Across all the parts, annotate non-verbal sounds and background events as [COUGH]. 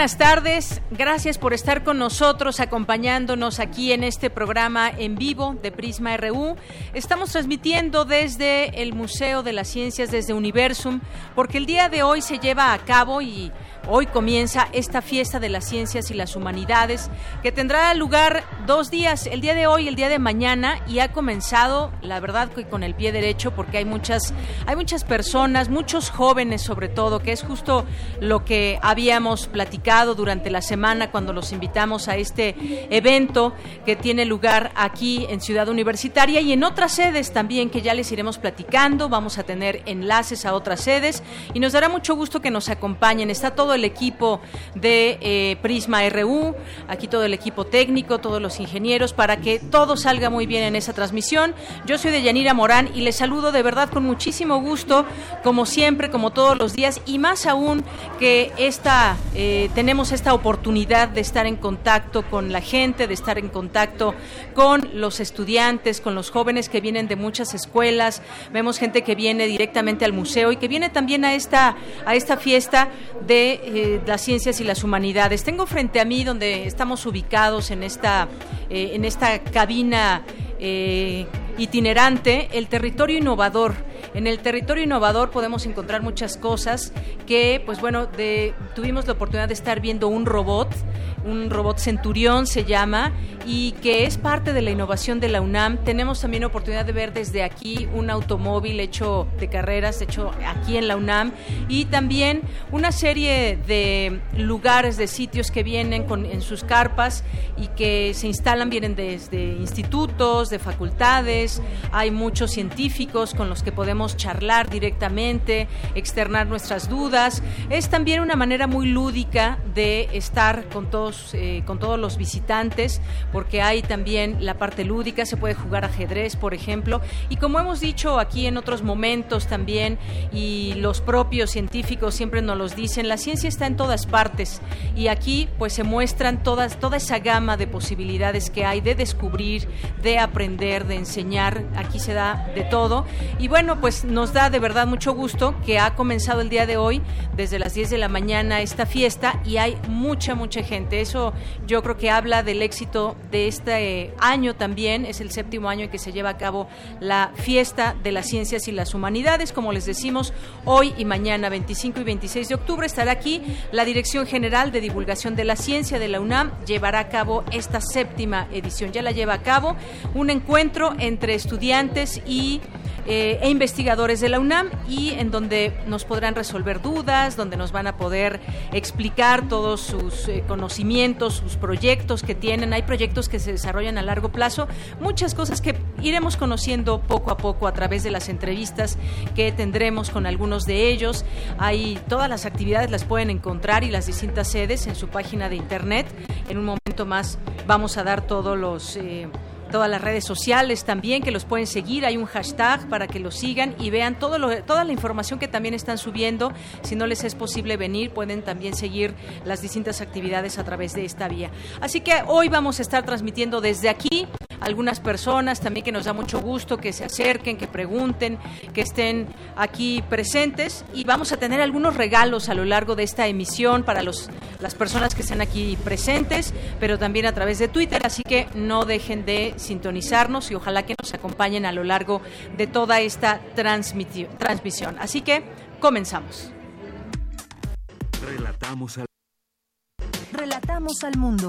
Buenas tardes. Gracias por estar con nosotros, acompañándonos aquí en este programa en vivo de Prisma RU. Estamos transmitiendo desde el Museo de las Ciencias, desde Universum, porque el día de hoy se lleva a cabo y Hoy comienza esta fiesta de las ciencias y las humanidades que tendrá lugar dos días, el día de hoy y el día de mañana y ha comenzado, la verdad, con el pie derecho porque hay muchas, hay muchas personas, muchos jóvenes sobre todo, que es justo lo que habíamos platicado durante la semana cuando los invitamos a este evento que tiene lugar aquí en Ciudad Universitaria y en otras sedes también que ya les iremos platicando. Vamos a tener enlaces a otras sedes y nos dará mucho gusto que nos acompañen. Está todo el equipo de eh, Prisma RU, aquí todo el equipo técnico, todos los ingenieros, para que todo salga muy bien en esa transmisión. Yo soy de Yanira Morán y les saludo de verdad con muchísimo gusto, como siempre, como todos los días, y más aún que esta, eh, tenemos esta oportunidad de estar en contacto con la gente, de estar en contacto con los estudiantes, con los jóvenes que vienen de muchas escuelas. Vemos gente que viene directamente al museo y que viene también a esta, a esta fiesta de eh, las ciencias y las humanidades. Tengo frente a mí donde estamos ubicados en esta, eh, en esta cabina eh, itinerante, el territorio innovador. En el territorio innovador podemos encontrar muchas cosas que, pues bueno, de, tuvimos la oportunidad de estar viendo un robot un robot Centurión se llama, y que es parte de la innovación de la UNAM. Tenemos también oportunidad de ver desde aquí un automóvil hecho de carreras, hecho aquí en la UNAM, y también una serie de lugares, de sitios que vienen con, en sus carpas y que se instalan, vienen desde institutos, de facultades, hay muchos científicos con los que podemos charlar directamente, externar nuestras dudas. Es también una manera muy lúdica de estar con todos eh, con todos los visitantes, porque hay también la parte lúdica, se puede jugar ajedrez, por ejemplo, y como hemos dicho aquí en otros momentos también, y los propios científicos siempre nos los dicen, la ciencia está en todas partes, y aquí pues se muestran todas, toda esa gama de posibilidades que hay de descubrir, de aprender, de enseñar, aquí se da de todo, y bueno, pues nos da de verdad mucho gusto que ha comenzado el día de hoy, desde las 10 de la mañana, esta fiesta, y hay mucha, mucha gente eso yo creo que habla del éxito de este año también. Es el séptimo año en que se lleva a cabo la fiesta de las ciencias y las humanidades. Como les decimos, hoy y mañana, 25 y 26 de octubre, estará aquí la Dirección General de Divulgación de la Ciencia de la UNAM. Llevará a cabo esta séptima edición. Ya la lleva a cabo encuentro entre estudiantes y eh, e investigadores de la UNAM y en donde nos podrán resolver dudas, donde nos van a poder explicar todos sus eh, conocimientos, sus proyectos que tienen. Hay proyectos que se desarrollan a largo plazo, muchas cosas que iremos conociendo poco a poco a través de las entrevistas que tendremos con algunos de ellos. Hay todas las actividades las pueden encontrar y las distintas sedes en su página de internet. En un momento más vamos a dar todos los eh, todas las redes sociales también que los pueden seguir. Hay un hashtag para que los sigan y vean todo toda la información que también están subiendo. Si no les es posible venir, pueden también seguir las distintas actividades a través de esta vía. Así que hoy vamos a estar transmitiendo desde aquí algunas personas también que nos da mucho gusto que se acerquen, que pregunten, que estén aquí presentes y vamos a tener algunos regalos a lo largo de esta emisión para los, las personas que estén aquí presentes, pero también a través de Twitter, así que no dejen de sintonizarnos y ojalá que nos acompañen a lo largo de toda esta transmisión. Así que comenzamos. Relatamos al, Relatamos al mundo.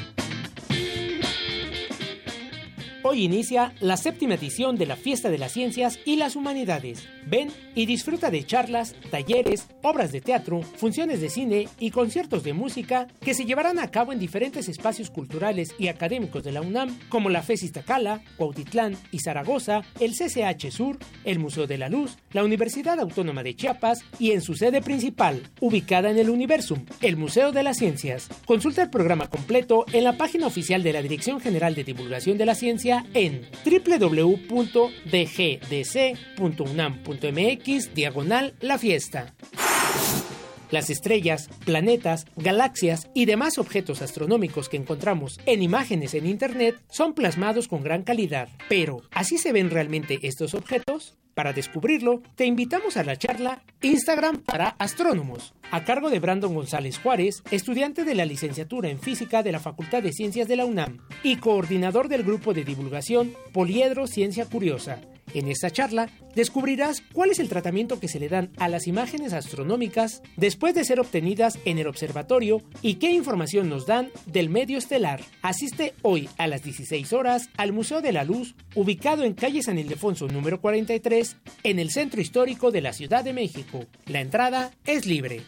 Hoy inicia la séptima edición de la Fiesta de las Ciencias y las Humanidades. Ven y disfruta de charlas, talleres, obras de teatro, funciones de cine y conciertos de música que se llevarán a cabo en diferentes espacios culturales y académicos de la UNAM, como la FES Iztacala, Cuautitlán y Zaragoza, el CCH Sur, el Museo de la Luz, la Universidad Autónoma de Chiapas y en su sede principal, ubicada en el Universum, el Museo de las Ciencias. Consulta el programa completo en la página oficial de la Dirección General de Divulgación de la Ciencia en www.dgdc.unam.mx diagonal la fiesta. Las estrellas, planetas, galaxias y demás objetos astronómicos que encontramos en imágenes en Internet son plasmados con gran calidad. Pero, ¿así se ven realmente estos objetos? Para descubrirlo, te invitamos a la charla Instagram para Astrónomos, a cargo de Brandon González Juárez, estudiante de la licenciatura en Física de la Facultad de Ciencias de la UNAM y coordinador del grupo de divulgación Poliedro Ciencia Curiosa, en esta charla descubrirás cuál es el tratamiento que se le dan a las imágenes astronómicas después de ser obtenidas en el observatorio y qué información nos dan del medio estelar. Asiste hoy a las 16 horas al Museo de la Luz, ubicado en calle San Ildefonso número 43, en el centro histórico de la Ciudad de México. La entrada es libre.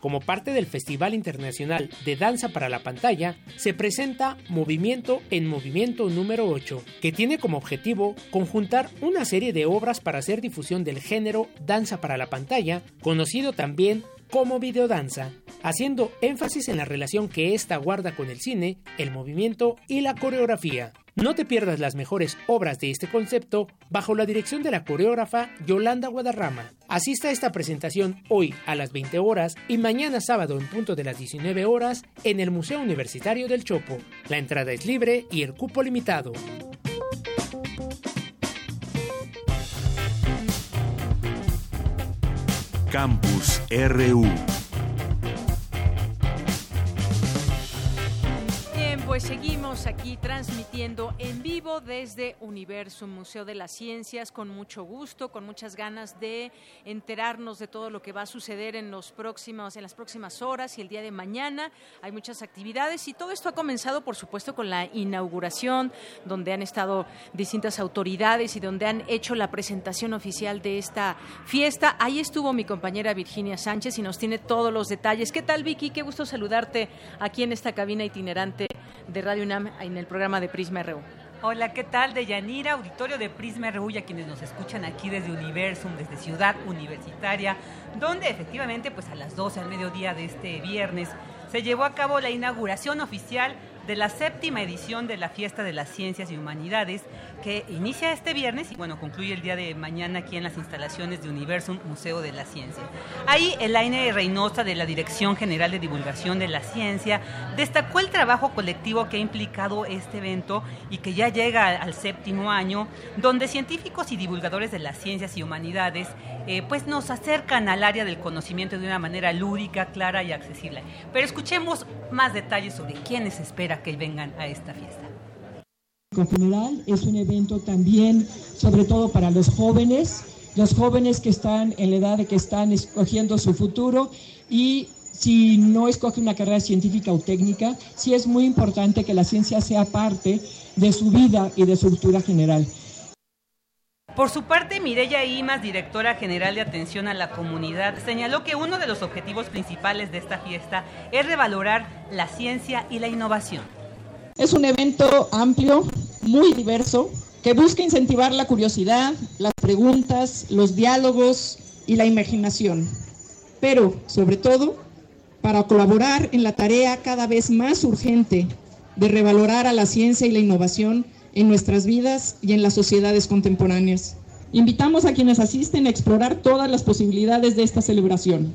Como parte del Festival Internacional de Danza para la Pantalla, se presenta Movimiento en Movimiento número 8, que tiene como objetivo conjuntar una serie de obras para hacer difusión del género danza para la pantalla, conocido también como videodanza, haciendo énfasis en la relación que ésta guarda con el cine, el movimiento y la coreografía. No te pierdas las mejores obras de este concepto bajo la dirección de la coreógrafa Yolanda Guadarrama. Asista a esta presentación hoy a las 20 horas y mañana sábado en punto de las 19 horas en el Museo Universitario del Chopo. La entrada es libre y el cupo limitado. Campus RU pues seguimos aquí transmitiendo en vivo desde Universo, Museo de las Ciencias, con mucho gusto, con muchas ganas de enterarnos de todo lo que va a suceder en los próximos, en las próximas horas y el día de mañana. Hay muchas actividades y todo esto ha comenzado, por supuesto, con la inauguración, donde han estado distintas autoridades y donde han hecho la presentación oficial de esta fiesta. Ahí estuvo mi compañera Virginia Sánchez y nos tiene todos los detalles. ¿Qué tal, Vicky? Qué gusto saludarte aquí en esta cabina itinerante de Radio UNAM en el programa de Prisma RU. Hola, ¿qué tal? De Yanira, auditorio de Prisma RU y a quienes nos escuchan aquí desde Universum, desde Ciudad Universitaria, donde efectivamente pues a las 12 al mediodía de este viernes se llevó a cabo la inauguración oficial de la séptima edición de la Fiesta de las Ciencias y Humanidades, que inicia este viernes y bueno, concluye el día de mañana aquí en las instalaciones de Universum Museo de la Ciencia. Ahí Elaine Reynosa de la Dirección General de Divulgación de la Ciencia destacó el trabajo colectivo que ha implicado este evento y que ya llega al séptimo año, donde científicos y divulgadores de las ciencias y humanidades eh, pues nos acercan al área del conocimiento de una manera lúdica, clara y accesible. Pero escuchemos más detalles sobre quiénes espera que vengan a esta fiesta. En general es un evento también, sobre todo para los jóvenes, los jóvenes que están en la edad de que están escogiendo su futuro y si no escoge una carrera científica o técnica, sí es muy importante que la ciencia sea parte de su vida y de su cultura general. Por su parte, Mireya Imas, directora general de Atención a la Comunidad, señaló que uno de los objetivos principales de esta fiesta es revalorar la ciencia y la innovación. Es un evento amplio, muy diverso, que busca incentivar la curiosidad, las preguntas, los diálogos y la imaginación, pero sobre todo para colaborar en la tarea cada vez más urgente de revalorar a la ciencia y la innovación en nuestras vidas y en las sociedades contemporáneas. Invitamos a quienes asisten a explorar todas las posibilidades de esta celebración.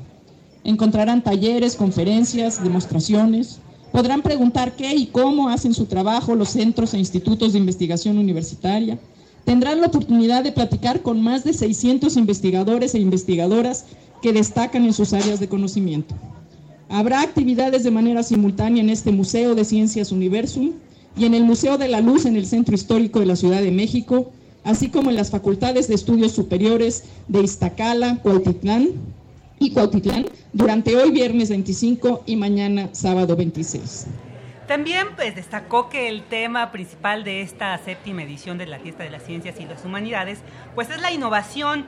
Encontrarán talleres, conferencias, demostraciones. Podrán preguntar qué y cómo hacen su trabajo los centros e institutos de investigación universitaria. Tendrán la oportunidad de platicar con más de 600 investigadores e investigadoras que destacan en sus áreas de conocimiento. Habrá actividades de manera simultánea en este Museo de Ciencias Universum y en el Museo de la Luz en el Centro Histórico de la Ciudad de México, así como en las facultades de estudios superiores de Iztacala, Cuautitlán y Cuautitlán, durante hoy viernes 25 y mañana sábado 26. También pues destacó que el tema principal de esta séptima edición de la Fiesta de las Ciencias y las Humanidades pues es la innovación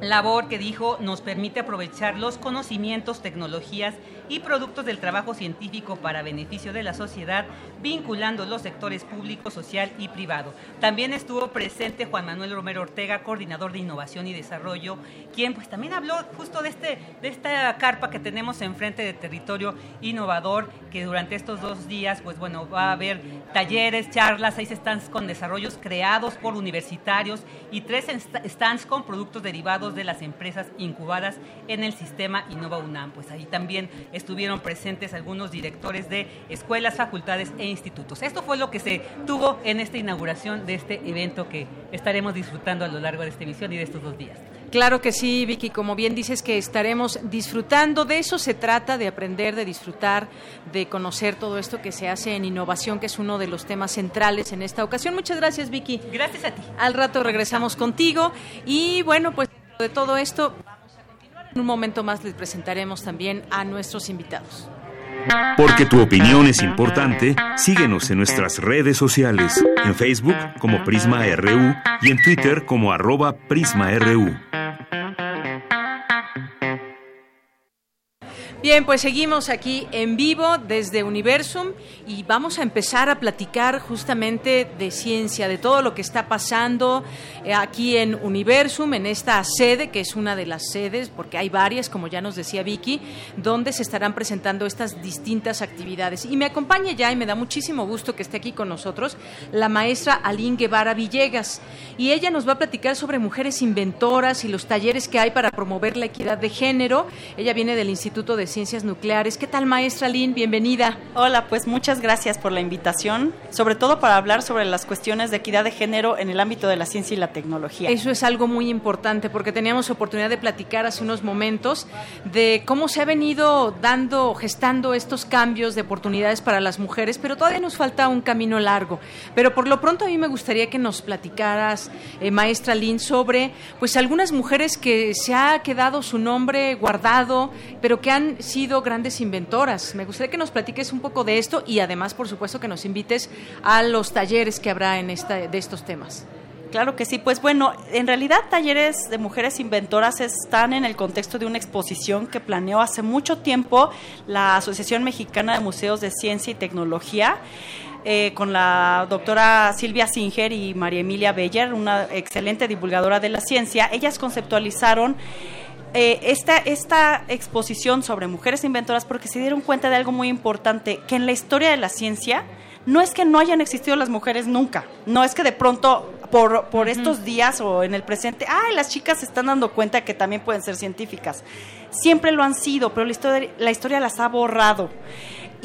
labor que dijo nos permite aprovechar los conocimientos, tecnologías y productos del trabajo científico para beneficio de la sociedad, vinculando los sectores público, social y privado. También estuvo presente Juan Manuel Romero Ortega, coordinador de innovación y desarrollo, quien pues también habló justo de, este, de esta carpa que tenemos enfrente de territorio innovador, que durante estos dos días pues bueno va a haber talleres, charlas, seis stands con desarrollos creados por universitarios y tres stands con productos derivados de las empresas incubadas en el sistema Innova UNAM. Pues ahí también estuvieron presentes algunos directores de escuelas, facultades e institutos. Esto fue lo que se tuvo en esta inauguración de este evento que estaremos disfrutando a lo largo de esta emisión y de estos dos días. Claro que sí, Vicky. Como bien dices que estaremos disfrutando. De eso se trata, de aprender, de disfrutar, de conocer todo esto que se hace en innovación, que es uno de los temas centrales en esta ocasión. Muchas gracias, Vicky. Gracias a ti. Al rato regresamos contigo. Y bueno, pues de todo esto en un momento más les presentaremos también a nuestros invitados. Porque tu opinión es importante, síguenos en nuestras redes sociales, en Facebook como Prisma RU y en Twitter como arroba PrismaRU. Bien, pues seguimos aquí en vivo desde Universum y vamos a empezar a platicar justamente de ciencia, de todo lo que está pasando eh, aquí en Universum, en esta sede, que es una de las sedes, porque hay varias, como ya nos decía Vicky, donde se estarán presentando estas distintas actividades. Y me acompaña ya, y me da muchísimo gusto que esté aquí con nosotros, la maestra Aline Guevara Villegas. Y ella nos va a platicar sobre mujeres inventoras y los talleres que hay para promover la equidad de género. Ella viene del Instituto de Ciencias Nucleares. ¿Qué tal, maestra Lynn? Bienvenida. Hola, pues muchas gracias por la invitación, sobre todo para hablar sobre las cuestiones de equidad de género en el ámbito de la ciencia y la tecnología. Eso es algo muy importante porque teníamos oportunidad de platicar hace unos momentos de cómo se ha venido dando, gestando estos cambios de oportunidades para las mujeres, pero todavía nos falta un camino largo. Pero por lo pronto a mí me gustaría que nos platicaras, eh, maestra Lynn, sobre pues algunas mujeres que se ha quedado su nombre guardado, pero que han sido grandes inventoras. Me gustaría que nos platiques un poco de esto y además, por supuesto, que nos invites a los talleres que habrá en esta, de estos temas. Claro que sí. Pues bueno, en realidad talleres de mujeres inventoras están en el contexto de una exposición que planeó hace mucho tiempo la Asociación Mexicana de Museos de Ciencia y Tecnología. Eh, con la doctora Silvia Singer y María Emilia Beller, una excelente divulgadora de la ciencia. Ellas conceptualizaron eh, esta, esta exposición sobre mujeres inventoras porque se dieron cuenta de algo muy importante, que en la historia de la ciencia no es que no hayan existido las mujeres nunca, no es que de pronto por, por estos días o en el presente, ay, las chicas se están dando cuenta que también pueden ser científicas. Siempre lo han sido, pero la historia, la historia las ha borrado.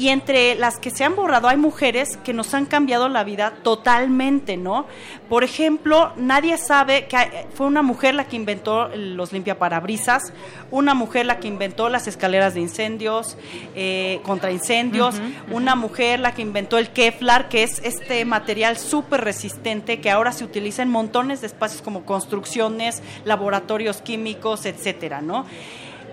Y entre las que se han borrado hay mujeres que nos han cambiado la vida totalmente, ¿no? Por ejemplo, nadie sabe que fue una mujer la que inventó los limpiaparabrisas, una mujer la que inventó las escaleras de incendios, eh, contra incendios, una mujer la que inventó el Kevlar, que es este material súper resistente que ahora se utiliza en montones de espacios como construcciones, laboratorios químicos, etcétera, ¿no?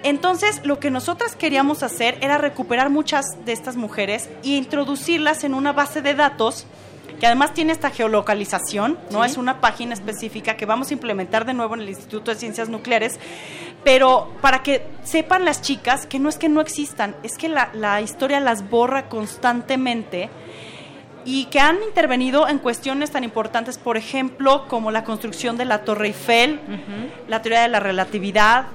Entonces, lo que nosotras queríamos hacer era recuperar muchas de estas mujeres e introducirlas en una base de datos que además tiene esta geolocalización, ¿no? Es una página específica que vamos a implementar de nuevo en el Instituto de Ciencias Nucleares, pero para que sepan las chicas que no es que no existan, es que la, historia las borra constantemente y que han intervenido en cuestiones tan importantes, por ejemplo, como la construcción de la Torre Eiffel, la teoría de la relatividad,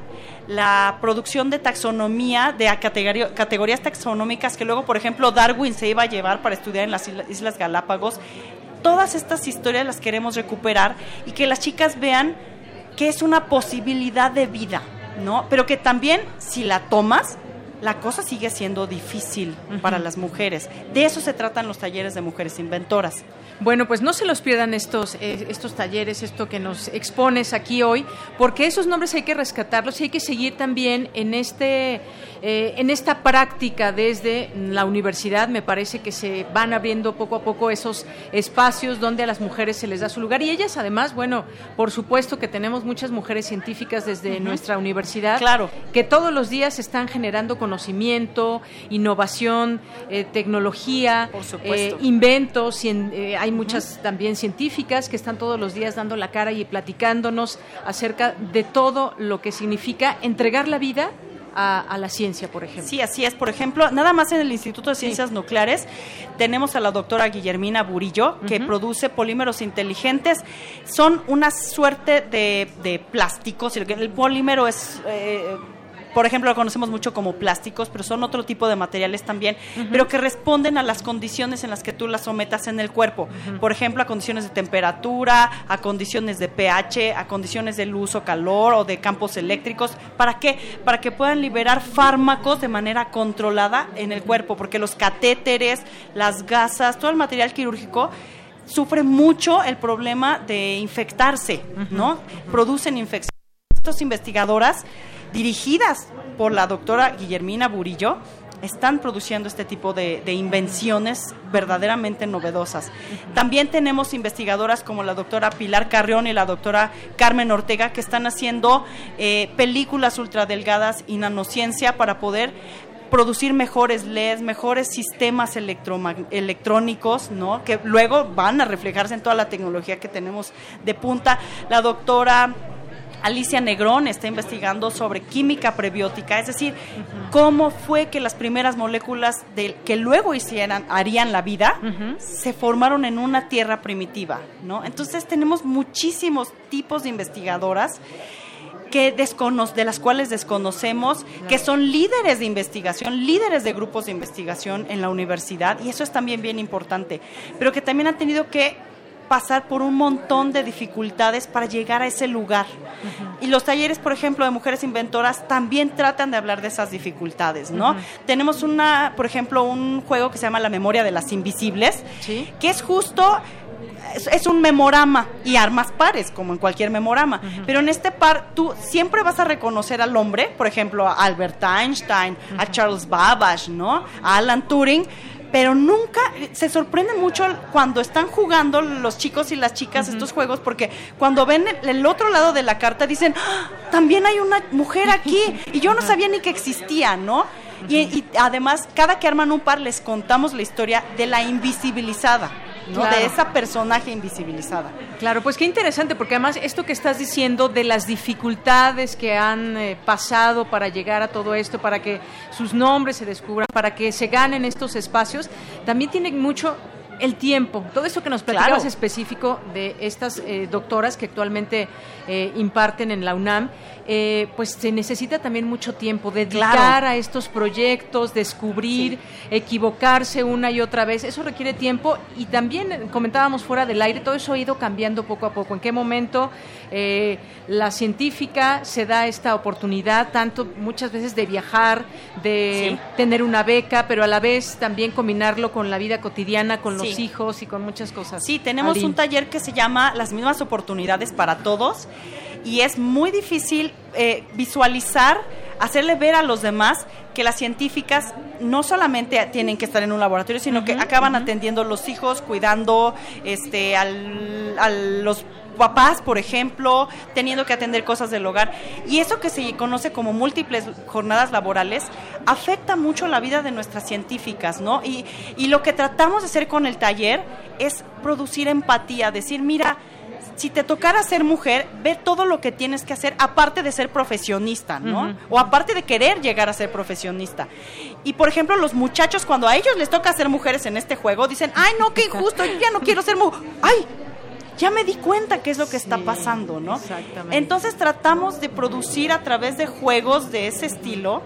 la producción de taxonomía, de categorías taxonómicas que luego, por ejemplo, Darwin se iba a llevar para estudiar en las Islas Galápagos. Todas estas historias las queremos recuperar y que las chicas vean que es una posibilidad de vida, ¿no? Pero que también, si la tomas, la cosa sigue siendo difícil para las mujeres. De eso se tratan los talleres de mujeres inventoras. Bueno, pues no se los pierdan estos, eh, estos talleres, esto que nos expones aquí hoy, porque esos nombres hay que rescatarlos y hay que seguir también en, este, eh, en esta práctica desde la universidad. Me parece que se van abriendo poco a poco esos espacios donde a las mujeres se les da su lugar. Y ellas, además, bueno, por supuesto que tenemos muchas mujeres científicas desde nuestra universidad, claro. que todos los días están generando con conocimiento, innovación, eh, tecnología, eh, inventos. Eh, hay muchas también científicas que están todos los días dando la cara y platicándonos acerca de todo lo que significa entregar la vida a, la ciencia, por ejemplo. Sí, así es. Por ejemplo, nada más en el Instituto de Ciencias Nucleares tenemos a la doctora Guillermina Burillo, que produce polímeros inteligentes. Son una suerte de, de plásticos. El polímero es... Eh, por ejemplo, lo conocemos mucho como plásticos, pero son otro tipo de materiales también, pero que responden a las condiciones en las que tú las sometas en el cuerpo. Por ejemplo, a condiciones de temperatura, a condiciones de pH, a condiciones de luz o calor o de campos eléctricos. ¿Para qué? Para que puedan liberar fármacos de manera controlada en el cuerpo, porque los catéteres, las gasas, todo el material quirúrgico sufre mucho el problema de infectarse, ¿no? Producen infecciones. Estas investigadoras dirigidas por la doctora Guillermina Burillo, están produciendo este tipo de, invenciones verdaderamente novedosas. También tenemos investigadoras como la doctora Pilar Carrión y la doctora Carmen Ortega que están haciendo eh, películas ultradelgadas y nanociencia para poder producir mejores LEDs, mejores sistemas electrónicos, ¿no? que luego van a reflejarse en toda la tecnología que tenemos de punta. La doctora Alicia Negrón está investigando sobre química prebiótica, es decir, cómo fue que las primeras moléculas que luego hicieran, harían la vida, se formaron en una tierra primitiva, ¿no? Entonces tenemos muchísimos tipos de investigadoras que de las cuales desconocemos, que son líderes de investigación, líderes de grupos de investigación en la universidad, y eso es también bien importante, pero que también han tenido que pasar por un montón de dificultades para llegar a ese lugar. Y los talleres, por ejemplo, de mujeres inventoras también tratan de hablar de esas dificultades, ¿no? Tenemos una, por ejemplo, un juego que se llama La memoria de las invisibles, que es justo es, un memorama y armas pares, como en cualquier memorama. Pero en este par, tú siempre vas a reconocer al hombre, por ejemplo, a Albert Einstein, a Charles Babbage, ¿no? A Alan Turing pero nunca se sorprende mucho cuando están jugando los chicos y las chicas estos juegos porque cuando ven el, otro lado de la carta dicen ¡Ah! también hay una mujer aquí y yo no sabía ni que existía no y, además cada que arman un par les contamos la historia de la invisibilizada de esa personaje invisibilizada. Claro, pues qué interesante, porque además esto que estás diciendo de las dificultades que han eh, pasado para llegar a todo esto, para que sus nombres se descubran, para que se ganen estos espacios, también tiene mucho el tiempo, todo esto que nos platicabas específico de estas eh, doctoras que actualmente eh, imparten en la UNAM, eh, pues se necesita también mucho tiempo, dedicar a estos proyectos, descubrir, equivocarse una y otra vez, eso requiere tiempo y también comentábamos fuera del aire, todo eso ha ido cambiando poco a poco, en qué momento la científica se da esta oportunidad, tanto muchas veces de viajar, de tener una beca, pero a la vez también combinarlo con la vida cotidiana, con los hijos y con muchas cosas. Sí, tenemos un taller que se llama Las mismas oportunidades para todos y es muy difícil eh, visualizar, hacerle ver a los demás que las científicas no solamente tienen que estar en un laboratorio, sino que acaban atendiendo los hijos, cuidando este, al, a los papás, por ejemplo, teniendo que atender cosas del hogar. Y eso que se conoce como múltiples jornadas laborales afecta mucho la vida de nuestras científicas, ¿no? Y, y lo que tratamos de hacer con el taller es producir empatía, decir, mira, si te tocara ser mujer, ve todo lo que tienes que hacer aparte de ser profesionista, ¿no? O aparte de querer llegar a ser profesionista. Y por ejemplo, los muchachos cuando a ellos les toca ser mujeres en este juego dicen, "Ay, no, qué injusto, yo ya no quiero ser mujer." Ay, ya me di cuenta qué es lo que está pasando, ¿no? Exactamente. Entonces tratamos de producir a través de juegos de ese estilo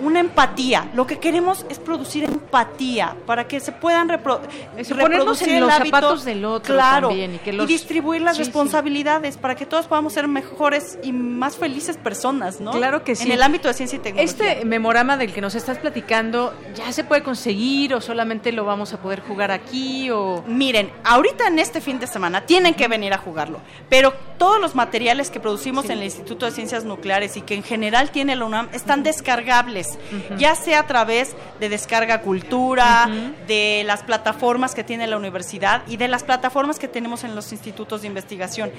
una empatía. Lo que queremos es producir empatía para que se puedan reproducir en los zapatos del otro claro, también, y, distribuir las responsabilidades para que todos podamos ser mejores y más felices personas, ¿no? Claro que sí. En el ámbito de ciencia y tecnología. Este memorama del que nos estás platicando, ¿ya se puede conseguir o solamente lo vamos a poder jugar aquí o...? Miren, ahorita en este fin de semana tienen que venir a jugarlo, pero todos los materiales que producimos en el Instituto de Ciencias Nucleares y que en general tiene la UNAM están descargables ya sea a través de Descarga Cultura, de las plataformas que tiene la universidad y de las plataformas que tenemos en los institutos de investigación.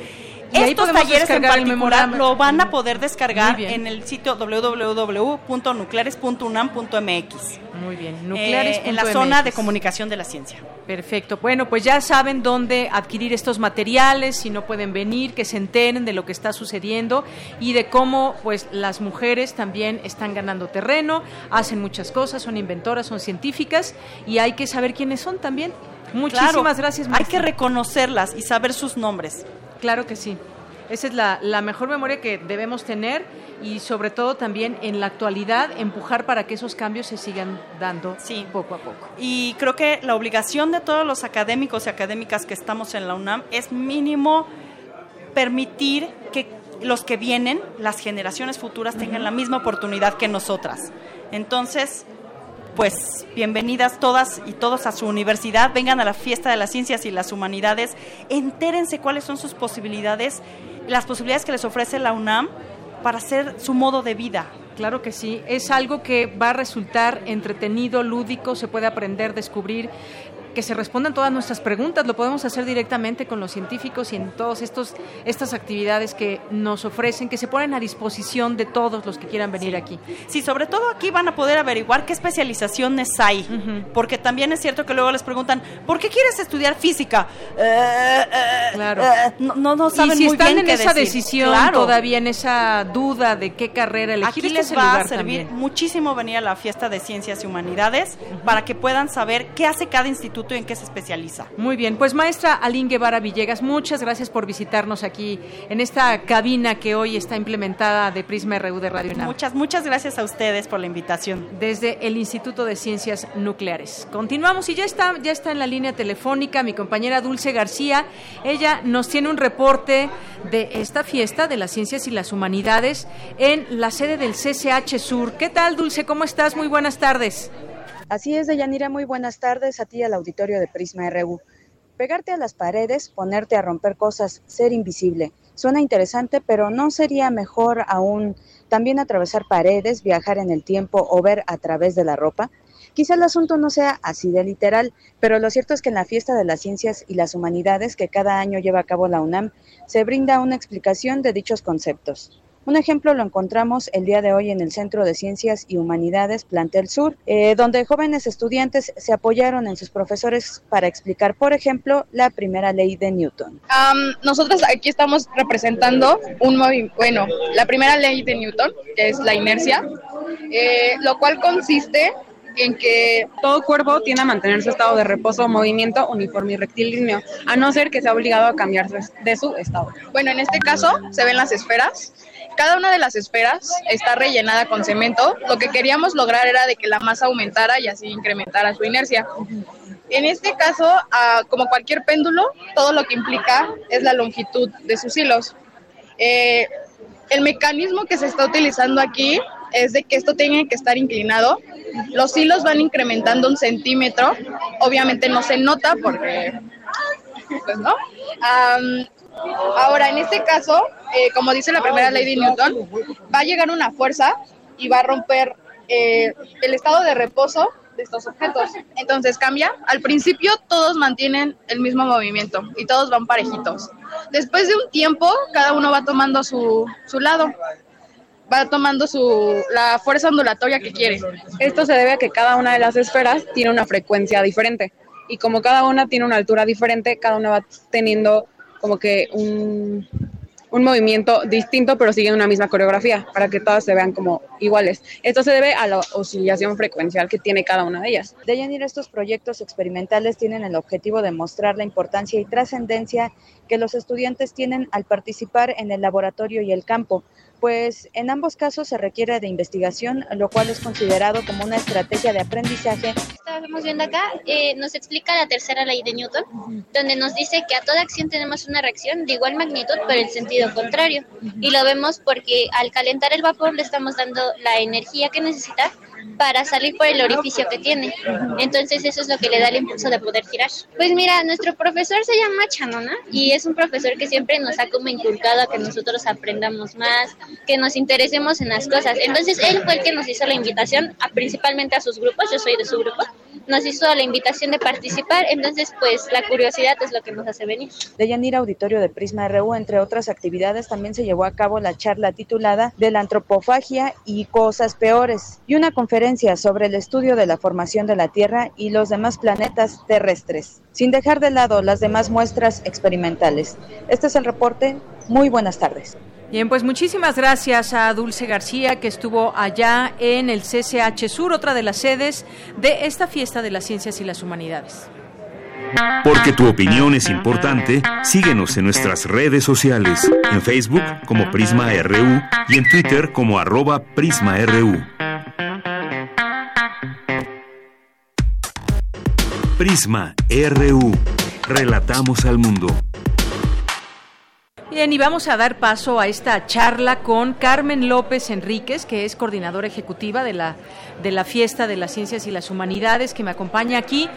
Estos talleres en particular lo van a poder descargar en el sitio www.nucleares.unam.mx. Muy bien, nucleares. Eh, en la zona de comunicación de la ciencia. Perfecto. Bueno, pues ya saben dónde adquirir estos materiales, si no pueden venir, que se enteren de lo que está sucediendo y de cómo pues las mujeres también están ganando terreno, hacen muchas cosas, son inventoras, son científicas y hay que saber quiénes son también. Muchísimas gracias. Hay que reconocerlas y saber sus nombres. Claro que sí. Esa es la, la, mejor memoria que debemos tener y sobre todo también en la actualidad empujar para que esos cambios se sigan dando sí. poco a poco. Y creo que la obligación de todos los académicos y académicas que estamos en la UNAM es mínimo permitir que los que vienen, las generaciones futuras, tengan la misma oportunidad que nosotras. Entonces, pues bienvenidas todas y todos a su universidad, vengan a la fiesta de las ciencias y las humanidades, entérense cuáles son sus posibilidades, las posibilidades que les ofrece la UNAM para hacer su modo de vida. Claro que sí, es algo que va a resultar entretenido, lúdico, se puede aprender, descubrir que se respondan todas nuestras preguntas. Lo podemos hacer directamente con los científicos y en todas estas actividades que nos ofrecen, que se ponen a disposición de todos los que quieran venir aquí. Sí, sobre todo aquí van a poder averiguar qué especializaciones hay, porque también es cierto que luego les preguntan, ¿por qué quieres estudiar física? Eh, eh, claro. Eh, no, no, saben y si muy están bien en esa decir. decisión, Claro. todavía en esa duda de qué carrera elegir, Aquí les va a servir también. muchísimo venir a la fiesta de ciencias y humanidades para que puedan saber qué hace cada instituto y en qué se especializa. Muy bien, pues maestra Aline Guevara Villegas, muchas gracias por visitarnos aquí en esta cabina que hoy está implementada de Prisma RU de Radio UNAM. Muchas, muchas gracias a ustedes por la invitación. Desde el Instituto de Ciencias Nucleares. Continuamos y ya está, ya está en la línea telefónica mi compañera Dulce García. Ella nos tiene un reporte de esta fiesta de las ciencias y las humanidades en la sede del CCH Sur. ¿Qué tal, Dulce? ¿Cómo estás? Muy buenas tardes. Así es, Deyanira, muy buenas tardes a ti al auditorio de Prisma RU. Pegarte a las paredes, ponerte a romper cosas, ser invisible. Suena interesante, pero ¿no sería mejor aún también atravesar paredes, viajar en el tiempo o ver a través de la ropa? Quizá el asunto no sea así de literal, pero lo cierto es que en la fiesta de las ciencias y las humanidades que cada año lleva a cabo la UNAM, se brinda una explicación de dichos conceptos. Un ejemplo lo encontramos el día de hoy en el Centro de Ciencias y Humanidades Plantel Sur, eh, donde jóvenes estudiantes se apoyaron en sus profesores para explicar, por ejemplo, la primera ley de Newton. Am, nosotros aquí estamos representando un bueno, la primera ley de Newton, que es la inercia, eh, lo cual consiste en que todo cuerpo tiende a mantener su estado de reposo movimiento uniforme y rectilíneo, a no ser que sea obligado a cambiar de su estado. Bueno, en este caso se ven las esferas. Cada una de las esferas está rellenada con cemento. Lo que queríamos lograr era de que la masa aumentara y así incrementara su inercia. En este caso, como cualquier péndulo, todo lo que implica es la longitud de sus hilos. Eh, el mecanismo que se está utilizando aquí es de que esto tenga que estar inclinado. Los hilos van incrementando un centímetro. Obviamente no se nota porque, pues no. Ahora, en este caso, eh, como dice la primera ley de Newton, va a llegar una fuerza y va a romper eh, el estado de reposo de estos objetos. Entonces cambia. Al principio todos mantienen el mismo movimiento y todos van parejitos. Después de un tiempo, cada uno va tomando su, su lado. Va tomando su, la fuerza ondulatoria que quiere. Esto se debe a que cada una de las esferas tiene una frecuencia diferente y como cada una tiene una altura diferente, cada una va teniendo como que un, un movimiento distinto, pero sigue una misma coreografía para que todas se vean como iguales. Esto se debe a la oscilación frecuencial que tiene cada una de ellas. De Yanir, estos proyectos experimentales tienen el objetivo de mostrar la importancia y trascendencia que los estudiantes tienen al participar en el laboratorio y el campo, pues en ambos casos se requiere de investigación, lo cual es considerado como una estrategia de aprendizaje Estamos viendo acá, eh, nos explica la tercera ley de Newton, donde nos dice que a toda acción tenemos una reacción de igual magnitud, pero en sentido contrario. Y lo vemos porque al calentar el vapor le estamos dando la energía que necesita para salir por el orificio que tiene. Entonces eso es lo que le da el impulso de poder tirar. Pues mira, nuestro profesor se llama Chanona y es un profesor que siempre nos ha como inculcado a que nosotros aprendamos más, que nos interesemos en las cosas. Entonces él fue el que nos hizo la invitación principalmente a sus grupos, yo soy de su grupo, nos hizo la invitación de participar, entonces pues la curiosidad es lo que nos hace venir. De Yanira Auditorio de Prisma RU, entre otras actividades, también se llevó a cabo la charla titulada De la antropofagia y cosas peores y una sobre el estudio de la formación de la Tierra y los demás planetas terrestres, sin dejar de lado las demás muestras experimentales. Este es el reporte. Muy buenas tardes. Bien, pues muchísimas gracias a Dulce García que estuvo allá en el CCH Sur, otra de las sedes de esta fiesta de las ciencias y las humanidades. Porque tu opinión es importante, síguenos en nuestras redes sociales, en Facebook como Prisma RU y en Twitter como arroba PrismaRU. Prisma RU. Relatamos al mundo. Bien, y vamos a dar paso a esta charla con Carmen López Enríquez, que es coordinadora ejecutiva de la, de la Fiesta de las Ciencias y las Humanidades, que me acompaña aquí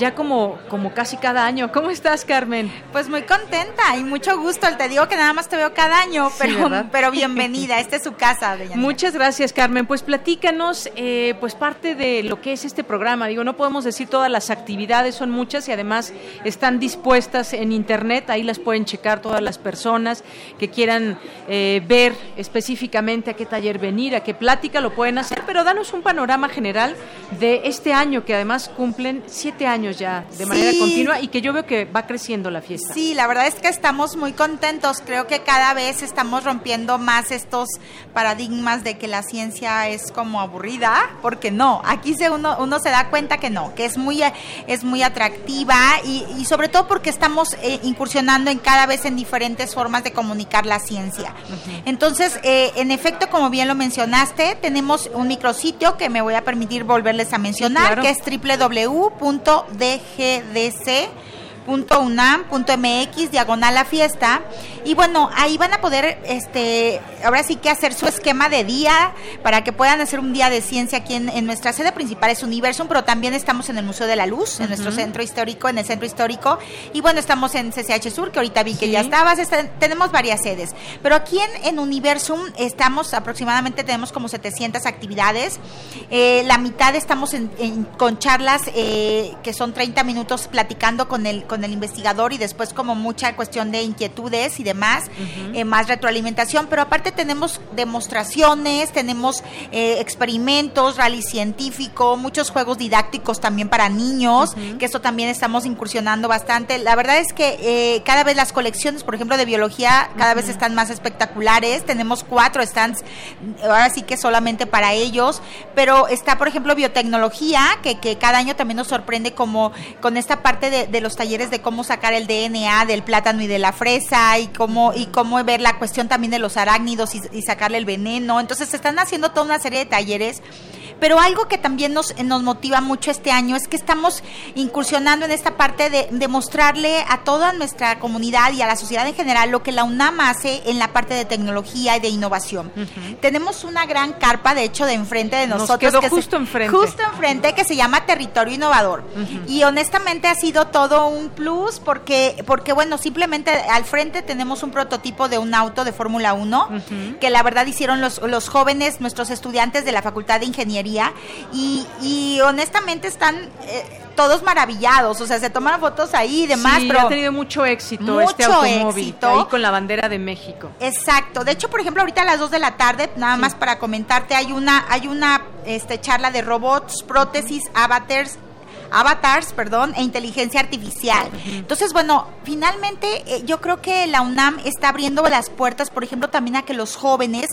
ya como, como casi cada año. ¿Cómo estás, Carmen? Pues muy contenta y mucho gusto. Te digo que nada más te veo cada año, pero, pero bienvenida. Esta es su casa. Muchas gracias, Carmen. Pues platícanos, eh, pues parte de lo que es este programa. Digo, no podemos decir todas las actividades, son muchas y además están dispuestas en Internet. Ahí las pueden checar todas las personas que quieran eh, ver específicamente a qué taller venir, a qué plática lo pueden hacer, pero danos un panorama general de este año, que además cumplen siete años ya de manera continua y que yo veo que va creciendo la fiesta. Sí, la verdad es que estamos muy contentos. Creo que cada vez estamos rompiendo más estos paradigmas de que la ciencia es como aburrida, porque no, aquí se uno, uno se da cuenta que no, que es muy, es muy atractiva y, sobre todo porque estamos eh, incursionando en cada vez en diferentes formas de comunicar la ciencia. Entonces, eh, en efecto, como bien lo mencionaste, tenemos un micrositio que me voy a permitir volverles a mencionar, que es www.dgdc .unam.mx diagonal la fiesta. Y bueno ahí van a poder este ahora sí que hacer su esquema de día para que puedan hacer un día de ciencia aquí en, nuestra sede principal. Es Universum pero también estamos en el Museo de la Luz en nuestro centro histórico en el centro histórico. Y bueno estamos en CCH Sur que ahorita vi que ya estabas tenemos varias sedes. Pero aquí en, en, Universum estamos aproximadamente tenemos como 700 actividades. Eh, la mitad estamos con charlas eh, que son 30 minutos platicando con el con el investigador y después como mucha cuestión de inquietudes y demás, eh, más retroalimentación, pero aparte tenemos demostraciones, tenemos eh, experimentos, rally científico, muchos juegos didácticos también para niños, que esto también estamos incursionando bastante. La verdad es que eh, cada vez las colecciones, por ejemplo, de biología, cada vez están más espectaculares. Tenemos cuatro stands, ahora sí que solamente para ellos, pero está, por ejemplo, biotecnología, que, que cada año también nos sorprende como con esta parte de los talleres de cómo sacar el DNA del plátano y de la fresa y cómo y cómo ver la cuestión también de los arácnidos y, y sacarle el veneno. Entonces se están haciendo toda una serie de talleres pero algo que también nos, nos motiva mucho este año es que estamos incursionando en esta parte de, mostrarle a toda nuestra comunidad y a la sociedad en general lo que la UNAM hace en la parte de tecnología y de innovación. Tenemos una gran carpa, de hecho, de enfrente de nosotros. Nos quedó justo enfrente. Justo enfrente, que se llama Territorio Innovador. Y honestamente ha sido todo un plus porque, porque, bueno, simplemente al frente tenemos un prototipo de un auto de Fórmula 1 que la verdad hicieron los, los jóvenes, nuestros estudiantes de la Facultad de Ingeniería y, honestamente están eh, todos maravillados, o sea, se toman fotos ahí y demás, sí, pero ha tenido mucho éxito este automóvil ahí con la bandera de México. Exacto. De hecho, por ejemplo, ahorita a las 2 de la tarde, nada más para comentarte, hay una hay una este charla de robots, prótesis, avatars avatars, perdón, e inteligencia artificial. Entonces, bueno, finalmente eh, yo creo que la UNAM está abriendo las puertas, por ejemplo, también a que los jóvenes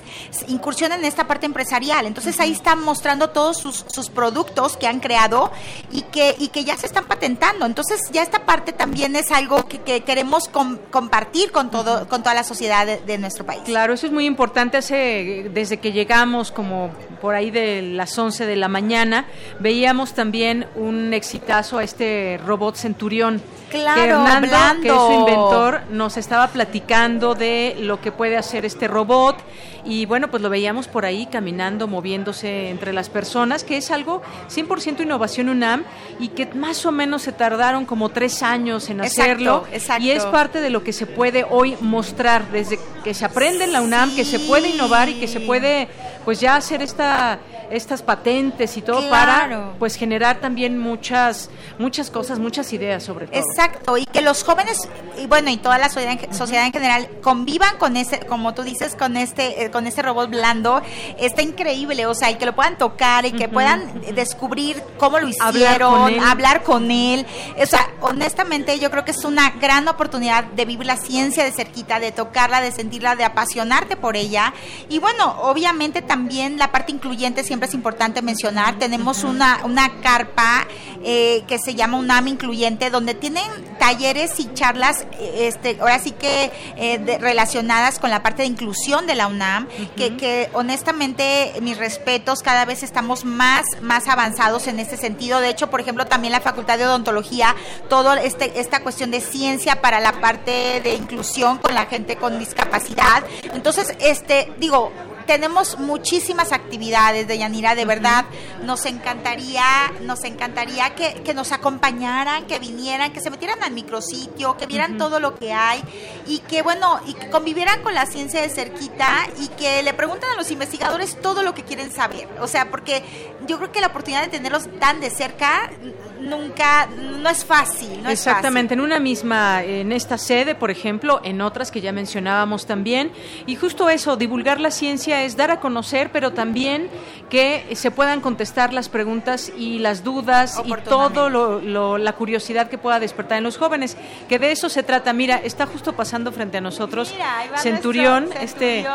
incursionen en esta parte empresarial. Entonces, ahí están mostrando todos sus, productos que han creado y que, y que ya se están patentando. Entonces, ya esta parte también es algo que, queremos compartir con, todo, con toda la sociedad de, nuestro país. Claro, eso es muy importante. Hace, desde que llegamos, como por ahí de las 11 de la mañana, veíamos también un exitazo a este robot Centurión Claro, que Hernando, que es su inventor, nos estaba platicando de lo que puede hacer este robot. Y bueno, pues lo veíamos por ahí caminando, moviéndose entre las personas, que es algo 100% innovación UNAM y que más o menos se tardaron como tres años en hacerlo. Exacto, Y es parte de lo que se puede hoy mostrar, desde que se aprende en la UNAM, que se puede innovar y que se puede pues ya hacer esta estas patentes y todo para pues generar también muchas muchas cosas, muchas ideas sobre todo. Exacto, y que los jóvenes y bueno, y toda la sociedad en, general convivan con ese como tú dices con este eh, con este robot blando, está increíble, o sea, y que lo puedan tocar y que puedan descubrir cómo lo hicieron, hablar con, él. O sea, honestamente yo creo que es una gran oportunidad de vivir la ciencia de cerquita, de tocarla, de sentirla, de apasionarte por ella. Y bueno, obviamente también la parte incluyente siempre es importante mencionar. Tenemos una, una carpa eh, que se llama UNAM Incluyente, donde tienen talleres y charlas, este, ahora sí que eh, relacionadas con la parte de inclusión de la UNAM, que, que, honestamente mis respetos, cada vez estamos más, más avanzados en este sentido. De hecho, por ejemplo, también la Facultad de Odontología, todo este, esta cuestión de ciencia para la parte de inclusión con la gente con discapacidad. Entonces, este, digo, tenemos muchísimas actividades de Yanira, de verdad. Nos encantaría, nos encantaría que, que, nos acompañaran, que vinieran, que se metieran al micrositio, que vieran todo lo que hay y que, bueno, y que convivieran con la ciencia de cerquita y que le pregunten a los investigadores todo lo que quieren saber. O sea, porque yo creo que la oportunidad de tenerlos tan de cerca nunca, no es fácil. No Exactamente, en una misma, en esta sede, por ejemplo, en otras que ya mencionábamos también. Y justo eso, divulgar la ciencia es dar a conocer, pero también que se puedan contestar las preguntas y las dudas y todo lo, la curiosidad que pueda despertar en los jóvenes, que de eso se trata. Mira, está justo pasando frente a nosotros Centurión, este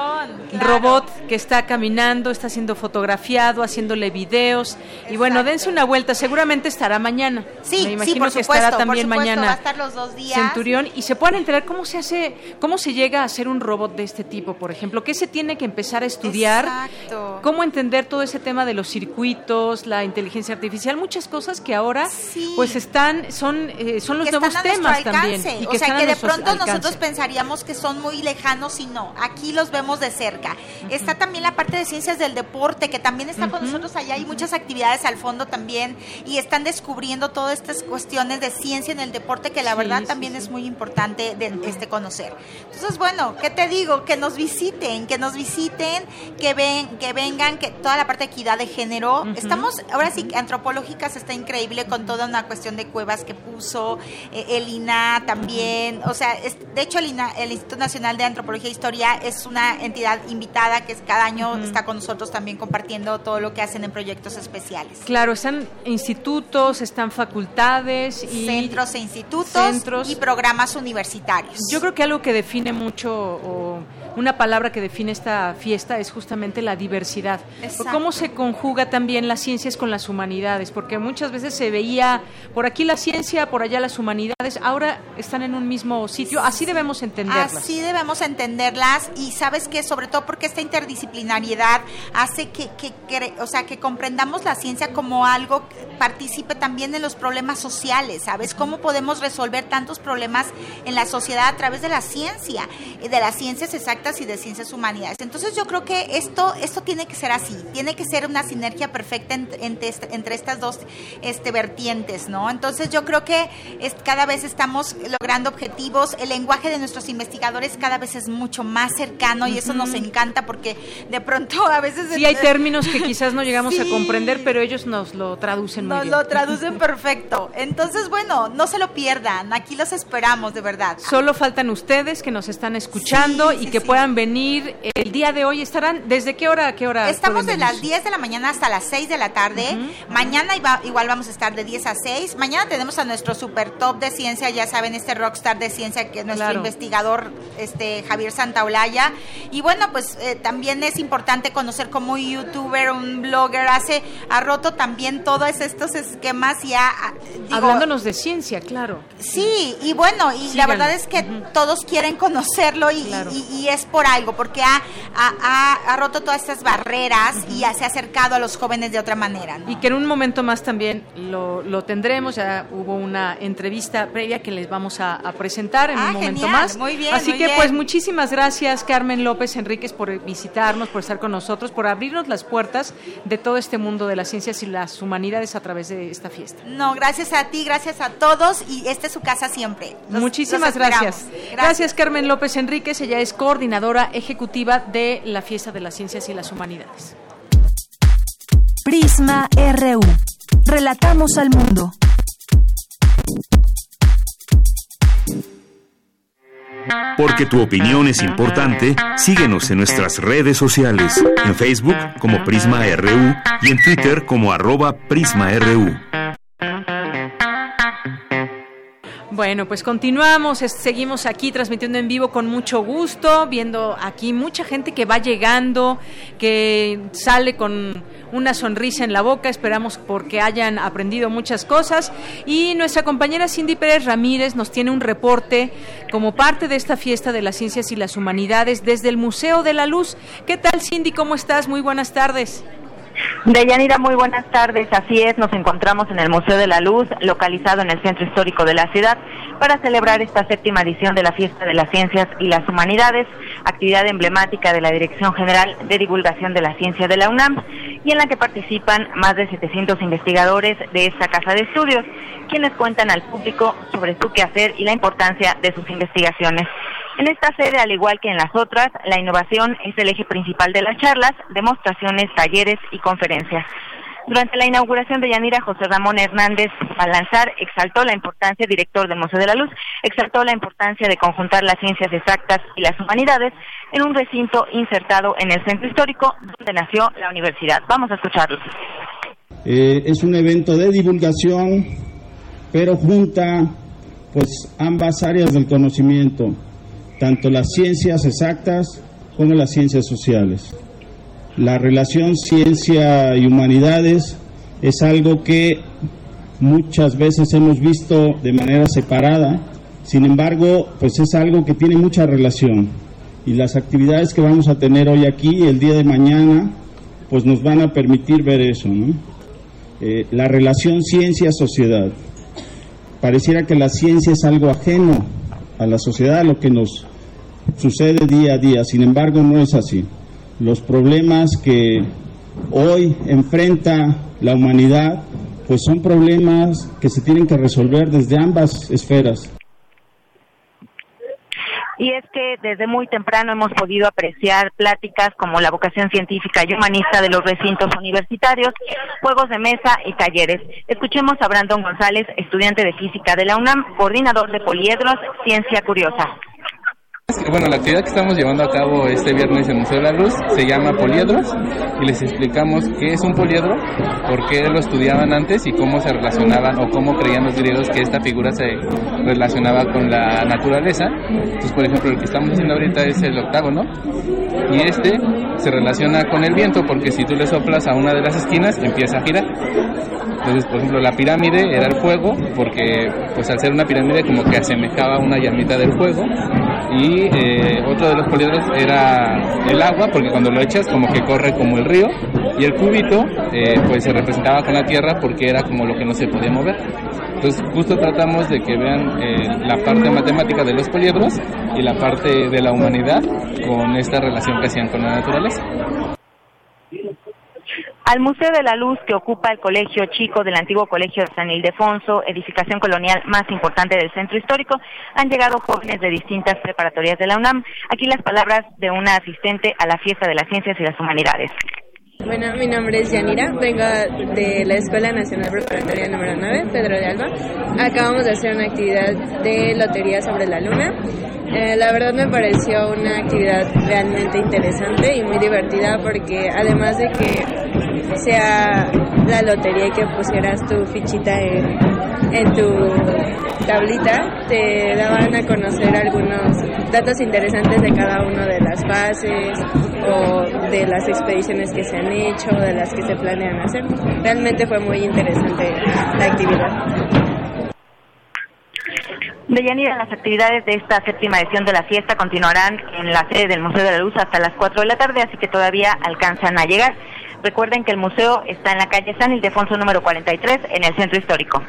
robot que está caminando, está siendo fotografiado, haciéndole videos. Y bueno, dense una vuelta, seguramente estará mañana. Sí, Me imagino que estará también mañana. Va a estar los dos días. Centurión y se puedan enterar cómo se hace, cómo se llega a hacer un robot de este tipo, por ejemplo, qué se tiene que empezar a estudiar, Exacto. cómo entender todo ese tema de los circuitos, la inteligencia artificial, muchas cosas que ahora pues están son eh, son los nuevos temas también. Y que o sea que de pronto nosotros pensaríamos que son muy lejanos y no, aquí los vemos de cerca. Está también la parte de ciencias del deporte que también está con nosotros allá, hay muchas actividades al fondo también y están descubriendo descubriendo todas estas cuestiones de ciencia en el deporte que la verdad también es muy importante de este conocer. Entonces, bueno, ¿qué te digo? Que nos visiten, que nos visiten, que ven, que vengan, que toda la parte de equidad de género. Estamos, ahora sí, antropológicas está increíble con toda una cuestión de cuevas que puso eh, el INA también. O sea, de hecho el INA, el Instituto Nacional de Antropología e Historia es una entidad invitada que cada año está con nosotros también compartiendo todo lo que hacen en proyectos especiales. Claro, están institutos, están facultades y centros e institutos y programas universitarios. Yo creo que algo que define mucho o una palabra que define esta fiesta es justamente la diversidad. Cómo se conjuga también las ciencias con las humanidades, porque muchas veces se veía por aquí la ciencia, por allá las humanidades, ahora están en un mismo sitio, así debemos entenderlas. Así debemos entenderlas y sabes que sobre todo porque esta interdisciplinariedad hace que, que, o sea, que comprendamos la ciencia como algo que participe también en los problemas sociales, ¿sabes? Cómo podemos resolver tantos problemas en la sociedad a través de la ciencia, de las ciencias exactas y de ciencias humanidades. Entonces yo creo que esto, esto tiene que ser así, tiene que ser una sinergia perfecta entre, entre estas dos este, vertientes, ¿no? Entonces yo creo que es, cada vez estamos logrando objetivos, el lenguaje de nuestros investigadores cada vez es mucho más cercano y eso nos encanta porque de pronto a veces... Sí, hay términos que quizás no llegamos a [LAUGHS] comprender, pero ellos nos lo traducen muy nos lo traducen perfecto. Entonces, bueno, no se lo pierdan, aquí los esperamos, de verdad. Solo faltan ustedes que nos están escuchando y que puedan venir el día de hoy. ¿Estarán desde qué hora a qué hora? Estamos de las 10 de la mañana hasta las 6 de la tarde. Mañana igual vamos a estar de 10 a 6. Mañana tenemos a nuestro super top de ciencia, ya saben, este rockstar de ciencia que es nuestro investigador este Javier Santaolalla. Y bueno, pues eh, también es importante conocer como un youtuber, un blogger hace ha roto también todos estos esquemas ya ah, hablándonos de ciencia, claro. Sí, y bueno, y la verdad es que todos quieren conocerlo y, y, y es es por algo, porque ha, ha, ha roto todas estas barreras y se ha acercado a los jóvenes de otra manera. Y que en un momento más también lo, lo, tendremos, ya hubo una entrevista previa que les vamos a, a presentar en Ah, un momento genial, más. muy bien, Así muy que bien. pues muchísimas gracias Carmen López Enríquez por visitarnos, por estar con nosotros, por abrirnos las puertas de todo este mundo de las ciencias y las humanidades a través de esta fiesta. No, gracias a ti, gracias a todos y esta es su casa siempre. Los- Muchísimas los esperamos. gracias. gracias. Carmen López Enríquez, ella es coordinadora ejecutiva de la Fiesta de las Ciencias y las Humanidades. Prisma RU. Relatamos al mundo. Porque tu opinión es importante, síguenos en nuestras redes sociales, en Facebook como Prisma RU y en Twitter como arroba PrismaRU. Bueno, pues continuamos, seguimos aquí transmitiendo en vivo con mucho gusto, viendo aquí mucha gente que va llegando, que sale con una sonrisa en la boca, esperamos porque hayan aprendido muchas cosas. Y nuestra compañera Cindy Pérez Ramírez nos tiene un reporte como parte de esta fiesta de las ciencias y las humanidades desde el Museo de la Luz. ¿Qué tal Cindy? ¿Cómo estás? Muy buenas tardes. Deyanira, muy buenas tardes. Así es, nos encontramos en el Museo de la Luz, localizado en el centro histórico de la ciudad, para celebrar esta séptima edición de la Fiesta de las Ciencias y las Humanidades, actividad emblemática de la Dirección General de Divulgación de la Ciencia de la UNAM, y en la que participan más de 700 investigadores de esta casa de estudios, quienes cuentan al público sobre su quehacer y la importancia de sus investigaciones. En esta sede, al igual que en las otras, la innovación es el eje principal de las charlas, demostraciones, talleres y conferencias. Durante la inauguración de Yanira, José Ramón Hernández Balanzar exaltó la importancia, director del Museo de la Luz, exaltó la importancia de conjuntar las ciencias exactas y las humanidades en un recinto insertado en el centro histórico donde nació la universidad. Vamos a escucharlo. Eh, es un evento de divulgación, pero junta pues ambas áreas del conocimiento, tanto las ciencias exactas como las ciencias sociales. La relación ciencia y humanidades es algo que muchas veces hemos visto de manera separada, sin embargo, pues es algo que tiene mucha relación y las actividades que vamos a tener hoy aquí, el día de mañana, pues nos van a permitir ver eso. Eh, la relación ciencia-sociedad. Pareciera que la ciencia es algo ajeno a la sociedad, a lo que nos sucede día a día. Sin embargo, no es así. Los problemas que hoy enfrenta la humanidad, pues son problemas que se tienen que resolver desde ambas esferas. Y es que desde muy temprano hemos podido apreciar pláticas como la vocación científica y humanista de los recintos universitarios, juegos de mesa y talleres. Escuchemos a Brandon González, estudiante de física de la UNAM, coordinador de Poliedros, Ciencia Curiosa. Bueno, la actividad que estamos llevando a cabo este viernes en Museo de la Luz se llama poliedros y les explicamos qué es un poliedro, por qué lo estudiaban antes y cómo se relacionaban o cómo creían los griegos que esta figura se relacionaba con la naturaleza. Entonces, por ejemplo, el que estamos haciendo ahorita es el octágono y este se relaciona con el viento porque si tú le soplas a una de las esquinas empieza a girar. Entonces, por ejemplo, la pirámide era el fuego, porque pues al ser una pirámide como que asemejaba una llamita del fuego. Y eh, otro de los poliedros era el agua, porque cuando lo echas como que corre como el río. Y el cúbito eh, pues se representaba con la tierra porque era como lo que no se podía mover. Entonces justo tratamos de que vean eh, la parte matemática de los poliedros y la parte de la humanidad con esta relación que hacían con la naturaleza. Al Museo de la Luz, que ocupa el Colegio Chico del antiguo Colegio San Ildefonso, edificación colonial más importante del centro histórico, han llegado jóvenes de distintas preparatorias de la UNAM. Aquí las palabras de una asistente a la Fiesta de las Ciencias y las Humanidades. Bueno, mi nombre es Yanira, vengo de la Escuela Nacional Preparatoria número 9, Pedro de Alba. Acabamos de hacer una actividad de lotería sobre la luna. Eh, la verdad me pareció una actividad realmente interesante y muy divertida porque además de que sea la lotería y que pusieras tu fichita en, tu tablita, te daban a conocer algunos datos interesantes de cada una de las fases o de las expediciones que se han hecho, de las que se planean hacer. Realmente fue muy interesante la actividad. Deyanira, las actividades de esta séptima edición de la fiesta continuarán en la sede del Museo de la Luz hasta las 4 de la tarde, así que todavía alcanzan a llegar. Recuerden que el museo está en la calle San Ildefonso número 43 en el centro histórico.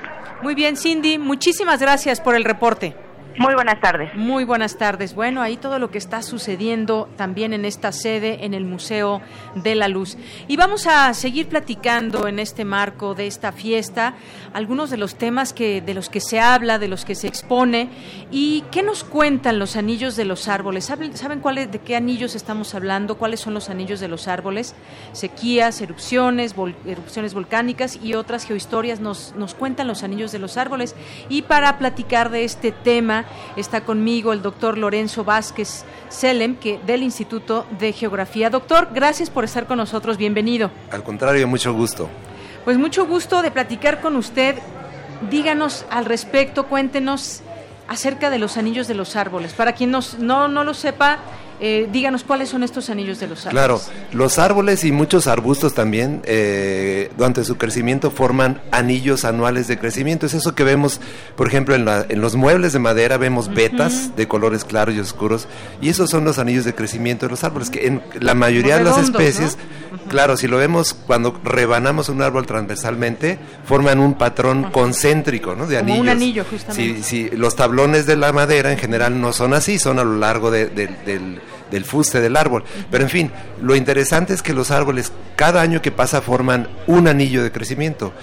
Muy bien, Cindy, muchísimas gracias por el reporte. Muy buenas tardes. Muy buenas tardes. Bueno, ahí todo lo que está sucediendo también en esta sede, en el Museo de la Luz. Y vamos a seguir platicando en este marco de esta fiesta algunos de los temas que de los que se habla, de los que se expone y qué nos cuentan los anillos de los árboles. ¿Saben, cuáles de qué anillos estamos hablando? ¿Cuáles son los anillos de los árboles? Sequías, erupciones, erupciones volcánicas y otras geohistorias nos nos cuentan los anillos de los árboles. Y para platicar de este tema Está conmigo el doctor Lorenzo Vázquez Selem, que del Instituto de Geografía. Doctor, gracias por estar con nosotros. Bienvenido. Al contrario, mucho gusto. Pues mucho gusto de platicar con usted. Díganos al respecto, cuéntenos acerca de los anillos de los árboles. Para quien no, no lo sepa, eh, díganos cuáles son estos anillos de los árboles. Claro, los árboles y muchos arbustos también, eh, durante su crecimiento, forman anillos anuales de crecimiento. Es eso que vemos, por ejemplo, en, los muebles de madera, vemos vetas de colores claros y oscuros, y esos son los anillos de crecimiento de los árboles, que en la mayoría de las especies, claro, si lo vemos cuando rebanamos un árbol transversalmente, forman un patrón concéntrico, ¿no? De anillos. un anillo, justamente. Si, los tablones de la madera en general no son así, son a lo largo del del fuste del árbol. Pero en fin, lo interesante es que los árboles cada año que pasa forman un anillo de crecimiento.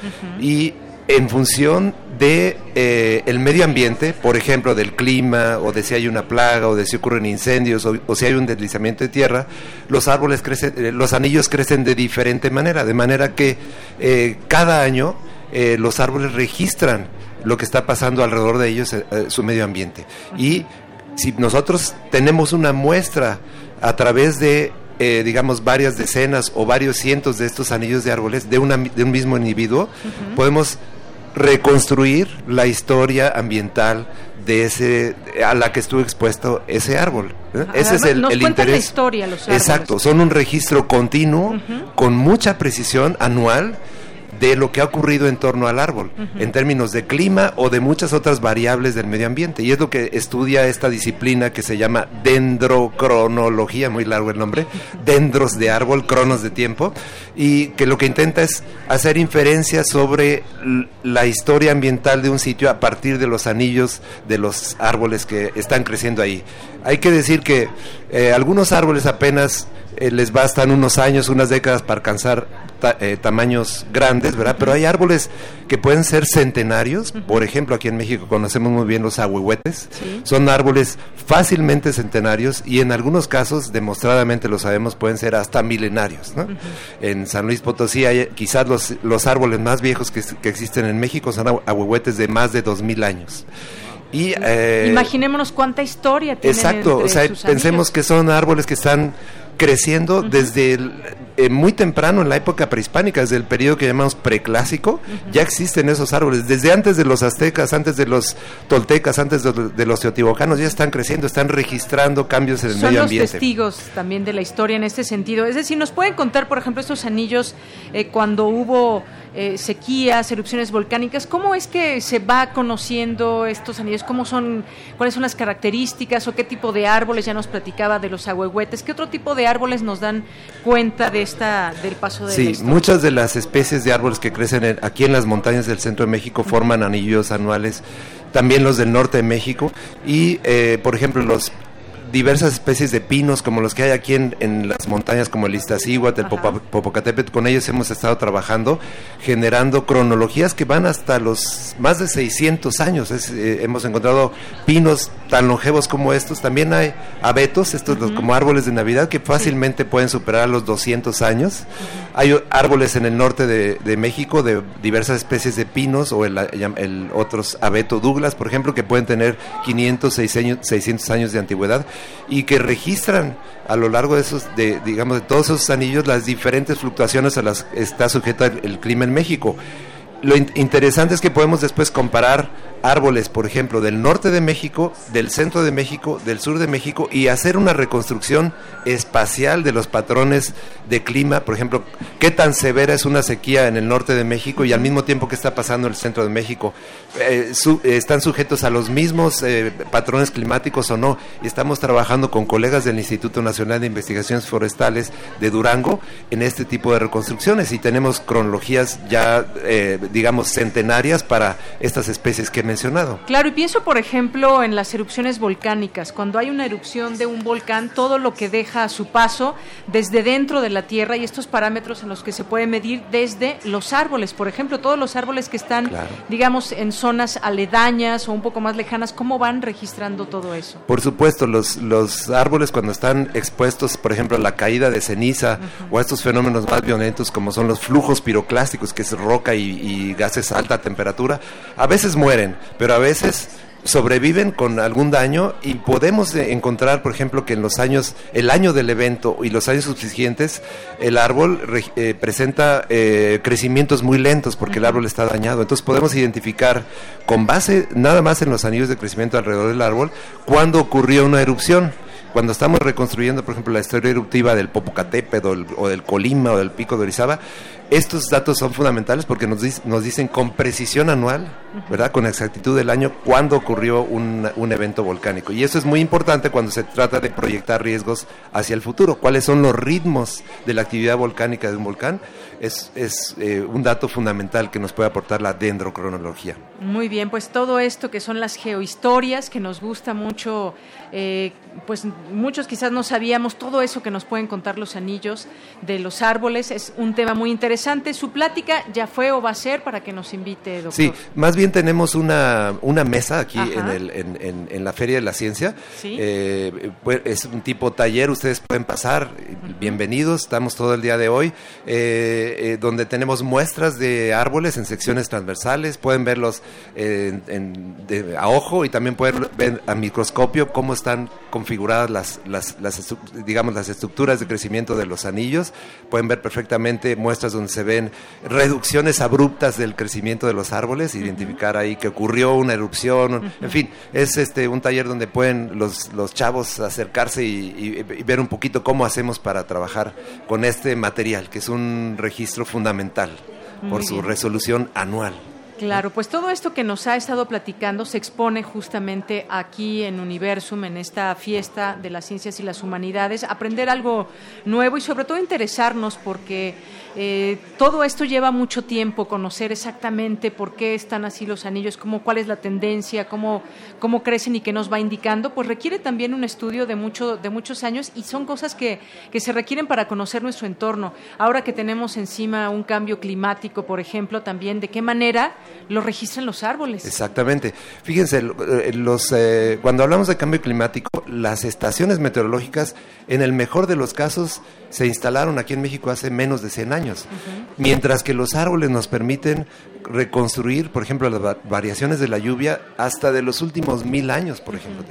Y en función de eh, el medio ambiente, por ejemplo, del clima o de si hay una plaga o de si ocurren incendios o, si hay un deslizamiento de tierra, los árboles crecen, eh, los anillos crecen de diferente manera, de manera que eh, cada año los árboles registran lo que está pasando alrededor de ellos, su medio ambiente. Y si nosotros tenemos una muestra a través de, eh, digamos, varias decenas o varios cientos de estos anillos de árboles de, una, de un mismo individuo, podemos reconstruir la historia ambiental de ese a la que estuvo expuesto ese árbol. ¿eh? Ese es el, el interés. La historia, los Exacto, son un registro continuo con mucha precisión anual de lo que ha ocurrido en torno al árbol, en términos de clima o de muchas otras variables del medio ambiente. Y es lo que estudia esta disciplina que se llama dendrocronología, muy largo el nombre, [LAUGHS] dendros de árbol, cronos de tiempo, y que lo que intenta es hacer inferencias sobre la historia ambiental de un sitio a partir de los anillos de los árboles que están creciendo ahí. Hay que decir que eh, algunos árboles apenas eh, les bastan unos años, unas décadas para alcanzar eh, tamaños grandes, ¿verdad? Pero hay árboles que pueden ser centenarios. Por ejemplo, aquí en México conocemos muy bien los ahuehuetes. Son árboles fácilmente centenarios y en algunos casos, demostradamente lo sabemos, pueden ser hasta milenarios. ¿no? En San Luis Potosí hay quizás los, los árboles más viejos que, existen en México son ahuehuetes de más de dos mil años. Y, eh, Imaginémonos cuánta historia tienen. Exacto, o sea, pensemos que son árboles que están creciendo desde eh, muy temprano en la época prehispánica, desde el periodo que llamamos preclásico, ya existen esos árboles. Desde antes de los aztecas, antes de los toltecas, antes de, los teotihuacanos, ya están creciendo, están registrando cambios en el medio ambiente. Son los testigos también de la historia en este sentido. Es decir, nos pueden contar, por ejemplo, estos anillos eh, cuando hubo eh, sequías, erupciones volcánicas. ¿Cómo es que se va conociendo estos anillos? ¿Cómo son, cuáles son las características o qué tipo de árboles? Ya nos platicaba de los ahuehuetes. ¿Qué otro tipo de árboles nos dan cuenta de esta del paso de Sí, muchas de las especies de árboles que crecen aquí en las montañas del centro de México forman anillos anuales también los del norte de México y eh, por ejemplo los diversas especies de pinos como los que hay aquí en, las montañas como el Iztaccíhuatl, el Popocatépetl, con ellos hemos estado trabajando generando cronologías que van hasta los más de 600 años. Eh, hemos encontrado pinos tan longevos como estos, también hay abetos, estos como árboles de Navidad que fácilmente pueden superar los 200 años. Hay árboles en el norte de, México de diversas especies de pinos o el, el otros abeto Douglas, por ejemplo, que pueden tener 500, 600 años de antigüedad y que registran a lo largo de esos, de, digamos, de todos esos anillos las diferentes fluctuaciones a las que está sujeta el, clima en México. Lo interesante es que podemos después comparar árboles, por ejemplo, del norte de México, del centro de México, del sur de México y hacer una reconstrucción espacial de los patrones de clima, por ejemplo, qué tan severa es una sequía en el norte de México y al mismo tiempo qué está pasando en el centro de México. Eh, ¿Están sujetos a los mismos eh, patrones climáticos o no? Estamos trabajando con colegas del Instituto Nacional de Investigaciones Forestales de Durango en este tipo de reconstrucciones y tenemos cronologías ya, eh, digamos, centenarias para estas especies que mencionado. Claro, y pienso, por ejemplo, en las erupciones volcánicas. Cuando hay una erupción de un volcán, todo lo que deja a su paso desde dentro de la Tierra y estos parámetros en los que se puede medir desde los árboles. Por ejemplo, todos los árboles que están, digamos, en zonas aledañas o un poco más lejanas, ¿cómo van registrando todo eso? Por supuesto, los, los árboles cuando están expuestos, por ejemplo, a la caída de ceniza o a estos fenómenos más violentos como son los flujos piroclásticos, que es roca y, y gases a alta temperatura, a veces mueren pero a veces sobreviven con algún daño y podemos encontrar, por ejemplo, que en los años, el año del evento y los años subsiguientes, el árbol eh, presenta eh, crecimientos muy lentos porque el árbol está dañado. Entonces podemos identificar con base nada más en los anillos de crecimiento alrededor del árbol cuándo ocurrió una erupción cuando estamos reconstruyendo, por ejemplo, la historia eruptiva del Popocatépetl o, del Colima o del Pico de Orizaba, estos datos son fundamentales porque nos, dicen con precisión anual, ¿verdad? Con exactitud del año, cuándo ocurrió un, evento volcánico. Y eso es muy importante cuando se trata de proyectar riesgos hacia el futuro. ¿Cuáles son los ritmos de la actividad volcánica de un volcán? Es, es eh, un dato fundamental que nos puede aportar la dendrocronología. Muy bien, pues todo esto que son las geohistorias, que nos gusta mucho, eh, pues muchos quizás no sabíamos, todo eso que nos pueden contar los anillos de los árboles, es un tema muy interesante. ¿Su plática ya fue o va a ser para que nos invite, doctor? Sí, más bien tenemos una, una mesa aquí en, el, en, en, la Feria de la Ciencia. Eh, pues, es un tipo taller, ustedes pueden pasar, bienvenidos, estamos todo el día de hoy, eh, eh, donde tenemos muestras de árboles en secciones transversales, pueden verlos a ojo y también pueden ver a microscopio cómo están configuradas las, las, las, digamos, las estructuras de crecimiento de los anillos, pueden ver perfectamente muestras donde se ven reducciones abruptas del crecimiento de los árboles, identificar ahí que ocurrió una erupción, en fin, es este un taller donde pueden los, los chavos acercarse y, ver un poquito cómo hacemos para trabajar con este material, que es un registro fundamental por su resolución anual. Claro, pues todo esto que nos ha estado platicando se expone justamente aquí en Universum, en esta fiesta de las ciencias y las humanidades, aprender algo nuevo y sobre todo interesarnos porque eh, todo esto lleva mucho tiempo, conocer exactamente por qué están así los anillos, cómo, cuál es la tendencia, cómo, cómo crecen y qué nos va indicando, pues requiere también un estudio de, mucho, de muchos años y son cosas que, que se requieren para conocer nuestro entorno. Ahora que tenemos encima un cambio climático, por ejemplo, también de qué manera lo registran los árboles. Exactamente. Fíjense, eh, los, eh, cuando hablamos de cambio climático, las estaciones meteorológicas, en el mejor de los casos, se instalaron aquí en México hace menos de 100 años, mientras que los árboles nos permiten reconstruir, por ejemplo, las variaciones de la lluvia hasta de los últimos mil años, por ejemplo.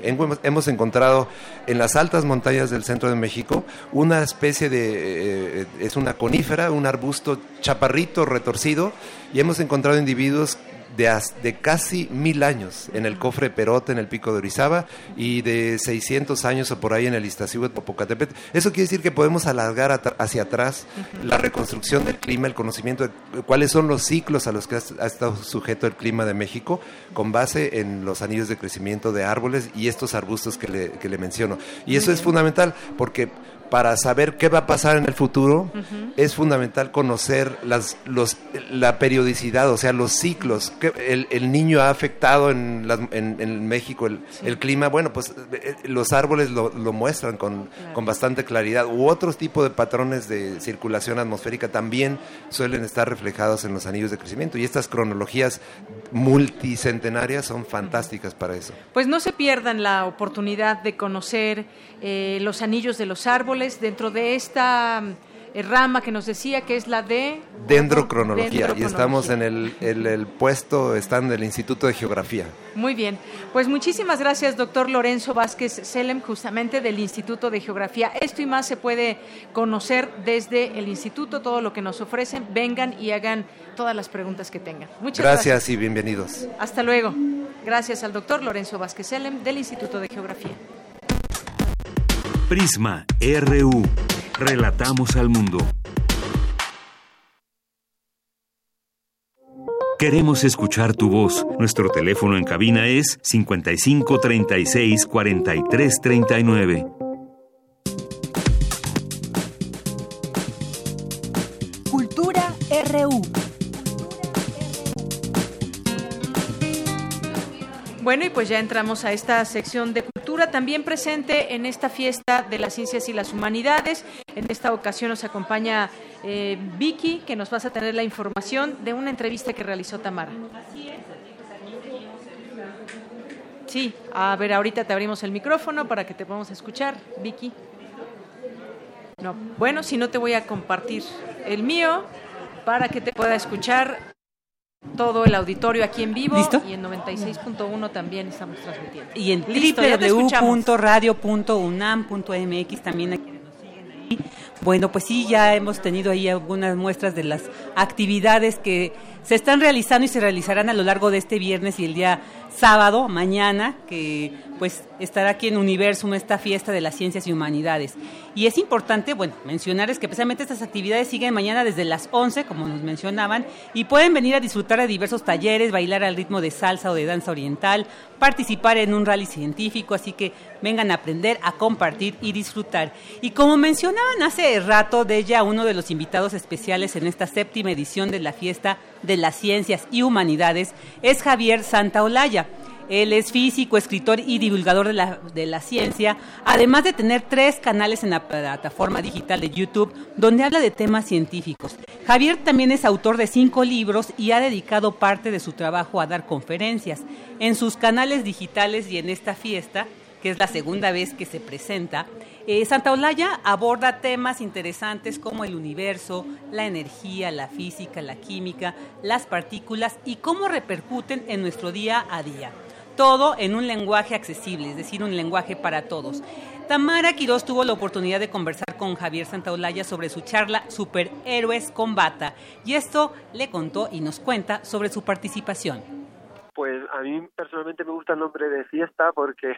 Hemos encontrado en las altas montañas del centro de México una especie de, eh, es una conífera, un arbusto chaparrito, retorcido, y hemos encontrado individuos de, casi mil años en el cofre Perote, en el pico de Orizaba, y de 600 años o por ahí en el Iztaccíhuatl Popocatépetl. Eso quiere decir que podemos alargar hacia atrás la reconstrucción del clima, el conocimiento de cuáles son los ciclos a los que ha, estado sujeto el clima de México, con base en los anillos de crecimiento de árboles y estos arbustos que le, que le menciono. Y eso es fundamental porque para saber qué va a pasar en el futuro, es fundamental conocer las, los, la periodicidad, o sea, los ciclos. Que el, niño ha afectado en, en, México, el, el, clima. Bueno, pues eh, los árboles lo, lo muestran con, con, bastante claridad, u otros tipos de patrones de circulación atmosférica también suelen estar reflejados en los anillos de crecimiento. Y estas cronologías multicentenarias son fantásticas para eso. Pues no se pierdan la oportunidad de conocer eh, los anillos de los árboles dentro de esta rama que nos decía que es la de... Dendrocronología, y estamos en el, el, puesto, están del Instituto de Geografía. Muy bien, pues muchísimas gracias, doctor Lorenzo Vázquez Selem, justamente del Instituto de Geografía. Esto y más se puede conocer desde el instituto, todo lo que nos ofrecen. Vengan y hagan todas las preguntas que tengan. Muchas gracias. Gracias y bienvenidos. Hasta luego. Gracias al doctor Lorenzo Vázquez Selem del Instituto de Geografía. Prisma RU. Relatamos al mundo. Queremos escuchar tu voz. Nuestro teléfono en cabina es 55 36 43 39. Cultura RU. Bueno, y pues ya entramos a esta sección de cultura, también presente en esta fiesta de las ciencias y las humanidades. En esta ocasión nos acompaña eh, Vicky, que nos vas a tener la información de una entrevista que realizó Tamara. Sí, a ver, ahorita te abrimos el micrófono para que te podamos escuchar, Vicky. No, bueno, si no te voy a compartir el mío para que te pueda escuchar todo el auditorio aquí en vivo y en 96.1 también estamos transmitiendo. Y en www.radio.unam.mx también aquí nos siguen ahí. Bueno, pues sí, ya hemos tenido ahí algunas muestras de las actividades que se están realizando y se realizarán a lo largo de este viernes y el día sábado, mañana, que pues estará aquí en Universum esta fiesta de las ciencias y humanidades. Y es importante, bueno, mencionarles que precisamente estas actividades siguen mañana desde las 11, como nos mencionaban, y pueden venir a disfrutar de diversos talleres, bailar al ritmo de salsa o de danza oriental, participar en un rally científico, así que vengan a aprender, a compartir y disfrutar. Y como mencionaban hace rato de ella, uno de los invitados especiales en esta séptima edición de la fiesta de las ciencias y humanidades es Javier Santaolalla. Él es físico, escritor y divulgador de la, de la, ciencia, además de tener tres canales en la plataforma digital de YouTube donde habla de temas científicos. Javier también es autor de cinco libros y ha dedicado parte de su trabajo a dar conferencias. En sus canales digitales y en esta fiesta, que es la segunda vez que se presenta, eh, Santa Olaya aborda temas interesantes como el universo, la energía, la física, la química, las partículas y cómo repercuten en nuestro día a día. Todo en un lenguaje accesible, es decir, un lenguaje para todos. Tamara Quiroz tuvo la oportunidad de conversar con Javier Santaolalla sobre su charla Superhéroes con Bata y esto le contó y nos cuenta sobre su participación. Pues a mí personalmente me gusta el nombre de fiesta porque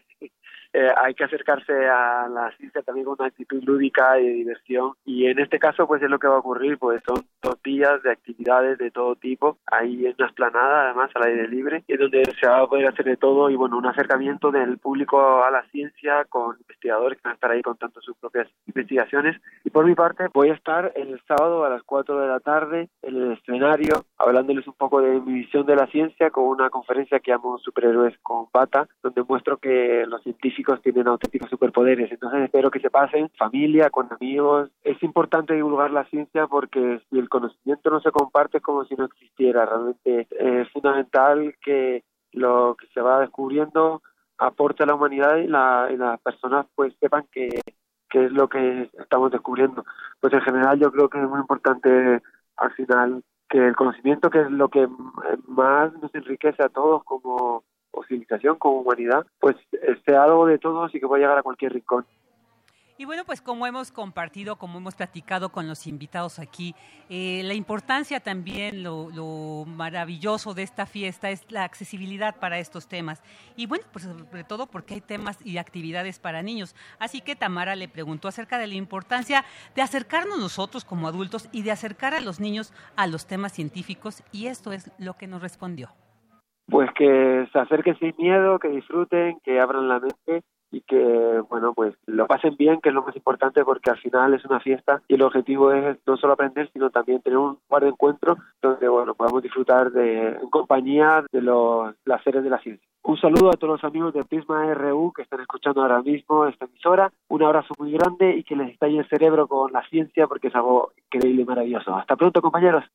eh, hay que acercarse a la ciencia también con una actitud lúdica y de diversión. Y en este caso pues es lo que va a ocurrir pues son dos días de actividades de todo tipo ahí en una esplanada además al aire libre y donde se va a poder hacer de todo y bueno un acercamiento del público a la ciencia con investigadores que van a estar ahí contando sus propias investigaciones. Y por mi parte voy a estar el sábado a las 4 de la tarde en el escenario hablándoles un poco de mi visión de la ciencia con una conferencia que llamo Superhéroes con Bata donde muestro que los científicos tienen auténticos superpoderes. Entonces espero que se pasen, familia, con amigos. Es importante divulgar la ciencia porque si el conocimiento no se comparte es como si no existiera. Realmente es fundamental que lo que se va descubriendo aporte a la humanidad y, las personas pues sepan que, que es lo que estamos descubriendo. Pues en general yo creo que es muy importante al final que el conocimiento, que es lo que más nos enriquece a todos como o civilización, como humanidad, pues sea algo de todos y que pueda llegar a cualquier rincón. Y bueno, pues como hemos compartido, como hemos platicado con los invitados aquí, eh, la importancia también, lo, maravilloso de esta fiesta es la accesibilidad para estos temas. Y bueno, pues sobre todo porque hay temas y actividades para niños. Así que Tamara le preguntó acerca de la importancia de acercarnos nosotros como adultos y de acercar a los niños a los temas científicos. Y esto es lo que nos respondió pues que se acerquen sin miedo, que disfruten, que abran la mente y que, bueno, pues lo pasen bien, que es lo más importante porque al final es una fiesta y el objetivo es no solo aprender, sino también tener un lugar de encuentro donde, bueno, podamos disfrutar de, en compañía de los placeres de la ciencia. Un saludo a todos los amigos de Prisma RU que están escuchando ahora mismo esta emisora. Un abrazo muy grande y que les estalle el cerebro con la ciencia porque es algo increíble y maravilloso. Hasta pronto, compañeros.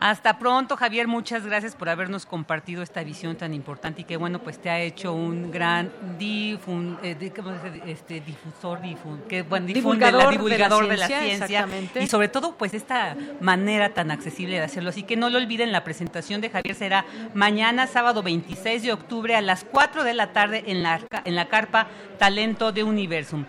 Hasta pronto, Javier. Muchas gracias por habernos compartido esta visión tan importante y que, bueno, pues te ha hecho un gran difun, eh, este, difusor, difun, que, bueno, divulgador, divulgador de la ciencia, y sobre todo, pues esta manera tan accesible de hacerlo. Así que no lo olviden, la presentación de Javier será mañana, sábado 26 de octubre a las 4 de la tarde en la, en la carpa Talento de Universum.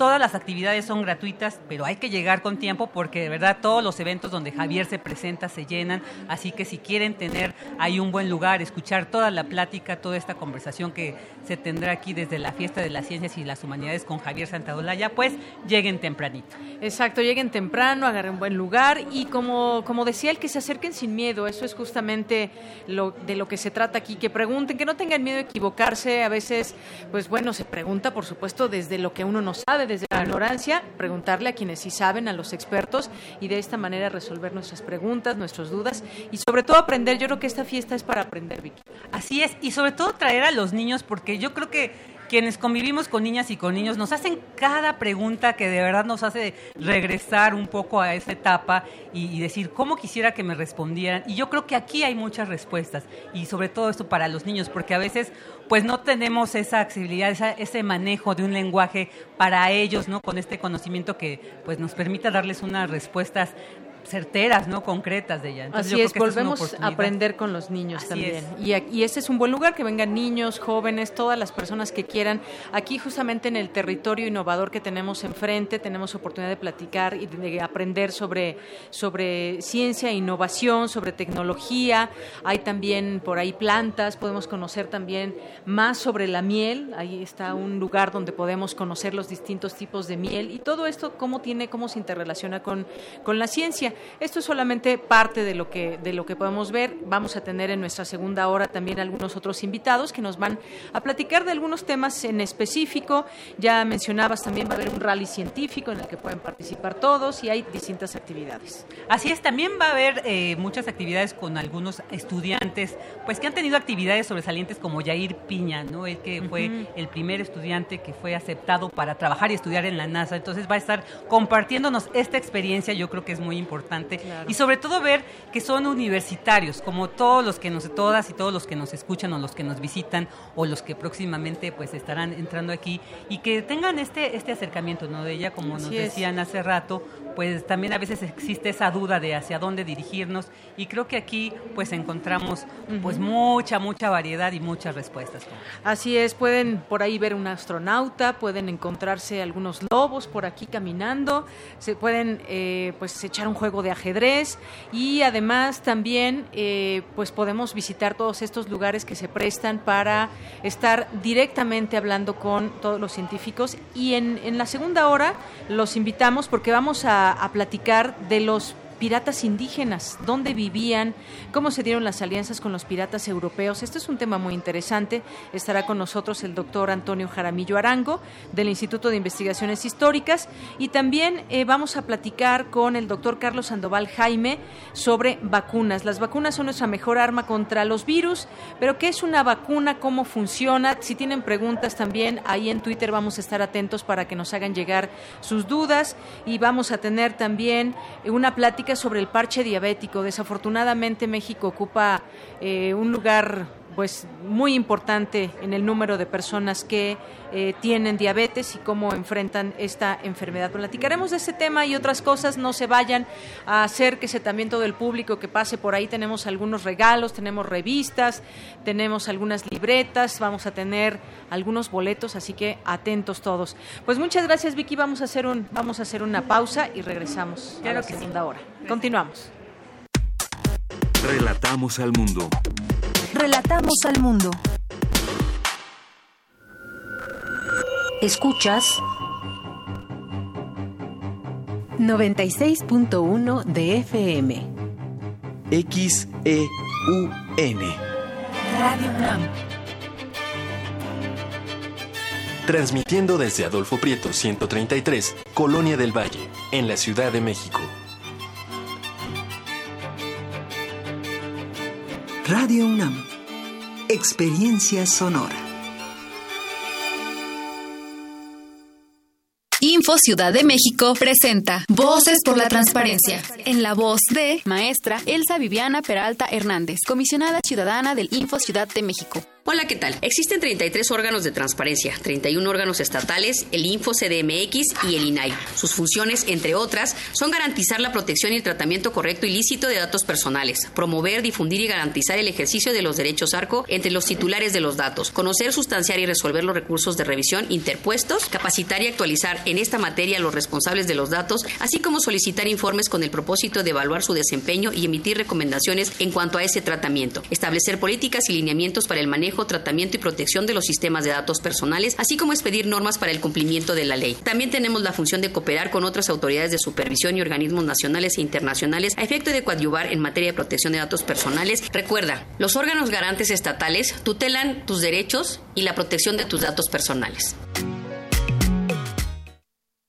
Todas las actividades son gratuitas, pero hay que llegar con tiempo porque de verdad todos los eventos donde Javier se presenta se llenan. Así que si quieren tener ahí un buen lugar, escuchar toda la plática, toda esta conversación que se tendrá aquí desde la Fiesta de las Ciencias y las Humanidades con Javier Santadolaya, pues lleguen tempranito. Exacto, lleguen temprano, agarren un buen lugar y como, como decía, el que se acerquen sin miedo. Eso es justamente lo, de lo que se trata aquí, que pregunten, que no tengan miedo de equivocarse. A veces, pues bueno, se pregunta, por supuesto, desde lo que uno no sabe desde la ignorancia, preguntarle a quienes sí saben, a los expertos, y de esta manera resolver nuestras preguntas, nuestras dudas, y sobre todo aprender. Yo creo que esta fiesta es para aprender, Vicky. Así es, y sobre todo traer a los niños, porque yo creo que quienes convivimos con niñas y con niños nos hacen cada pregunta que de verdad nos hace regresar un poco a esa etapa y, decir cómo quisiera que me respondieran. Y yo creo que aquí hay muchas respuestas y sobre todo esto para los niños, porque a veces pues no tenemos esa accesibilidad, ese manejo de un lenguaje para ellos, ¿no? Con este conocimiento que pues nos permita darles unas respuestas certeras, ¿no? Concretas de ella. Así es, volvemos a aprender con los niños también. Y, y ese es un buen lugar, que vengan niños, jóvenes, todas las personas que quieran. Aquí justamente en el territorio innovador que tenemos enfrente, tenemos oportunidad de platicar y de aprender sobre, sobre ciencia e innovación, sobre tecnología. Hay también por ahí plantas, podemos conocer también más sobre la miel. Ahí está un lugar donde podemos conocer los distintos tipos de miel y todo esto, cómo tiene, cómo se interrelaciona con, con la ciencia. Esto es solamente parte de lo que de lo que podemos ver. Vamos a tener en nuestra segunda hora también algunos otros invitados que nos van a platicar de algunos temas en específico. Ya mencionabas también va a haber un rally científico en el que pueden participar todos y hay distintas actividades. Así es, también va a haber eh, muchas actividades con algunos estudiantes, pues que han tenido actividades sobresalientes como Jair Piña, ¿no? El que fue el primer estudiante que fue aceptado para trabajar y estudiar en la NASA. Entonces va a estar compartiéndonos esta experiencia, yo creo que es muy importante y sobre todo ver que son universitarios, como todos los que nos, todas y todos los que nos escuchan o los que nos visitan o los que próximamente pues estarán entrando aquí y que tengan este, este acercamiento, ¿no? De ella, como nos decían hace rato, pues también a veces existe esa duda de hacia dónde dirigirnos y creo que aquí pues encontramos pues mucha, mucha variedad y muchas respuestas. Así es, pueden por ahí ver un astronauta, pueden encontrarse algunos lobos por aquí caminando, se pueden eh, pues echar un juego de ajedrez y además también eh, pues podemos visitar todos estos lugares que se prestan para estar directamente hablando con todos los científicos y en, en la segunda hora los invitamos porque vamos a, a platicar de los piratas indígenas, dónde vivían, cómo se dieron las alianzas con los piratas europeos. Este es un tema muy interesante. Estará con nosotros el doctor Antonio Jaramillo Arango del Instituto de Investigaciones Históricas y también eh, vamos a platicar con el doctor Carlos Sandoval Jaime sobre vacunas. Las vacunas son nuestra mejor arma contra los virus, pero ¿qué es una vacuna? ¿Cómo funciona? Si tienen preguntas también, ahí en Twitter vamos a estar atentos para que nos hagan llegar sus dudas y vamos a tener también una plática sobre el parche diabético. Desafortunadamente México ocupa eh, un lugar pues muy importante en el número de personas que eh, tienen diabetes y cómo enfrentan esta enfermedad. Platicaremos de ese tema y otras cosas. No se vayan a acérquese también todo el público que pase por ahí. Tenemos algunos regalos, tenemos revistas, tenemos algunas libretas, vamos a tener algunos boletos, así que atentos todos. Pues muchas gracias Vicky. Vamos a hacer un vamos a hacer una pausa y regresamos a la segunda hora. Continuamos. Relatamos al mundo. Relatamos al mundo. Escuchas 96.1 de FM. XEUN. Radio UNAM. Transmitiendo desde Adolfo Prieto 133, Colonia del Valle, en la Ciudad de México. Radio UNAM. Experiencia sonora. Info Ciudad de México presenta Voces por la Transparencia. En la voz de maestra Elsa Viviana Peralta Hernández, comisionada ciudadana del Info Ciudad de México. Hola, ¿qué tal? Existen 33 órganos de transparencia, 31 órganos estatales, el Info CDMX y el INAI. Sus funciones, entre otras, son garantizar la protección y el tratamiento correcto y lícito de datos personales, promover, difundir y garantizar el ejercicio de los derechos ARCO entre los titulares de los datos, conocer, sustanciar y resolver los recursos de revisión interpuestos, capacitar y actualizar en esta materia a los responsables de los datos, así como solicitar informes con el propósito de evaluar su desempeño y emitir recomendaciones en cuanto a ese tratamiento, establecer políticas y lineamientos para el manejo tratamiento y protección de los sistemas de datos personales, así como expedir normas para el cumplimiento de la ley. También tenemos la función de cooperar con otras autoridades de supervisión y organismos nacionales e internacionales a efecto de coadyuvar en materia de protección de datos personales. Recuerda, los órganos garantes estatales tutelan tus derechos y la protección de tus datos personales.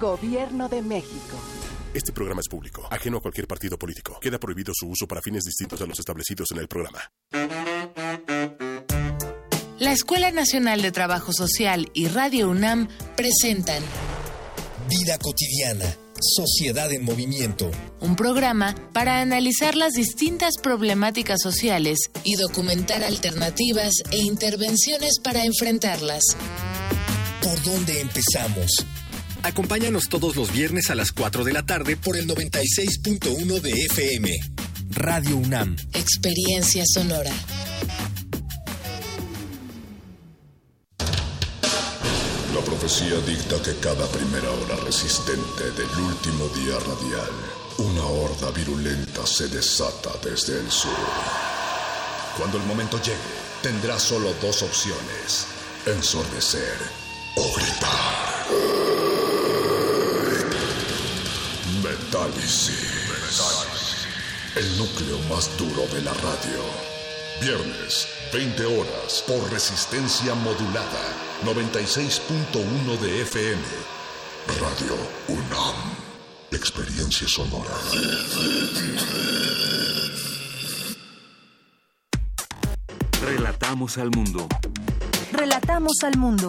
Gobierno de México. Este programa es público, ajeno a cualquier partido político. Queda prohibido su uso para fines distintos a los establecidos en el programa. La Escuela Nacional de Trabajo Social y Radio UNAM presentan Vida cotidiana, Sociedad en Movimiento. Un programa para analizar las distintas problemáticas sociales y documentar alternativas e intervenciones para enfrentarlas. ¿Por dónde empezamos? Acompáñanos todos los viernes a las 4 de la tarde por el 96.1 de FM. Radio UNAM. Experiencia sonora. La profecía dicta que cada primera hora resistente del último día radial, una horda virulenta se desata desde el sur. Cuando el momento llegue, tendrá solo dos opciones, ensordecer o gritar. Metálisis. El núcleo más duro de la radio. Viernes, 20 horas, por resistencia modulada. 96.1 de FM. Radio UNAM. Experiencia sonora. Relatamos al mundo. Relatamos al mundo.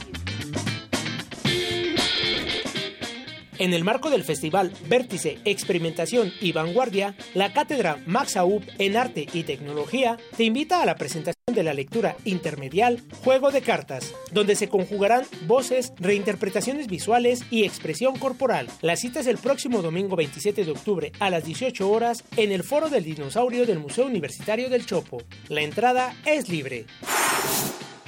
En el marco del festival Vértice, Experimentación y Vanguardia, la cátedra Max Aub en Arte y Tecnología te invita a la presentación de la lectura intermedial Juego de Cartas, donde se conjugarán voces, reinterpretaciones visuales y expresión corporal. La cita es el próximo domingo 27 de octubre a las 18 horas en el Foro del Dinosaurio del Museo Universitario del Chopo. La entrada es libre.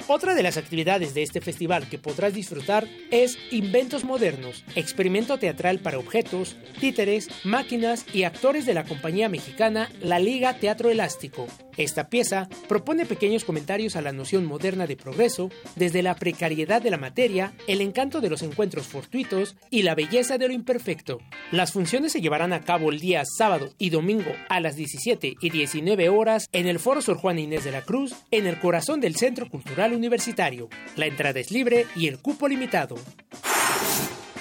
Otra de las actividades de este festival que podrás disfrutar es Inventos Modernos, experimento teatral para objetos, títeres, máquinas y actores de la compañía mexicana La Liga Teatro Elástico. Esta pieza propone pequeños comentarios a la noción moderna de progreso, desde la precariedad de la materia, el encanto de los encuentros fortuitos y la belleza de lo imperfecto. Las funciones se llevarán a cabo el día sábado y domingo a las 17 y 19 horas en el Foro Sor Juan Inés de la Cruz, en el corazón del Centro Cultural Universitario. La entrada es libre y el cupo limitado.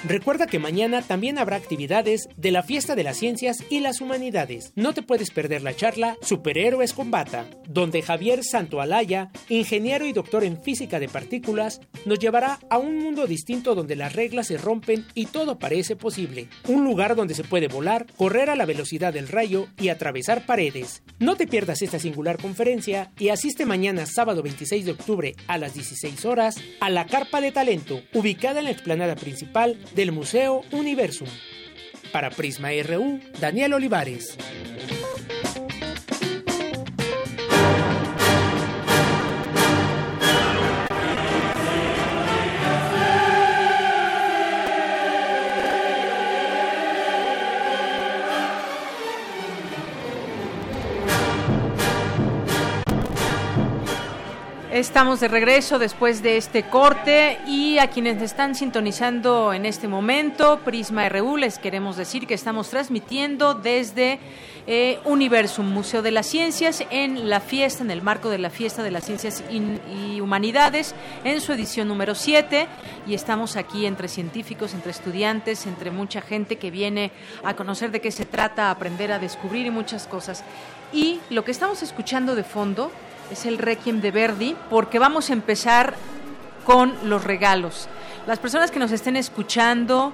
Recuerda que mañana también habrá actividades de la Fiesta de las Ciencias y las Humanidades. No te puedes perder la charla Superhéroes con Bata, donde Javier Santoalaya, ingeniero y doctor en física de partículas, nos llevará a un mundo distinto donde las reglas se rompen y todo parece posible. Un lugar donde se puede volar, correr a la velocidad del rayo y atravesar paredes. No te pierdas esta singular conferencia y asiste mañana sábado 26 de octubre a las 16 horas a la Carpa de Talento, ubicada en la explanada principal del Museo Universum. Para Prisma RU, Daniel Olivares. Estamos de regreso después de este corte y a quienes están sintonizando en este momento, Prisma RU, les queremos decir que estamos transmitiendo desde eh, Universum, Museo de las Ciencias, en la fiesta, en el marco de la fiesta de las Ciencias y Humanidades, en su edición número 7. Y estamos aquí entre científicos, entre estudiantes, entre mucha gente que viene a conocer de qué se trata, a aprender, a descubrir y muchas cosas. Y lo que estamos escuchando de fondo es el Requiem de Verdi, porque vamos a empezar con los regalos. Las personas que nos estén escuchando,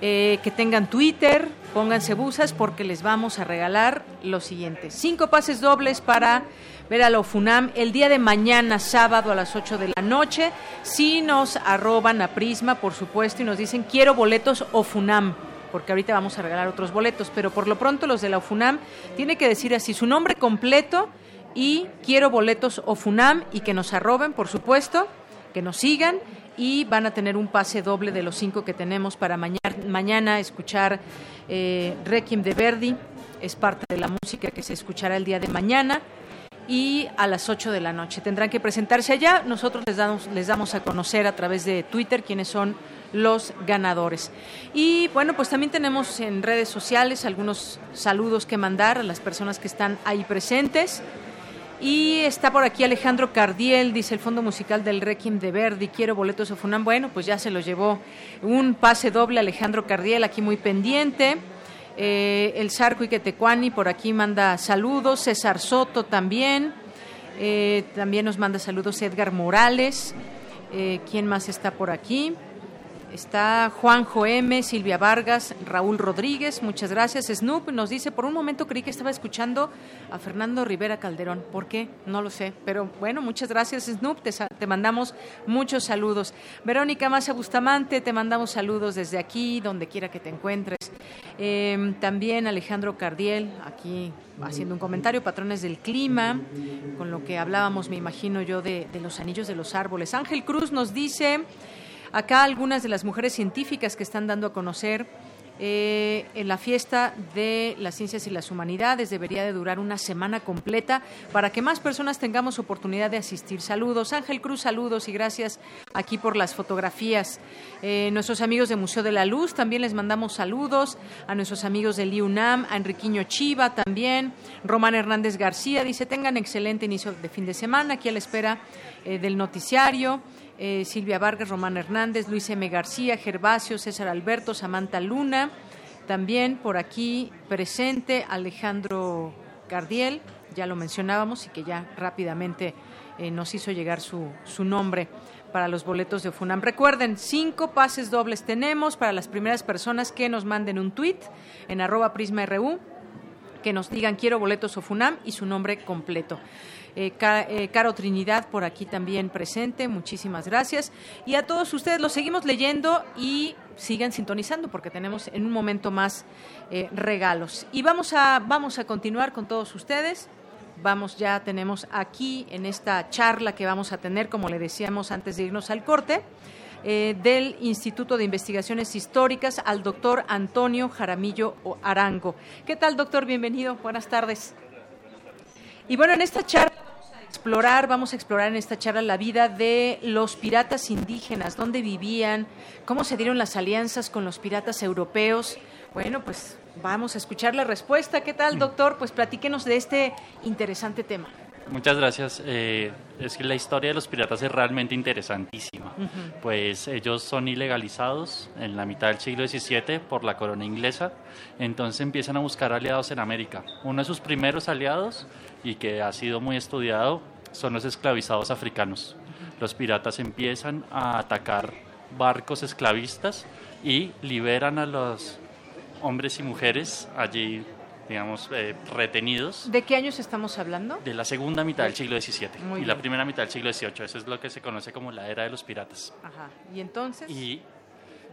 eh, que tengan Twitter, pónganse busas porque les vamos a regalar lo siguiente. Cinco pases dobles para ver a la OFUNAM el día de mañana, sábado a las 8 de la noche. Si nos arroban a Prisma, por supuesto, y nos dicen quiero boletos OFUNAM porque ahorita vamos a regalar otros boletos, pero por lo pronto los de la OFUNAM tiene que decir así su nombre completo, y quiero boletos o FUNAM y que nos arroben, por supuesto, que nos sigan y van a tener un pase doble de los cinco que tenemos para mañana, mañana escuchar eh, Requiem de Verdi, es parte de la música que se escuchará el día de mañana y a las 8 de la noche. Tendrán que presentarse allá, nosotros les damos, les damos a conocer a través de Twitter quiénes son los ganadores. Y bueno, pues también tenemos en redes sociales algunos saludos que mandar a las personas que están ahí presentes. Y está por aquí Alejandro Cardiel, dice el Fondo Musical del Requiem de Verdi, quiero boletos o Funam. Bueno, pues ya se lo llevó un pase doble Alejandro Cardiel, aquí muy pendiente. Eh, el Sarco Iquetecuani por aquí manda saludos, César Soto también. Eh, también nos manda saludos Edgar Morales. Eh, ¿Quién más está por aquí? Está Juanjo M, Silvia Vargas, Raúl Rodríguez, muchas gracias. Snoop nos dice, por un momento creí que estaba escuchando a Fernando Rivera Calderón. ¿Por qué? No lo sé. Pero bueno, muchas gracias Snoop, te, mandamos muchos saludos. Verónica Massa Bustamante, te mandamos saludos desde aquí, donde quiera que te encuentres. Em, también Alejandro Cardiel, aquí haciendo un comentario, patrones del clima, con lo que hablábamos, me imagino yo, de los anillos de los árboles. Ángel Cruz nos dice... Acá algunas de las mujeres científicas que están dando a conocer eh, en la fiesta de las ciencias y las humanidades debería de durar una semana completa para que más personas tengamos oportunidad de asistir. Saludos, Ángel Cruz, saludos y gracias aquí por las fotografías. Eh, nuestros amigos de Museo de la Luz también les mandamos saludos, a nuestros amigos del IUNAM, a Enriquiño Chiva también, Román Hernández García dice tengan excelente inicio de fin de semana aquí a la espera eh, del noticiario. Eh, Silvia Vargas, Román Hernández, Luis M. García, Gervasio, César Alberto, Samantha Luna, también por aquí presente Alejandro Cardiel, ya lo mencionábamos y que ya rápidamente eh, nos hizo llegar su, su nombre para los boletos de FUNAM. Recuerden, cinco pases dobles tenemos para las primeras personas que nos manden un tweet en arroba prisma.ru que nos digan quiero boletos o FUNAM y su nombre completo. Eh, eh, Caro Trinidad por aquí también presente, muchísimas gracias. Y a todos ustedes los seguimos leyendo y sigan sintonizando porque tenemos en un momento más eh, regalos. Y vamos a, vamos a continuar con todos ustedes. Vamos, ya tenemos aquí en esta charla que vamos a tener, como le decíamos antes de irnos al corte, del Instituto de Investigaciones Históricas al doctor Antonio Jaramillo Arango. ¿Qué tal, doctor? Bienvenido. Buenas tardes. Y bueno, en esta charla explorar, vamos a explorar en esta charla la vida de los piratas indígenas, dónde vivían, cómo se dieron las alianzas con los piratas europeos. Bueno, pues vamos a escuchar la respuesta. ¿Qué tal, doctor? Pues platíquenos de este interesante tema. Muchas gracias. Eh, es que la historia de los piratas es realmente interesantísima. Pues ellos son ilegalizados en la mitad del siglo XVII por la corona inglesa, entonces empiezan a buscar aliados en América. Uno de sus primeros aliados, y que ha sido muy estudiado, son los esclavizados africanos. Los piratas empiezan a atacar barcos esclavistas y liberan a los hombres y mujeres allí digamos, eh, retenidos. ¿De qué años estamos hablando? De la segunda mitad del siglo XVII y la primera mitad del siglo XVIII. Eso es lo que se conoce como la era de los piratas. Ajá. ¿Y entonces? Y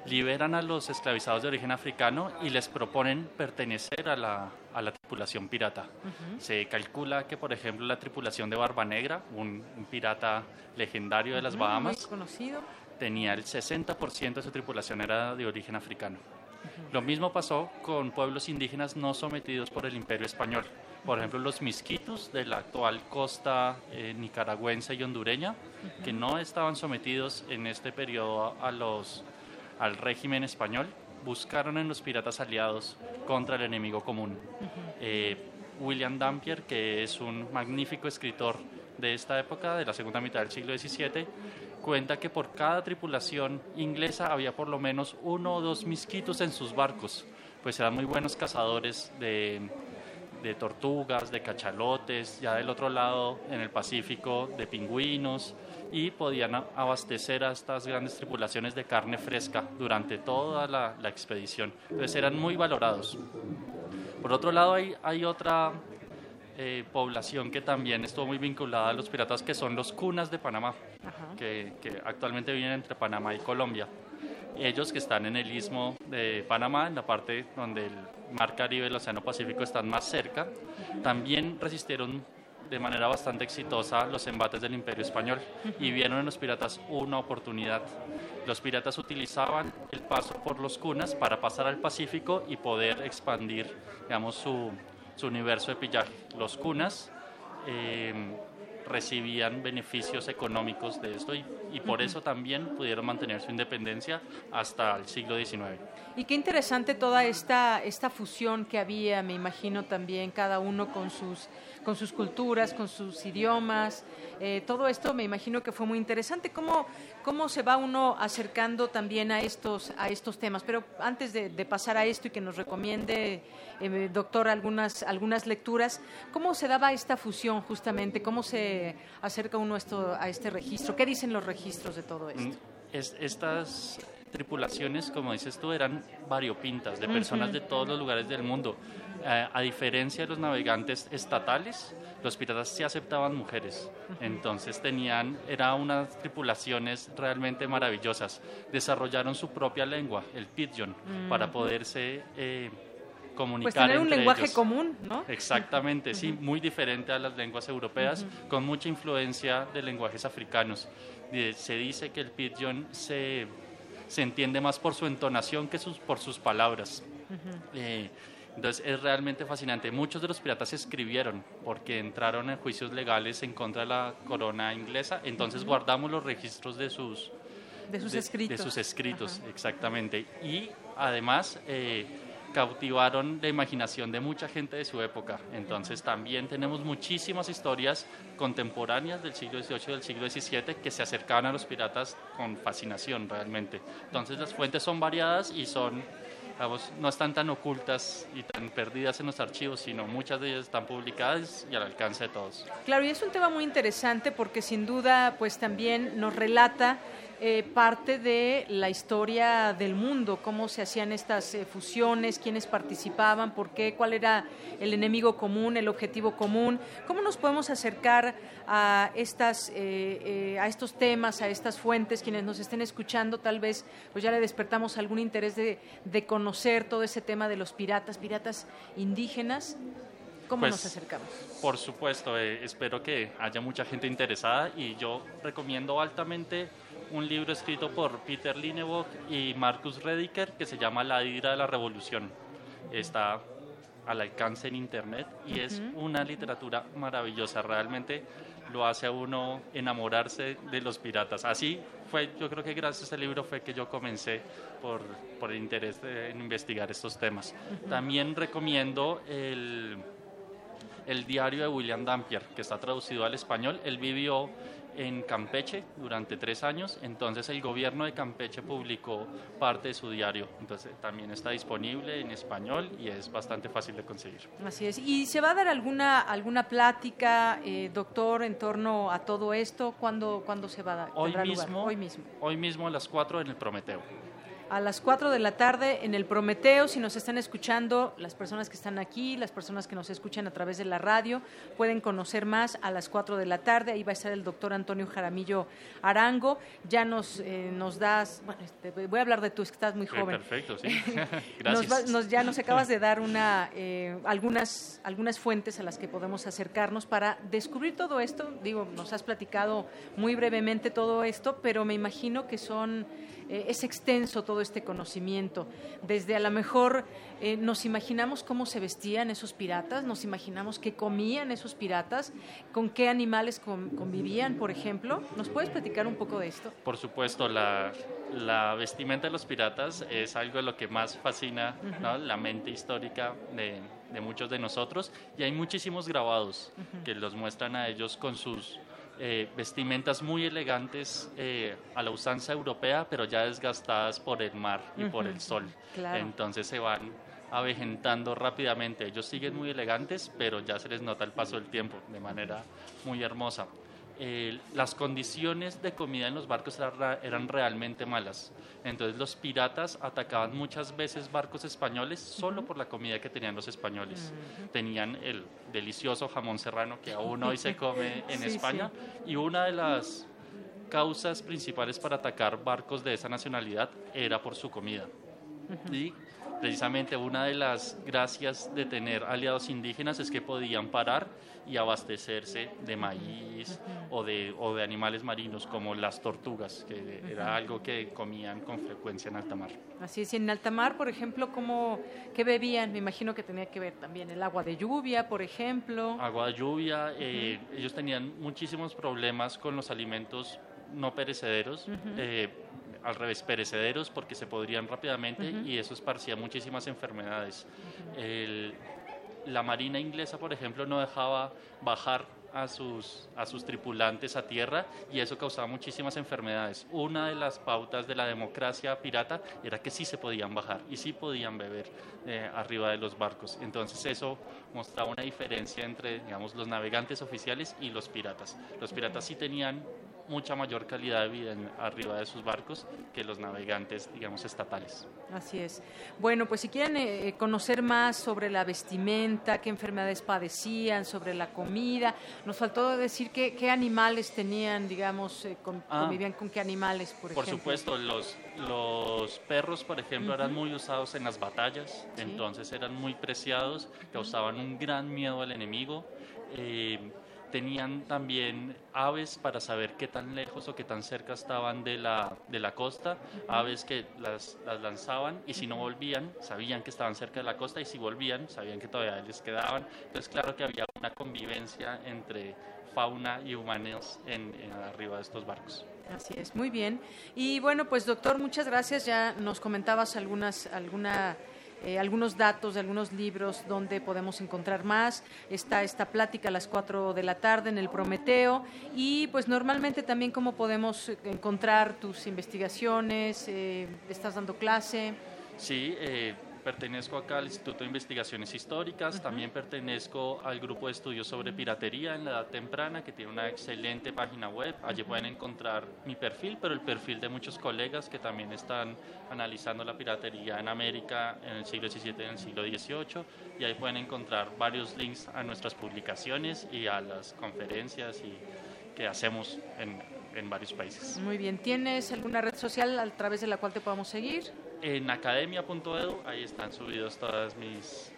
liberan a los esclavizados de origen africano y les proponen pertenecer a la, a la tripulación pirata. Se calcula que, por ejemplo, la tripulación de Barba Negra, un, pirata legendario de las Bahamas, conocido. tenía el 60% de su tripulación era de origen africano. Lo mismo pasó con pueblos indígenas no sometidos por el imperio español. Por ejemplo, los misquitos de la actual costa eh, nicaragüense y hondureña, que no estaban sometidos en este periodo a los, al régimen español, buscaron en los piratas aliados contra el enemigo común. Eh, William Dampier, que es un magnífico escritor de esta época, de la segunda mitad del siglo XVII, cuenta que por cada tripulación inglesa había por lo menos uno o dos misquitos en sus barcos, pues eran muy buenos cazadores de, de tortugas, de cachalotes, ya del otro lado en el Pacífico de pingüinos y podían abastecer a estas grandes tripulaciones de carne fresca durante toda la, la expedición. Entonces eran muy valorados. Por otro lado hay, hay otra eh, población que también estuvo muy vinculada a los piratas, que son los cunas de Panamá, que, actualmente viven entre Panamá y Colombia. Ellos que están en el istmo de Panamá, en la parte donde el mar Caribe y el Océano Pacífico están más cerca, también resistieron de manera bastante exitosa los embates del Imperio Español y vieron en los piratas una oportunidad. Los piratas utilizaban el paso por los cunas para pasar al Pacífico y poder expandir, digamos, su, su universo de pillaje. Los cunas eh, recibían beneficios económicos de esto y, por eso también pudieron mantener su independencia hasta el siglo XIX. Y qué interesante toda esta, esta fusión que había, me imagino también, cada uno con sus con sus culturas, con sus idiomas. Eh, todo esto me imagino que fue muy interesante. ¿Cómo, cómo se va uno acercando también a estos, a estos temas? Pero antes de, pasar a esto y que nos recomiende, eh, doctor, algunas, algunas lecturas, ¿cómo se daba esta fusión justamente? ¿Cómo se acerca uno esto, a este registro? ¿Qué dicen los registros de todo esto? Mm, estas tripulaciones, como dices tú, eran variopintas, de personas de todos los lugares del mundo. Eh, a diferencia de los navegantes estatales, los piratas sí aceptaban mujeres. Entonces tenían, eran unas tripulaciones realmente maravillosas. Desarrollaron su propia lengua, el pidgin, para poderse eh, comunicar. Pues tener un lenguaje común, ¿no? Exactamente, sí, muy diferente a las lenguas europeas, con mucha influencia de lenguajes africanos. Se dice que el pidgin se, se entiende más por su entonación que sus, por sus palabras. Entonces es realmente fascinante. Muchos de los piratas escribieron porque entraron en juicios legales en contra de la corona inglesa. Entonces guardamos los registros de sus, de sus escritos. De sus escritos, exactamente. Y además eh, cautivaron la imaginación de mucha gente de su época. Entonces también tenemos muchísimas historias contemporáneas del siglo XVIII y del siglo XVII que se acercaban a los piratas con fascinación realmente. Entonces las fuentes son variadas y son no están tan ocultas y tan perdidas en los archivos, sino muchas de ellas están publicadas y al alcance de todos. Claro, y es un tema muy interesante porque sin duda pues también nos relata eh, parte de la historia del mundo, cómo se hacían estas eh, fusiones, quiénes participaban, por qué, cuál era el enemigo común, el objetivo común, cómo nos podemos acercar a, estas, eh, a estos temas, a estas fuentes, quienes nos estén escuchando, tal vez pues ya le despertamos algún interés de, de conocer todo ese tema de los piratas, piratas indígenas. ¿Cómo pues, nos acercamos? Por supuesto, espero que haya mucha gente interesada y yo recomiendo altamente un libro escrito por Peter Linevock y Marcus Rediker que se llama La Hidra de la Revolución. Está al alcance en internet y es una literatura maravillosa, realmente lo hace a uno enamorarse de los piratas. Así fue, yo creo que gracias a ese libro fue que yo comencé por, por el interés en investigar estos temas. También recomiendo el el diario de William Dampier, que está traducido al español. Él vivió en Campeche durante tres años, entonces el gobierno de Campeche publicó parte de su diario, entonces también está disponible en español y es bastante fácil de conseguir. Así es. ¿Y se va a dar alguna alguna plática, eh, doctor, en torno a todo esto? ¿Cuándo, ¿cuándo se va a dar? Hoy mismo, Hoy mismo. Hoy mismo a las 4 en el Prometeo a las 4 de la tarde en el Prometeo. Si nos están escuchando, las personas que están aquí, las personas que nos escuchan a través de la radio, pueden conocer más a las 4 de la tarde. Ahí va a estar el doctor Antonio Jaramillo Arango. Ya nos, eh, nos das, bueno, este, voy a hablar de tú, estás muy joven. perfecto, sí. [LAUGHS] Gracias. Nos, ya nos acabas de dar una, eh, algunas, algunas fuentes a las que podemos acercarnos para descubrir todo esto. Digo, nos has platicado muy brevemente todo esto, pero me imagino que son eh, es extenso todo este conocimiento. Desde a lo mejor eh, nos imaginamos cómo se vestían esos piratas, nos imaginamos qué comían esos piratas, con qué animales convivían, por ejemplo. ¿Nos puedes platicar un poco de esto? Por supuesto, la, la vestimenta de los piratas es algo de lo que más fascina la mente histórica de, de, muchos de nosotros y hay muchísimos grabados que los muestran a ellos con sus eh, vestimentas muy elegantes eh, a la usanza europea, pero ya desgastadas por el mar y por el sol. Entonces se van avejentando rápidamente. Ellos siguen muy elegantes, pero ya se les nota el paso del tiempo de manera muy hermosa. Eh, las condiciones de comida en los barcos eran realmente malas. Entonces los piratas atacaban muchas veces barcos españoles solo por la comida que tenían los españoles. Tenían el delicioso jamón serrano que aún hoy se come [LAUGHS] en España y una de las causas principales para atacar barcos de esa nacionalidad era por su comida. Y precisamente una de las gracias de tener aliados indígenas es que podían parar y abastecerse de maíz o de, o de animales marinos como las tortugas, que era algo que comían con frecuencia en alta mar. Así es, y en alta mar, por ejemplo, ¿cómo, ¿qué bebían? Me imagino que tenía que ver también el agua de lluvia, por ejemplo. Agua de lluvia, eh, ellos tenían muchísimos problemas con los alimentos no perecederos al revés, perecederos porque se podrían rápidamente y eso esparcía muchísimas enfermedades. La Marina inglesa, por ejemplo, no dejaba bajar a sus, a sus tripulantes a tierra y eso causaba muchísimas enfermedades. Una de las pautas de la democracia pirata era que sí se podían bajar y sí podían beber eh, arriba de los barcos. Entonces eso mostraba una diferencia entre digamos, los navegantes oficiales y los piratas. Los piratas sí tenían mucha mayor calidad de vida en, arriba de sus barcos que los navegantes, digamos, estatales. Así es. Bueno, pues si quieren eh, eh, conocer más sobre la vestimenta, qué enfermedades padecían, sobre la comida, nos faltó decir qué, qué animales tenían, digamos, eh, ah. convivían con qué animales, por, ejemplo. Por supuesto, los, los perros, por ejemplo, eran muy usados en las batallas, entonces eran muy preciados, causaban un gran miedo al enemigo tenían también aves para saber qué tan lejos o qué tan cerca estaban de la, de la costa, aves que las, las, lanzaban y si no volvían, sabían que estaban cerca de la costa y si volvían, sabían que todavía les quedaban. Entonces, claro que había una convivencia entre fauna y humanos en, en arriba de estos barcos. Así es, muy bien. Y bueno, pues doctor, muchas gracias. Ya nos comentabas algunas, alguna eh, algunos datos de algunos libros donde podemos encontrar más. Está esta plática a las 4 de la tarde en el Prometeo y pues normalmente también cómo podemos encontrar tus investigaciones, eh, estás dando clase. Sí, eh, pertenezco acá al Instituto de Investigaciones Históricas, también pertenezco al grupo de estudios sobre piratería en la edad temprana, que tiene una excelente página web. Allí pueden encontrar mi perfil, pero el perfil de muchos colegas que también están analizando la piratería en América en el siglo XVII y en el siglo XVIII. Y ahí pueden encontrar varios links a nuestras publicaciones y a las conferencias y que hacemos en, en varios países. Muy bien. ¿Tienes alguna red social a través de la cual te podamos seguir? En academia.edu, ahí están subidos todas mis,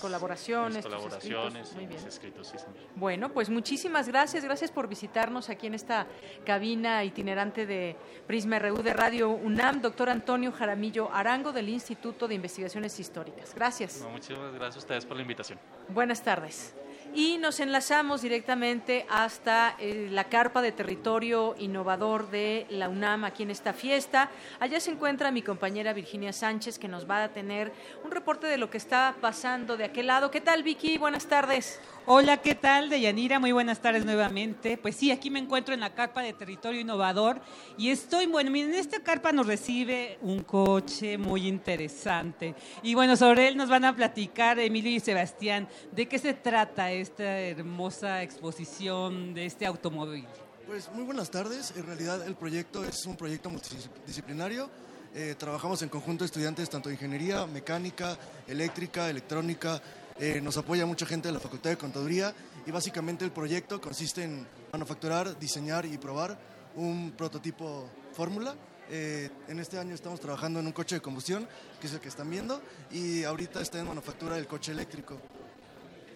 colaboraciones, colaboraciones y mis escritos. Bueno, pues muchísimas gracias, gracias por visitarnos aquí en esta cabina itinerante de Prisma RU de Radio UNAM, doctor Antonio Jaramillo Arango del Instituto de Investigaciones Históricas. Gracias. muchísimas gracias a ustedes por la invitación. Buenas tardes. Y nos enlazamos directamente hasta eh, la carpa de territorio innovador de la UNAM aquí en esta fiesta. Allá se encuentra mi compañera Virginia Sánchez que nos va a tener un reporte de lo que está pasando de aquel lado. ¿Qué tal Vicky? Buenas tardes. Hola, ¿qué tal? Deyanira, muy buenas tardes nuevamente. Pues sí, aquí me encuentro en la carpa de territorio innovador y estoy, bueno, miren, esta carpa nos recibe un coche muy interesante. Y bueno, sobre él nos van a platicar Emilio y Sebastián de qué se trata esta hermosa exposición de este automóvil. Pues muy buenas tardes. En realidad el proyecto es un proyecto multidisciplinario. Eh, trabajamos en conjunto estudiantes tanto de ingeniería, mecánica, eléctrica, electrónica, eh, nos apoya mucha gente de la Facultad de Contaduría y básicamente el proyecto consiste en manufacturar, diseñar y probar un prototipo fórmula. Eh, en este año estamos trabajando en un coche de combustión, que es el que están viendo, y ahorita está en manufactura del coche eléctrico.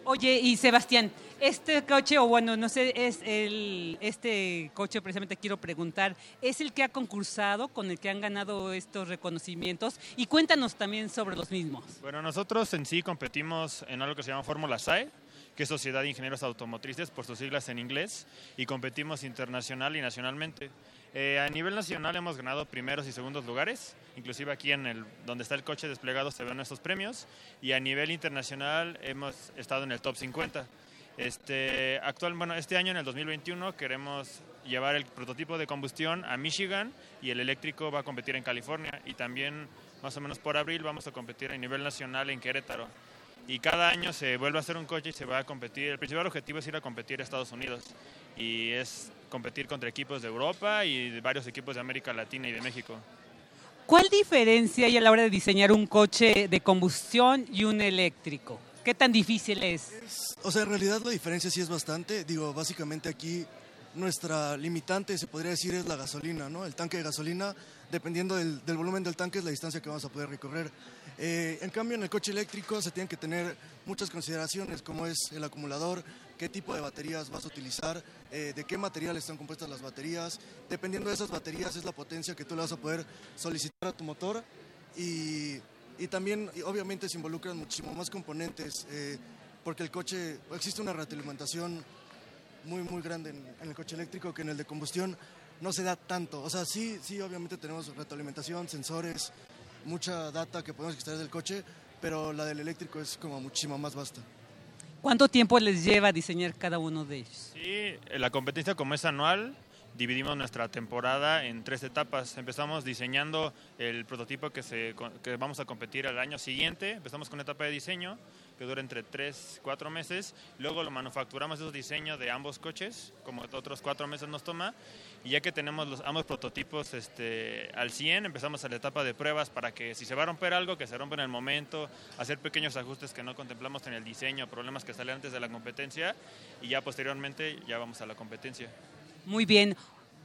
Oye, y Sebastián, este coche, o bueno, no sé, es el, este coche precisamente quiero preguntar, ¿es el que ha concursado, con el que han ganado estos reconocimientos? Y cuéntanos también sobre los mismos. Bueno, nosotros en sí competimos en algo que se llama Fórmula SAE, que es Sociedad de Ingenieros Automotrices, por sus siglas en inglés, y competimos internacional y nacionalmente. Eh, a nivel nacional hemos ganado primeros y segundos lugares, inclusive aquí en el donde está el coche desplegado se ven nuestros premios, y a nivel internacional hemos estado en el top 50. Este, actual, bueno, este año, en el 2021, queremos llevar el prototipo de combustión a Michigan y el eléctrico va a competir en California y también más o menos por abril vamos a competir a nivel nacional en Querétaro. Y cada año se vuelve a hacer un coche y se va a competir. El principal objetivo es ir a competir a Estados Unidos y es competir contra equipos de Europa y de varios equipos de América Latina y de México. ¿Cuál diferencia hay a la hora de diseñar un coche de combustión y un eléctrico? ¿Qué tan difícil es? O sea, en realidad la diferencia sí es bastante. Digo, básicamente aquí nuestra limitante, se podría decir, es la gasolina, ¿no? El tanque de gasolina, dependiendo del, volumen del tanque, es la distancia que vamos a poder recorrer. Eh, en cambio, en el coche eléctrico se tienen que tener muchas consideraciones, como es el acumulador, qué tipo de baterías vas a utilizar, eh, de qué material están compuestas las baterías. Dependiendo de esas baterías es la potencia que tú le vas a poder solicitar a tu motor y y también obviamente se involucran muchísimo más componentes eh, porque el coche, existe una retroalimentación muy muy grande en, el coche eléctrico que en el de combustión no se da tanto. O sea, sí, sí, obviamente tenemos retroalimentación, sensores, mucha data que podemos extraer del coche, pero la del eléctrico es como muchísimo más vasta. ¿Cuánto tiempo les lleva diseñar cada uno de ellos? Sí, la competencia como es anual, dividimos nuestra temporada en tres etapas. Empezamos diseñando el prototipo que, se, que vamos a competir al año siguiente. Empezamos con una etapa de diseño que dura entre 3, 4 meses. Luego lo manufacturamos esos diseños de ambos coches, como otros 4 meses nos toma. Y ya que tenemos los, ambos prototipos este, al 100, empezamos a la etapa de pruebas para que si se va a romper algo, que se rompa en el momento, hacer pequeños ajustes que no contemplamos en el diseño, problemas que salen antes de la competencia. Y ya posteriormente ya vamos a la competencia. Muy bien.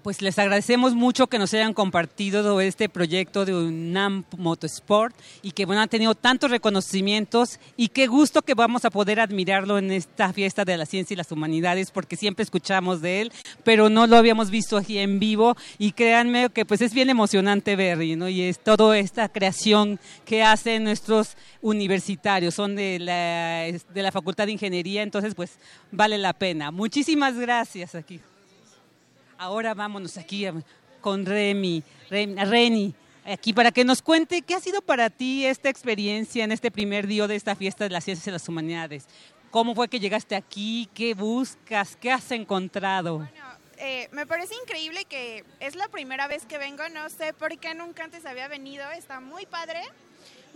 Pues les agradecemos mucho que nos hayan compartido este proyecto de UNAM Motorsport y que bueno, han tenido tantos reconocimientos y qué gusto que vamos a poder admirarlo en esta fiesta de la ciencia y las humanidades porque siempre escuchamos de él, pero no lo habíamos visto aquí en vivo y créanme que pues es bien emocionante ver ¿no? y es toda esta creación que hacen nuestros universitarios, son de la, de la Facultad de Ingeniería, entonces pues vale la pena. Muchísimas gracias aquí. Ahora vámonos aquí con Remy, Reni, aquí para que nos cuente qué ha sido para ti esta experiencia en este primer día de esta fiesta de las ciencias y las humanidades. ¿Cómo fue que llegaste aquí? ¿Qué buscas? ¿Qué has encontrado? Bueno, eh, me parece increíble que es la primera vez que vengo, no sé por qué nunca antes había venido, está muy padre.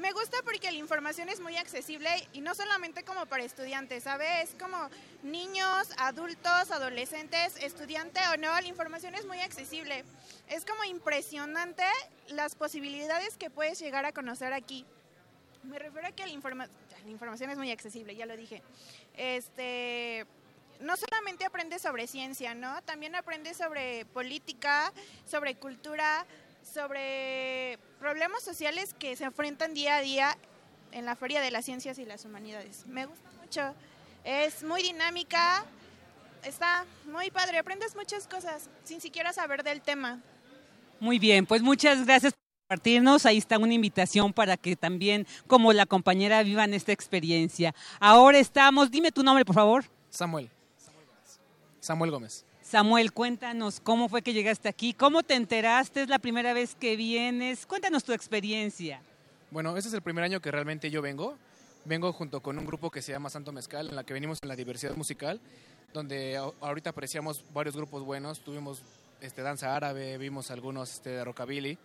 Me gusta porque la información es muy accesible y no solamente como para estudiantes, ¿sabes? Es como niños, adultos, adolescentes, estudiante o no, la información es muy accesible. Es como impresionante las posibilidades que puedes llegar a conocer aquí. Me refiero a que la, la información es muy accesible, ya lo dije. Este, no solamente aprendes sobre ciencia, ¿no? También aprendes sobre política, sobre cultura, sobre problemas sociales que se enfrentan día a día en la Feria de las Ciencias y las Humanidades. Me gusta mucho, es muy dinámica, está muy padre, aprendes muchas cosas sin siquiera saber del tema. Muy bien, pues muchas gracias por compartirnos. Ahí está una invitación para que también, como la compañera, vivan esta experiencia. Ahora estamos, dime tu nombre, por favor. Samuel. Samuel Gómez. Samuel, cuéntanos cómo fue que llegaste aquí, cómo te enteraste, es la primera vez que vienes, cuéntanos tu experiencia. Bueno, este es el primer año que realmente yo vengo. Vengo junto con un grupo que se llama Santo Mezcal, en la que venimos en la diversidad musical, donde ahorita apreciamos varios grupos buenos. Tuvimos este, danza árabe, vimos algunos este, de rockabilly.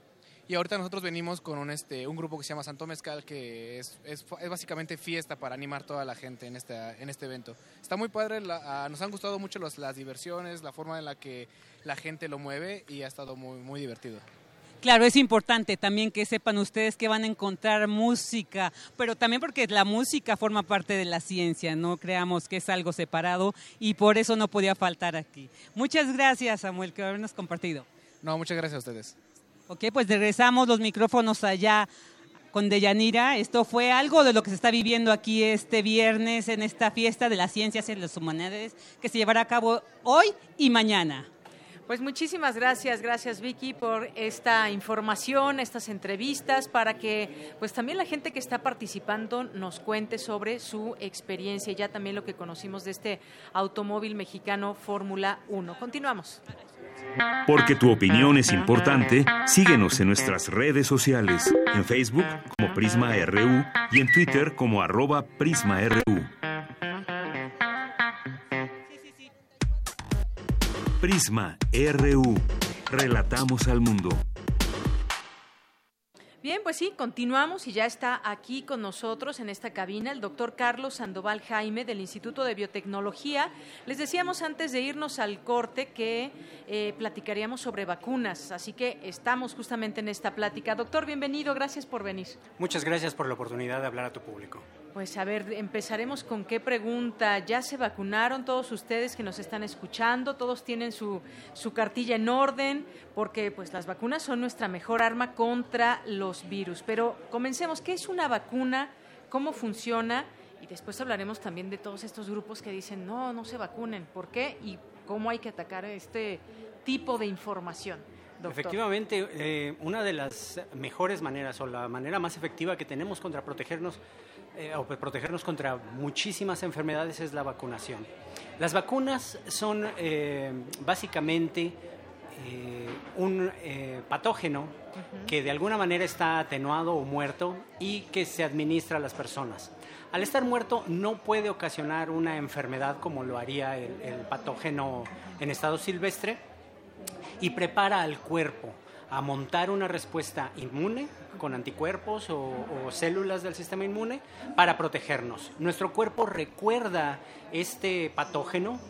Y ahorita nosotros venimos con un, este, un grupo que se llama Santo Mezcal, que es, es, básicamente fiesta para animar toda la gente en este, en este evento. Está muy padre, ah, nos han gustado mucho las diversiones, la forma en la que la gente lo mueve y ha estado muy, muy divertido. Claro, es importante también que sepan ustedes que van a encontrar música, pero también porque la música forma parte de la ciencia, no creamos que es algo separado y por eso no podía faltar aquí. Muchas gracias, Samuel, que habernos compartido. No, muchas gracias a ustedes. Ok, pues regresamos los micrófonos allá con Deyanira. Esto fue algo de lo que se está viviendo aquí este viernes en esta fiesta de las ciencias y las humanidades que se llevará a cabo hoy y mañana. Pues muchísimas gracias, gracias Vicky por esta información, estas entrevistas, para que pues también la gente que está participando nos cuente sobre su experiencia y ya también lo que conocimos de este automóvil mexicano Fórmula 1. Continuamos. Porque tu opinión es importante, síguenos en nuestras redes sociales, en Facebook como Prisma RU y en Twitter como arroba PrismaRU. Prisma RU. Relatamos al mundo. Bien, pues sí, continuamos y ya está aquí con nosotros en esta cabina el doctor Carlos Sandoval Jaime del Instituto de Biotecnología. Les decíamos antes de irnos al corte que eh, platicaríamos sobre vacunas, así que estamos justamente en esta plática. Doctor, bienvenido, gracias por venir. Muchas gracias por la oportunidad de hablar a tu público. Pues a ver, empezaremos con qué pregunta. ¿Ya se vacunaron todos ustedes que nos están escuchando? ¿Todos tienen su, su cartilla en orden? Porque pues las vacunas son nuestra mejor arma contra los virus. Pero comencemos, ¿qué es una vacuna? ¿Cómo funciona? Y después hablaremos también de todos estos grupos que dicen, no, no se vacunen. ¿Por qué? Y cómo hay que atacar este tipo de información. Efectivamente, eh, una de las mejores maneras o la manera más efectiva que tenemos contra protegernos eh, o protegernos contra muchísimas enfermedades es la vacunación. Las vacunas son eh, básicamente un patógeno que de alguna manera está atenuado o muerto y que se administra a las personas. Al estar muerto no puede ocasionar una enfermedad como lo haría el, patógeno en estado silvestre y prepara al cuerpo a montar una respuesta inmune con anticuerpos o, o, células del sistema inmune para protegernos. Nuestro cuerpo recuerda este patógeno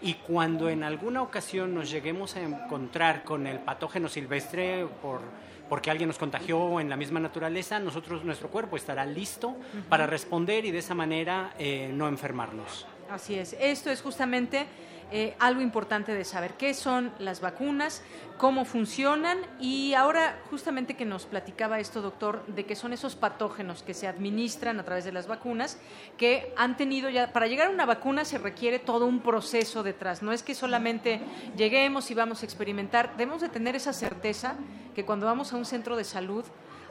y cuando en alguna ocasión nos lleguemos a encontrar con el patógeno silvestre por porque alguien nos contagió en la misma naturaleza, nosotros, nuestro cuerpo estará listo para responder y de esa manera eh, no enfermarnos. Así es. Esto es justamente eh, algo importante de saber qué son las vacunas, cómo funcionan. Y ahora justamente que nos platicaba esto, doctor, de que son esos patógenos que se administran a través de las vacunas, que han tenido ya, para llegar a una vacuna se requiere todo un proceso detrás, no es que solamente lleguemos y vamos a experimentar, debemos de tener esa certeza que cuando vamos a un centro de salud,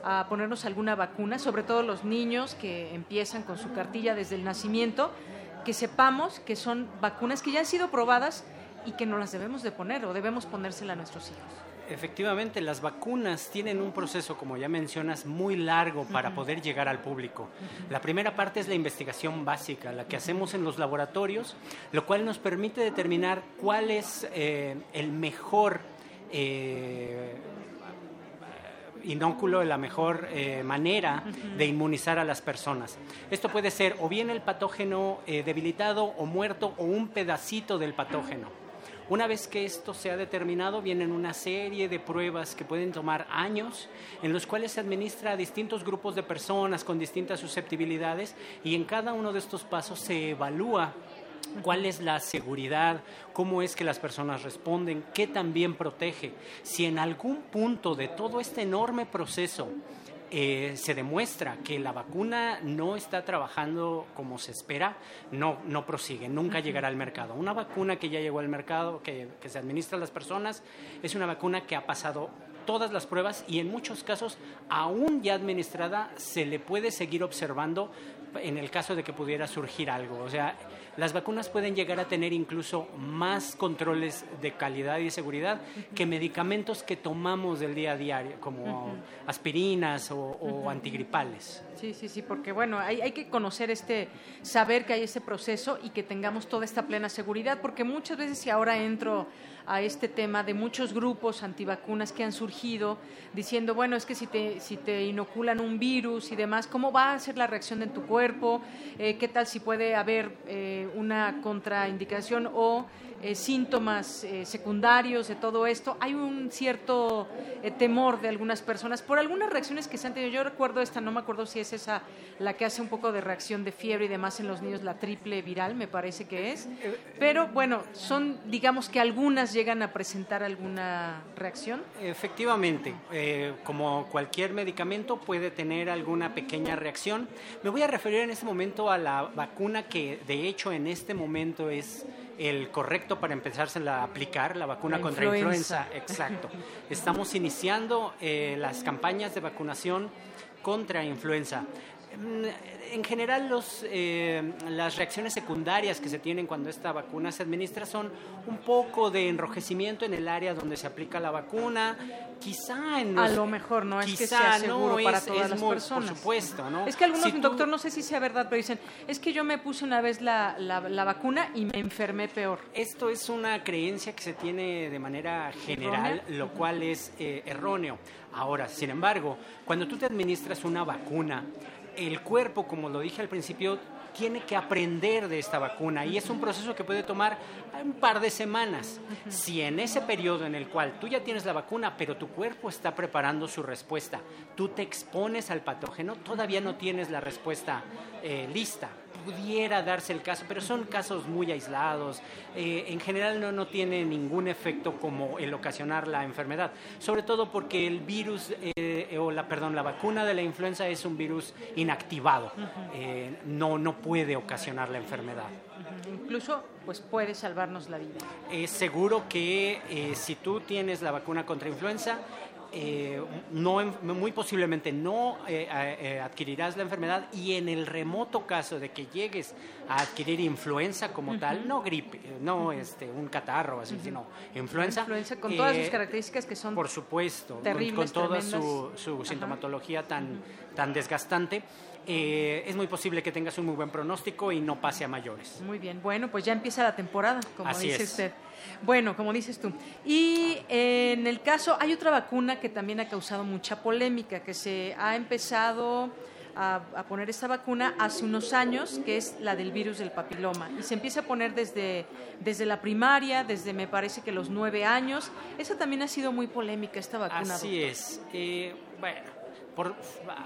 a ponernos alguna vacuna, sobre todo los niños que empiezan con su cartilla desde el nacimiento, que sepamos que son vacunas que ya han sido probadas y que no las debemos de poner o debemos ponérsela a nuestros hijos. Efectivamente, las vacunas tienen un proceso, como ya mencionas, muy largo para poder llegar al público. La primera parte es la investigación básica, la que hacemos en los laboratorios, lo cual nos permite determinar cuál es eh, el mejor eh, inóculo es la mejor eh, manera de inmunizar a las personas. Esto puede ser o bien el patógeno eh, debilitado o muerto o un pedacito del patógeno. Una vez que esto se ha determinado, vienen una serie de pruebas que pueden tomar años, en los cuales se administra a distintos grupos de personas con distintas susceptibilidades y en cada uno de estos pasos se evalúa cuál es la seguridad, cómo es que las personas responden, qué también protege. Si en algún punto de todo este enorme proceso eh, se demuestra que la vacuna no está trabajando como se espera, no, no prosigue, nunca llegará al mercado. Una vacuna que ya llegó al mercado, que, que se administra a las personas, es una vacuna que ha pasado todas las pruebas y en muchos casos, aún ya administrada, se le puede seguir observando en el caso de que pudiera surgir algo. O sea, las vacunas pueden llegar a tener incluso más controles de calidad y seguridad que medicamentos que tomamos del día a día, como aspirinas o, antigripales. Sí, sí, sí, porque bueno, hay, hay, que conocer este, saber que hay ese proceso y que tengamos toda esta plena seguridad, porque muchas veces si ahora entro a este tema de muchos grupos antivacunas que han surgido diciendo, bueno, es que si te, si te inoculan un virus y demás, ¿cómo va a ser la reacción en tu cuerpo? Eh, ¿Qué tal si puede haber eh, una contraindicación o eh, síntomas eh, secundarios de todo esto. Hay un cierto temor de algunas personas por algunas reacciones que se han tenido. Yo recuerdo esta, no me acuerdo si es esa la que hace un poco de reacción de fiebre y demás en los niños, la triple viral, me parece que es. Pero bueno, son, digamos que algunas llegan a presentar alguna reacción. Efectivamente, como cualquier medicamento puede tener alguna pequeña reacción. Me voy a referir en este momento a la vacuna que de hecho en este momento es el correcto para empezarse a aplicar, la vacuna contra influenza. Exacto. [LAUGHS] Estamos iniciando eh, las campañas de vacunación contra influenza. Mm, en general, los, eh, las reacciones secundarias que se tienen cuando esta vacuna se administra son un poco de enrojecimiento en el área donde se aplica la vacuna, quizá en a lo mejor no es que sea seguro para todas las personas. Por supuesto, ¿no? Es que algunos, doctor, no sé si sea verdad, pero dicen, es que yo me puse una vez la, la, vacuna y me enfermé peor. Esto es una creencia que se tiene de manera general, lo cual es eh, erróneo. Ahora, sin embargo, cuando tú te administras una vacuna, el cuerpo, como lo dije al principio, tiene que aprender de esta vacuna y es un proceso que puede tomar un par de semanas. Si en ese periodo en el cual tú ya tienes la vacuna, pero tu cuerpo está preparando su respuesta, tú te expones al patógeno, todavía no tienes la respuesta eh, lista pudiera darse el caso, pero son casos muy aislados. Eh, en general no, no tiene ningún efecto como el ocasionar la enfermedad, sobre todo porque el virus, eh, o la, perdón, la vacuna de la influenza es un virus inactivado, eh, no, no puede ocasionar la enfermedad. Incluso pues puede salvarnos la vida. Es seguro que si tú tienes la vacuna contra influenza, eh, no, muy posiblemente no eh, eh, adquirirás la enfermedad y en el remoto caso de que llegues a adquirir influenza como tal, no gripe, no este, un catarro, así, sino influenza. Influenza con todas sus características que son Por supuesto, con, toda su, su sintomatología tan, tan desgastante. es muy posible que tengas un muy buen pronóstico y no pase a mayores. Muy bien, bueno, pues ya empieza la temporada, como dice usted. Bueno, como dices tú. Y en el caso, hay otra vacuna que también ha causado mucha polémica, que se ha empezado a, poner esta vacuna hace unos años, que es la del virus del papiloma. Y se empieza a poner desde, desde la primaria, desde me parece que los nueve años. Esa también ha sido muy polémica, esta vacuna. Así es. Eh, bueno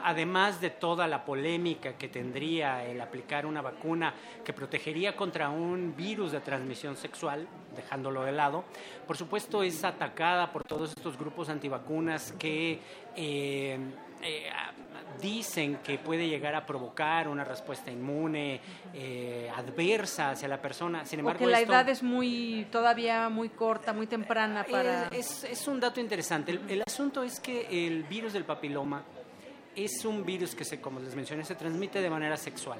además de toda la polémica que tendría el aplicar una vacuna que protegería contra un virus de transmisión sexual, dejándolo de lado, por supuesto es atacada por todos estos grupos antivacunas que eh, eh, dicen que puede llegar a provocar una respuesta inmune eh, adversa hacia la persona. Sin embargo, Porque la edad es muy todavía muy corta, muy temprana para. Es, es un dato interesante. el, asunto es que el virus del papiloma es un virus que, se, como les mencioné, se transmite de manera sexual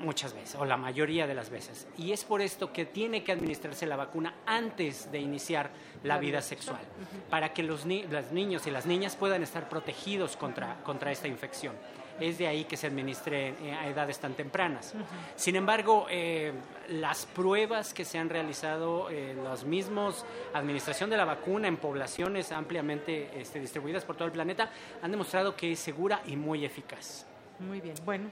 muchas veces, o la mayoría de las veces. Y es por esto que tiene que administrarse la vacuna antes de iniciar la, vida, sexual, para que los, niños y las niñas puedan estar protegidos contra, contra esta infección. Es de ahí que se administre eh, a edades tan tempranas. Sin embargo, eh, las pruebas que se han realizado, eh, los mismos administración de la vacuna en poblaciones ampliamente este, distribuidas por todo el planeta, han demostrado que es segura y muy eficaz. Muy bien, bueno,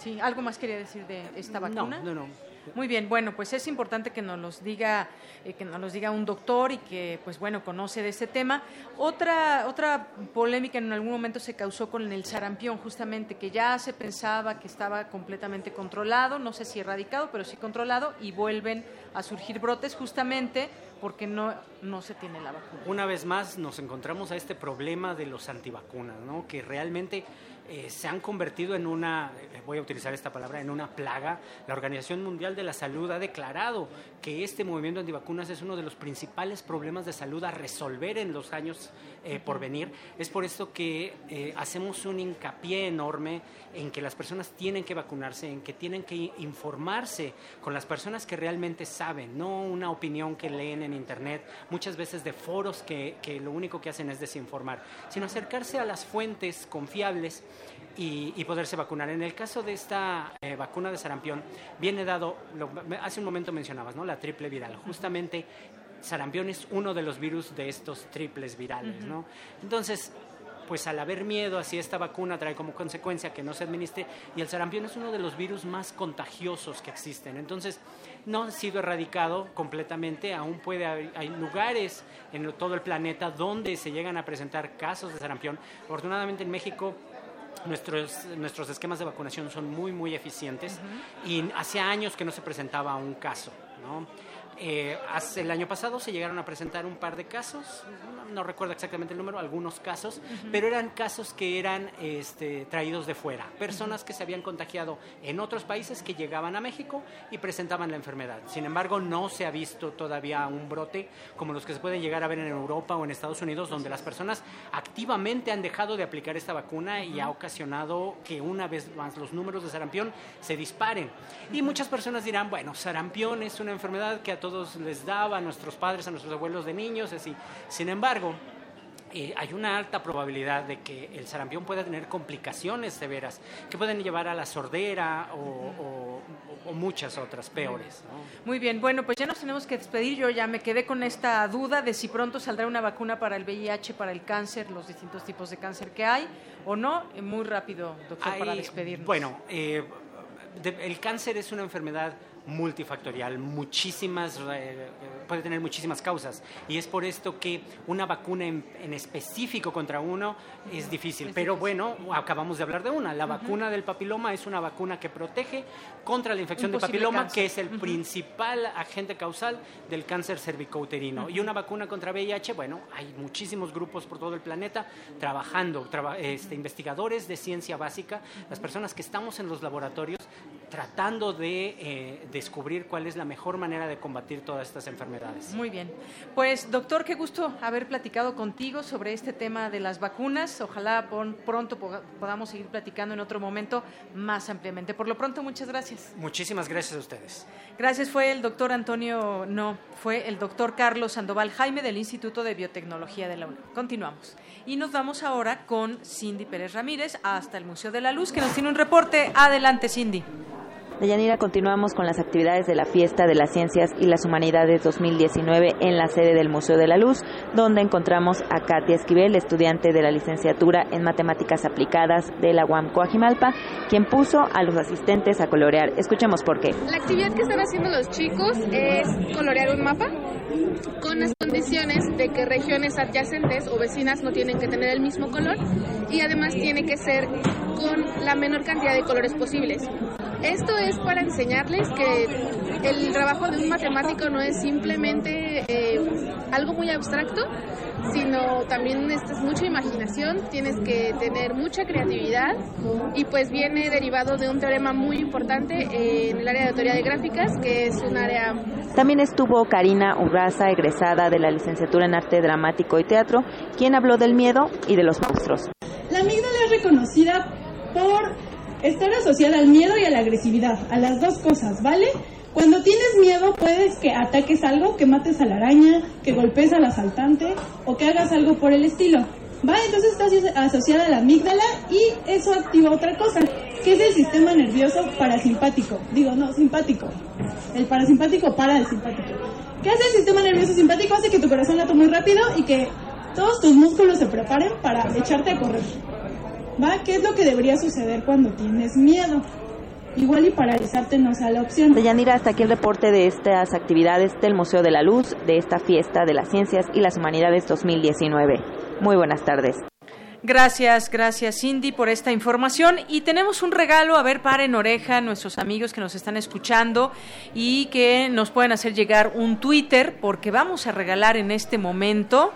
Sí, ¿algo más quería decir de esta vacuna? No, no, no. Muy bien, bueno, pues es importante que nos los diga, eh, que nos los diga un doctor y que, pues bueno, conoce de este tema. Otra, otra polémica en algún momento se causó con el sarampión, justamente, que ya se pensaba que estaba completamente controlado, no sé si erradicado, pero sí controlado, y vuelven a surgir brotes justamente porque no, no se tiene la vacuna. Una vez más nos encontramos a este problema de los antivacunas, ¿no? que realmente eh, se han convertido en una, eh, voy a utilizar esta palabra, en una plaga. La Organización Mundial de la Salud ha declarado que este movimiento antivacunas es uno de los principales problemas de salud a resolver en los años eh, por venir. Es por esto que eh, hacemos un hincapié enorme en que las personas tienen que vacunarse, en que tienen que informarse con las personas que realmente saben, no una opinión que leen en Internet, muchas veces de foros que, que lo único que hacen es desinformar, sino acercarse a las fuentes confiables y, poderse vacunar. En el caso de esta eh, vacuna de sarampión, viene dado, hace un momento mencionabas, ¿no? La triple viral. Justamente sarampión es uno de los virus de estos triples virales, ¿no? Entonces, pues al haber miedo hacia esta vacuna trae como consecuencia que no se administre y el sarampión es uno de los virus más contagiosos que existen. Entonces, no ha sido erradicado completamente, aún puede haber, hay lugares en todo el planeta donde se llegan a presentar casos de sarampión. Afortunadamente en México Nuestros, nuestros esquemas de vacunación son muy, muy eficientes y hace años que no se presentaba un caso. ¿no? Eh, hace el año pasado se llegaron a presentar un par de casos, no, recuerdo exactamente el número, algunos casos, pero eran casos que eran este, traídos de fuera, personas que se habían contagiado en otros países que llegaban a México y presentaban la enfermedad. Sin embargo, no se ha visto todavía un brote como los que se pueden llegar a ver en Europa o en Estados Unidos, donde las personas activamente han dejado de aplicar esta vacuna y ha ocasionado que una vez más los números de sarampión se disparen. Y muchas personas dirán, bueno, sarampión es una enfermedad que a todos les daba, a nuestros padres, a nuestros abuelos de niños, así. Sin embargo, eh, hay una alta probabilidad de que el sarampión pueda tener complicaciones severas que pueden llevar a la sordera o, muchas otras peores. Muy bien, bueno, pues ya nos tenemos que despedir. Yo ya me quedé con esta duda de si pronto saldrá una vacuna para el VIH, para el cáncer, los distintos tipos de cáncer que hay o no. Muy rápido, doctor, para despedirnos. Bueno, eh, el cáncer es una enfermedad multifactorial, muchísimas, eh, puede tener muchísimas causas. Y es por esto que una vacuna en, específico contra uno es difícil. Pero bueno, acabamos de hablar de una. La vacuna del papiloma es una vacuna que protege contra la infección del papiloma, que es el principal agente causal del cáncer cervicouterino. Y una vacuna contra VIH, bueno, hay muchísimos grupos por todo el planeta trabajando, este, investigadores de ciencia básica, las personas que estamos en los laboratorios tratando de eh, descubrir cuál es la mejor manera de combatir todas estas enfermedades. Muy bien. Pues, doctor, qué gusto haber platicado contigo sobre este tema de las vacunas. Ojalá pronto podamos seguir platicando en otro momento más ampliamente. Por lo pronto, muchas gracias. Muchísimas gracias a ustedes. Gracias. Fue el doctor Antonio, no, fue el doctor Carlos Sandoval Jaime del Instituto de Biotecnología de la UNAM. Continuamos. Y nos vamos ahora con Cindy Pérez Ramírez hasta el Museo de la Luz, que nos tiene un reporte. Adelante, Cindy. Deyanira, continuamos con las actividades de la Fiesta de las Ciencias y las Humanidades 2019 en la sede del Museo de la Luz, donde encontramos a Katia Esquivel, estudiante de la licenciatura en Matemáticas Aplicadas de la UAM Coajimalpa, quien puso a los asistentes a colorear. Escuchemos por qué. La actividad que están haciendo los chicos es colorear un mapa con las condiciones de que regiones adyacentes o vecinas no tienen que tener el mismo color y además tiene que ser con la menor cantidad de colores posibles. Esto es para enseñarles que el trabajo de un matemático no es simplemente eh, algo muy abstracto, sino también es mucha imaginación, tienes que tener mucha creatividad y pues viene derivado de un teorema muy importante en el área de teoría de gráficas, que es un área... También estuvo Karina Urraza, egresada de la licenciatura en arte dramático y teatro, quien habló del miedo y de los monstruos. La amígdala es reconocida por estar asociada al miedo y a la agresividad, a las dos cosas, ¿vale? Cuando tienes miedo puedes que ataques algo, que mates a la araña, que golpes al asaltante o que hagas algo por el estilo. ¿Va? Entonces está asociada a la amígdala y eso activa otra cosa, que es el sistema nervioso parasimpático. Digo, no, simpático. El parasimpático para el simpático. ¿Qué hace el sistema nervioso simpático? Hace que tu corazón lata muy rápido y que todos tus músculos se preparen para echarte a correr. ¿Va? ¿Qué es lo que debería suceder cuando tienes miedo? Igual y paralizarte no sea la opción. Deyanira, hasta aquí el reporte de estas actividades del Museo de la Luz, de esta fiesta de las ciencias y las humanidades 2019. Muy buenas tardes. Gracias, gracias Cindy por esta información. Y tenemos un regalo, a ver, para en oreja, nuestros amigos que nos están escuchando y que nos pueden hacer llegar un Twitter, porque vamos a regalar en este momento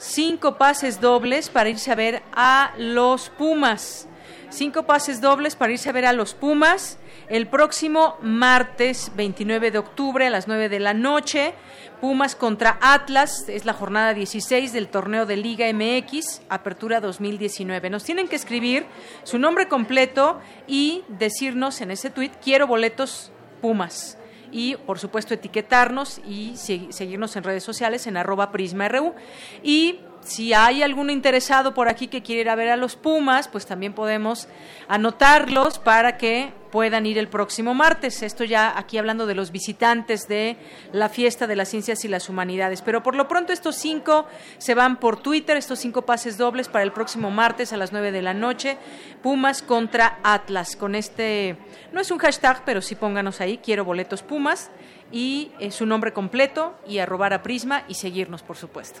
cinco pases dobles para irse a ver a los Pumas. Cinco pases dobles para irse a ver a los Pumas el próximo martes 29 de octubre a las 9 de la noche. Pumas contra Atlas, es la jornada 16 del torneo de Liga MX, Apertura 2019. Nos tienen que escribir su nombre completo y decirnos en ese tweet, quiero boletos Pumas. Y, por supuesto, etiquetarnos y seguirnos en redes sociales en arroba prisma.ru. Y si hay algún interesado por aquí que quiere ir a ver a los Pumas, pues también podemos anotarlos para que puedan ir el próximo martes. Esto ya aquí hablando de los visitantes de la fiesta de las ciencias y las humanidades. Pero por lo pronto estos cinco se van por Twitter, estos cinco pases dobles para el próximo martes a las nueve de la noche. Pumas contra Atlas. Con este, no es un hashtag, pero sí pónganos ahí, quiero boletos Pumas y eh, su nombre completo y arrobar a Prisma y seguirnos, por supuesto.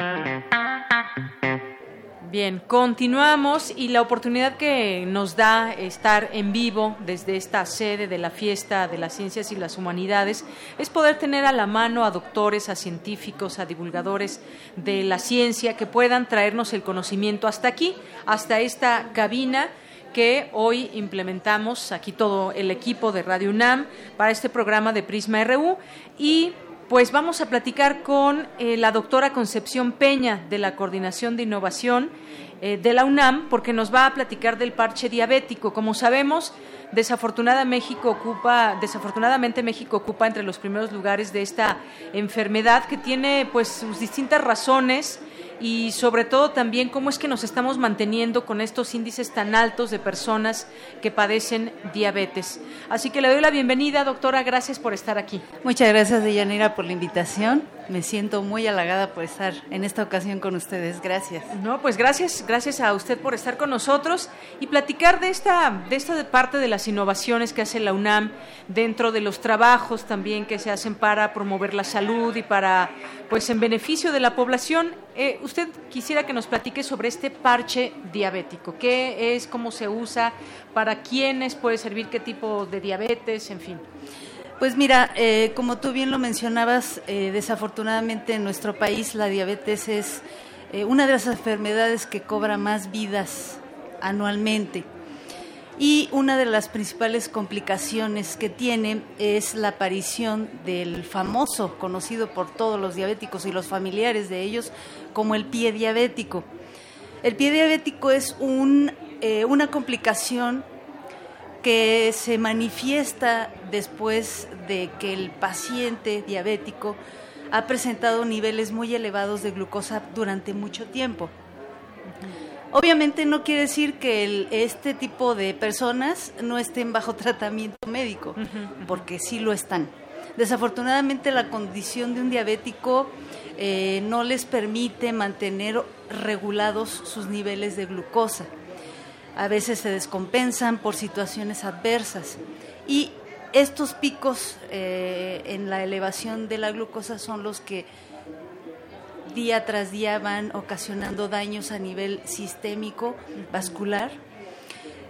Bien, continuamos y la oportunidad que nos da estar en vivo desde esta sede de la fiesta de las ciencias y las humanidades es poder tener a la mano a doctores, a científicos, a divulgadores de la ciencia que puedan traernos el conocimiento. Hasta aquí, hasta esta cabina que hoy implementamos aquí todo el equipo de Radio UNAM para este programa de Prisma RU y pues vamos a platicar con eh, la doctora Concepción Peña de la Coordinación de Innovación eh, de la UNAM porque nos va a platicar del parche diabético. Como sabemos, desafortunadamente México ocupa, desafortunadamente México ocupa entre los primeros lugares de esta enfermedad que tiene pues sus distintas razones y sobre todo también cómo es que nos estamos manteniendo con estos índices tan altos de personas que padecen diabetes. Así que le doy la bienvenida, doctora, gracias por estar aquí. Muchas gracias, Deyanira, por la invitación. Me siento muy halagada por estar en esta ocasión con ustedes. Gracias. No, pues gracias, gracias a usted por estar con nosotros y platicar de esta, de esta parte de las innovaciones que hace la UNAM dentro de los trabajos también que se hacen para promover la salud y para, pues, en beneficio de la población. Eh, usted quisiera que nos platique sobre este parche diabético. ¿Qué es? ¿Cómo se usa? ¿Para quiénes puede servir? ¿Qué tipo de diabetes? En fin. Pues mira, eh, como tú bien lo mencionabas, eh, desafortunadamente en nuestro país la diabetes es una de las enfermedades que cobra más vidas anualmente. Y una de las principales complicaciones que tiene es la aparición del famoso, conocido por todos los diabéticos y los familiares de ellos, como el pie diabético. El pie diabético es un, eh, una complicación que se manifiesta después de que el paciente diabético ha presentado niveles muy elevados de glucosa durante mucho tiempo. Obviamente no quiere decir que este tipo de personas no estén bajo tratamiento médico, porque sí lo están. Desafortunadamente la condición de un diabético eh, no les permite mantener regulados sus niveles de glucosa. A veces se descompensan por situaciones adversas y estos picos eh, en la elevación de la glucosa son los que día tras día van ocasionando daños a nivel sistémico, vascular,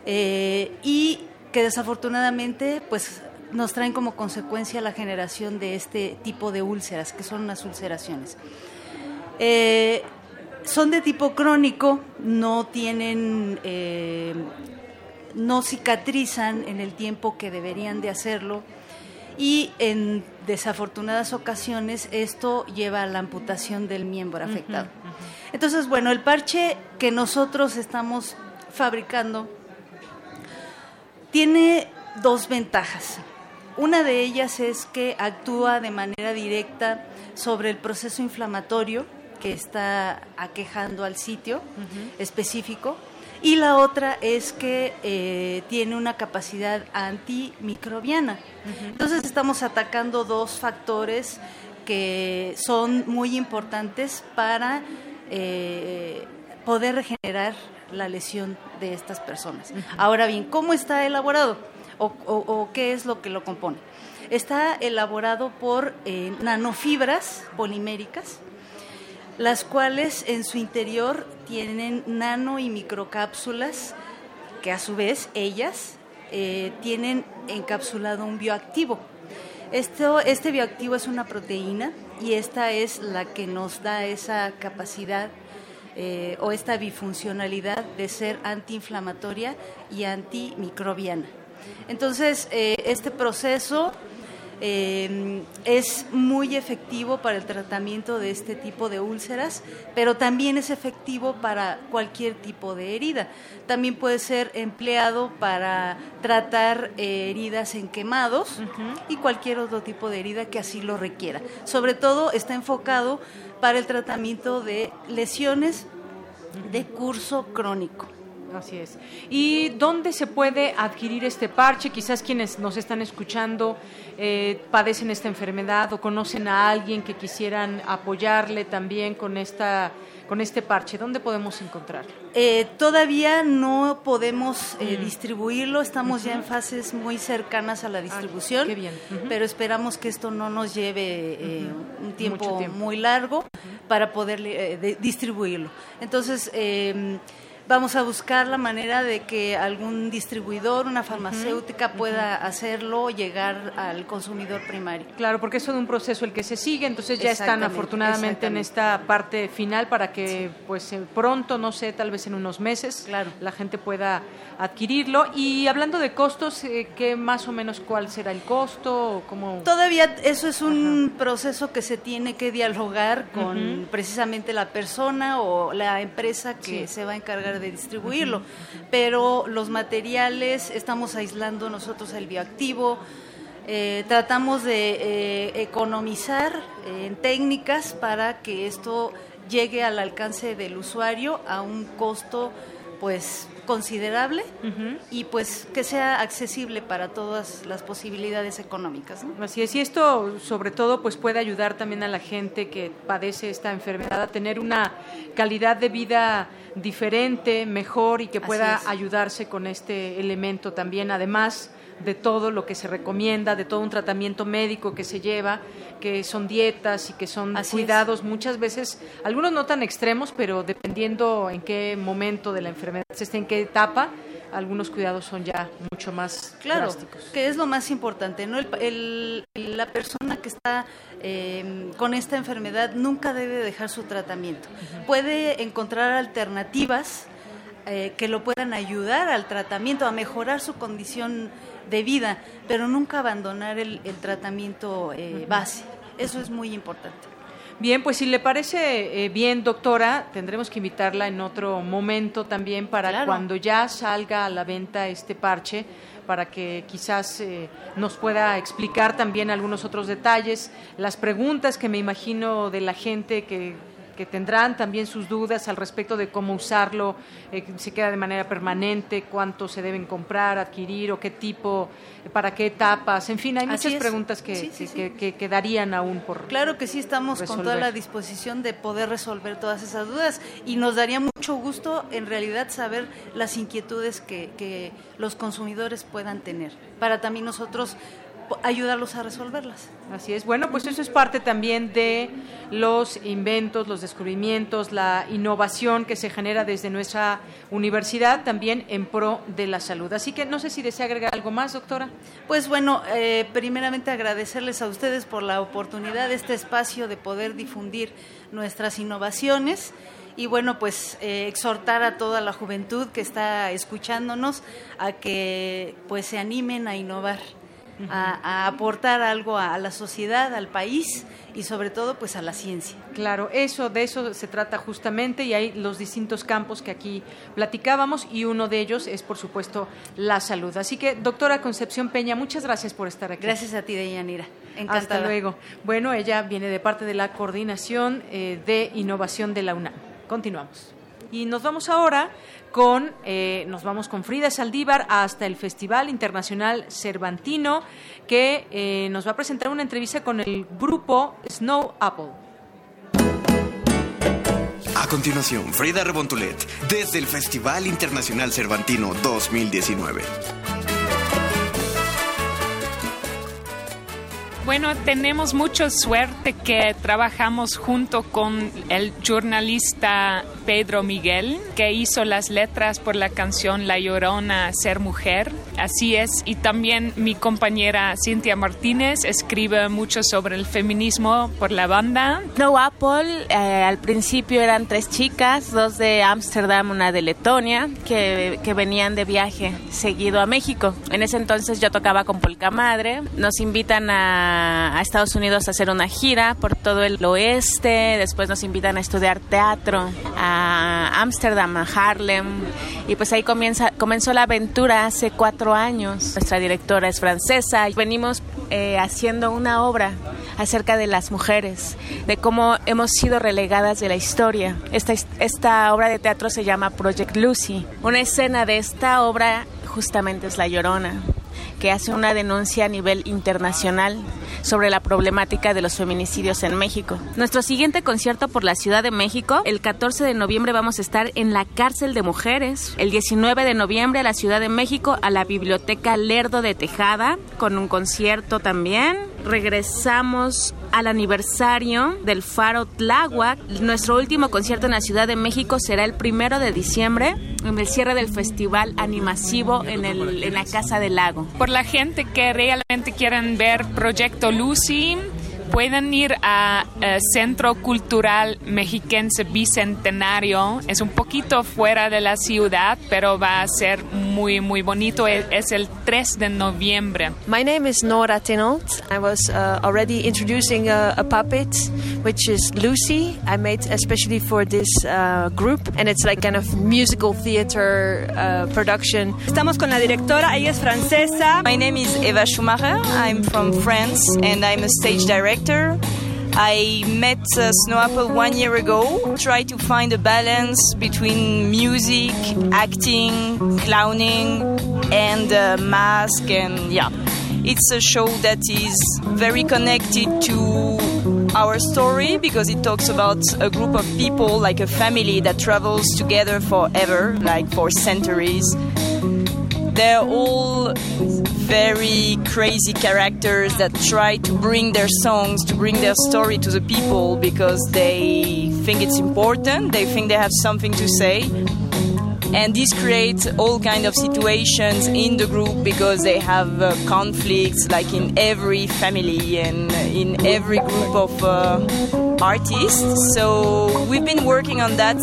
eh, y que desafortunadamente pues nos traen como consecuencia la generación de este tipo de úlceras, que son unas ulceraciones. Eh, son de tipo crónico, no tienen, eh, no cicatrizan en el tiempo que deberían de hacerlo y en desafortunadas ocasiones esto lleva a la amputación del miembro afectado. Entonces, bueno, el parche que nosotros estamos fabricando tiene dos ventajas. Una de ellas es que actúa de manera directa sobre el proceso inflamatorio que está aquejando al sitio específico y la otra es que eh, tiene una capacidad antimicrobiana. Entonces estamos atacando dos factores que son muy importantes para eh, poder regenerar la lesión de estas personas. Ahora bien, ¿cómo está elaborado o, qué es lo que lo compone? Está elaborado por eh, nanofibras poliméricas, las cuales en su interior tienen nano y microcápsulas que a su vez ellas eh, tienen encapsulado un bioactivo. Esto, este bioactivo es una proteína y esta es la que nos da esa capacidad eh, o esta bifuncionalidad de ser antiinflamatoria y antimicrobiana. Entonces, eh, este proceso eh, es muy efectivo para el tratamiento de este tipo de úlceras, pero también es efectivo para cualquier tipo de herida. También puede ser empleado para tratar eh, heridas en quemados y cualquier otro tipo de herida que así lo requiera. Sobre todo está enfocado para el tratamiento de lesiones de curso crónico. Así es. ¿Y dónde se puede adquirir este parche? Quizás quienes nos están escuchando eh, padecen esta enfermedad o conocen a alguien que quisieran apoyarle también con esta con este parche. ¿Dónde podemos encontrarlo? Eh, todavía no podemos eh, Mm. distribuirlo, estamos ya en fases muy cercanas a la distribución, qué bien. Pero esperamos que esto no nos lleve eh, un tiempo, muy largo para poder eh, de- distribuirlo. Entonces, eh, vamos a buscar la manera de que algún distribuidor, una farmacéutica pueda hacerlo llegar al consumidor primario. Claro, porque es todo un proceso el que se sigue, entonces ya están afortunadamente en esta parte final para que pues eh, pronto, no sé, tal vez en unos meses, la gente pueda adquirirlo. Y hablando de costos, eh, ¿qué más o menos cuál será el costo? o ¿Cómo? Todavía eso es un proceso que se tiene que dialogar con precisamente la persona o la empresa que Sí. se va a encargar de distribuirlo. Pero los materiales, estamos aislando nosotros el bioactivo, eh, tratamos de eh, economizar eh, en técnicas para que esto llegue al alcance del usuario a un costo pues considerable y pues que sea accesible para todas las posibilidades económicas. ¿no? Así es, y esto sobre todo pues puede ayudar también a la gente que padece esta enfermedad a tener una calidad de vida diferente, mejor y que pueda ayudarse con este elemento también, además de todo lo que se recomienda, de todo un tratamiento médico que se lleva, que son dietas y que son Así es. cuidados muchas veces, algunos no tan extremos, pero dependiendo en qué momento de la enfermedad se esté, en qué etapa, algunos cuidados son ya mucho más Claro, drásticos. que es lo más importante, ¿no? El- el- la persona que está eh, con esta enfermedad nunca debe dejar su tratamiento. Puede encontrar alternativas eh, que lo puedan ayudar al tratamiento, a mejorar su condición de vida, pero nunca abandonar el, el tratamiento eh, base. Eso es muy importante. Bien, pues si le parece eh, bien, doctora, tendremos que invitarla en otro momento también para Claro. cuando ya salga a la venta este parche, para que quizás eh, nos pueda explicar también algunos otros detalles, las preguntas que me imagino de la gente que, que tendrán también sus dudas al respecto de cómo usarlo, eh, se queda de manera permanente, cuánto se deben comprar, adquirir o qué tipo, para qué etapas, en fin, hay Así muchas es. preguntas que, Sí, sí, que- sí. que- que quedarían aún por Claro que sí, estamos con toda la disposición de poder resolver todas esas dudas y nos daría mucho gusto en realidad saber las inquietudes que, que los consumidores puedan tener, para también nosotros ayudarlos a resolverlas. Así es. Bueno, pues eso es parte también de los inventos, los descubrimientos, la innovación que se genera desde nuestra universidad también en pro de la salud. Así que no sé si desea agregar algo más, doctora. Pues bueno, eh, primeramente agradecerles a ustedes por la oportunidad de este espacio de poder difundir nuestras innovaciones y bueno, pues eh, exhortar a toda la juventud que está escuchándonos a que pues se animen a innovar, a, a aportar algo a, a la sociedad, al país y sobre todo pues a la ciencia. Claro, eso de eso se trata justamente y hay los distintos campos que aquí platicábamos y uno de ellos es por supuesto la salud. Así que, doctora Concepción Peña, muchas gracias por estar aquí. Gracias a ti, Deyanira. Hasta Encantada. luego. Bueno, ella viene de parte de la Coordinación eh, de Innovación de la UNAM. Continuamos. Y nos vamos ahora con, eh, nos vamos con Frida Saldívar hasta el Festival Internacional Cervantino, que eh, nos va a presentar una entrevista con el grupo Snow Apple. A continuación, Frida Rebontulet, desde el Festival Internacional Cervantino 2019. Bueno, tenemos mucha suerte que trabajamos junto con el jornalista Pedro Miguel, que hizo las letras por la canción La Llorona, Ser Mujer. Así es. Y también mi compañera Cintia Martínez escribe mucho sobre el feminismo por la banda. No Apple, eh, al principio eran tres chicas, dos de Ámsterdam, una de Letonia, que, que venían de viaje seguido a México. En ese entonces yo tocaba con Polka Madre. Nos invitan a a, Estados Unidos a hacer una gira por todo el oeste, después nos invitan a estudiar teatro a Ámsterdam, a Harlem, y pues ahí comienza, comenzó la aventura hace cuatro años. Nuestra directora es francesa y venimos eh, haciendo una obra acerca de las mujeres, de cómo hemos sido relegadas de la historia. Esta, esta obra de teatro se llama Project Lucy. Una escena de esta obra justamente es La Llorona que hace una denuncia a nivel internacional sobre la problemática de los feminicidios en México. Nuestro siguiente concierto por la Ciudad de México, el 14 de noviembre vamos a estar en la cárcel de mujeres, el 19 de noviembre a la Ciudad de México a la Biblioteca Lerdo de Tejada con un concierto también. Regresamos al aniversario del Faro Tláhuac. Nuestro último concierto en la Ciudad de México será el primero de diciembre en el cierre del festival animasivo en, la Casa del Lago. Por la gente que realmente quieren ver Proyecto Lucy, pueden ir a eh, Centro Cultural Mexiquense Bicentenario. Es un poquito fuera de la ciudad, pero va a ser muy, muy bonito. Es el 3 de noviembre. My name is Nora Tinault. I was uh, already introducing a, a, puppet, which is Lucy. I made especially for this uh, group, and it's like kind of musical theater uh, production. Estamos con la directora, ella es francesa. My name is Eva Schumacher. I'm from France, and I'm a stage director director. I met uh, Snow Apple one year ago. Try to find a balance between music, acting, clowning, and uh, mask, and yeah, it's a show that is very connected to our story because it talks about a group of people, like a family that travels together forever, like for centuries. They're all very crazy characters that try to bring their songs, to bring their story to the people because they think it's important, they think they have something to say. And this creates all kind of situations in the group because they have uh, conflicts like in every family and in every group of uh, artists. So we've been working on that.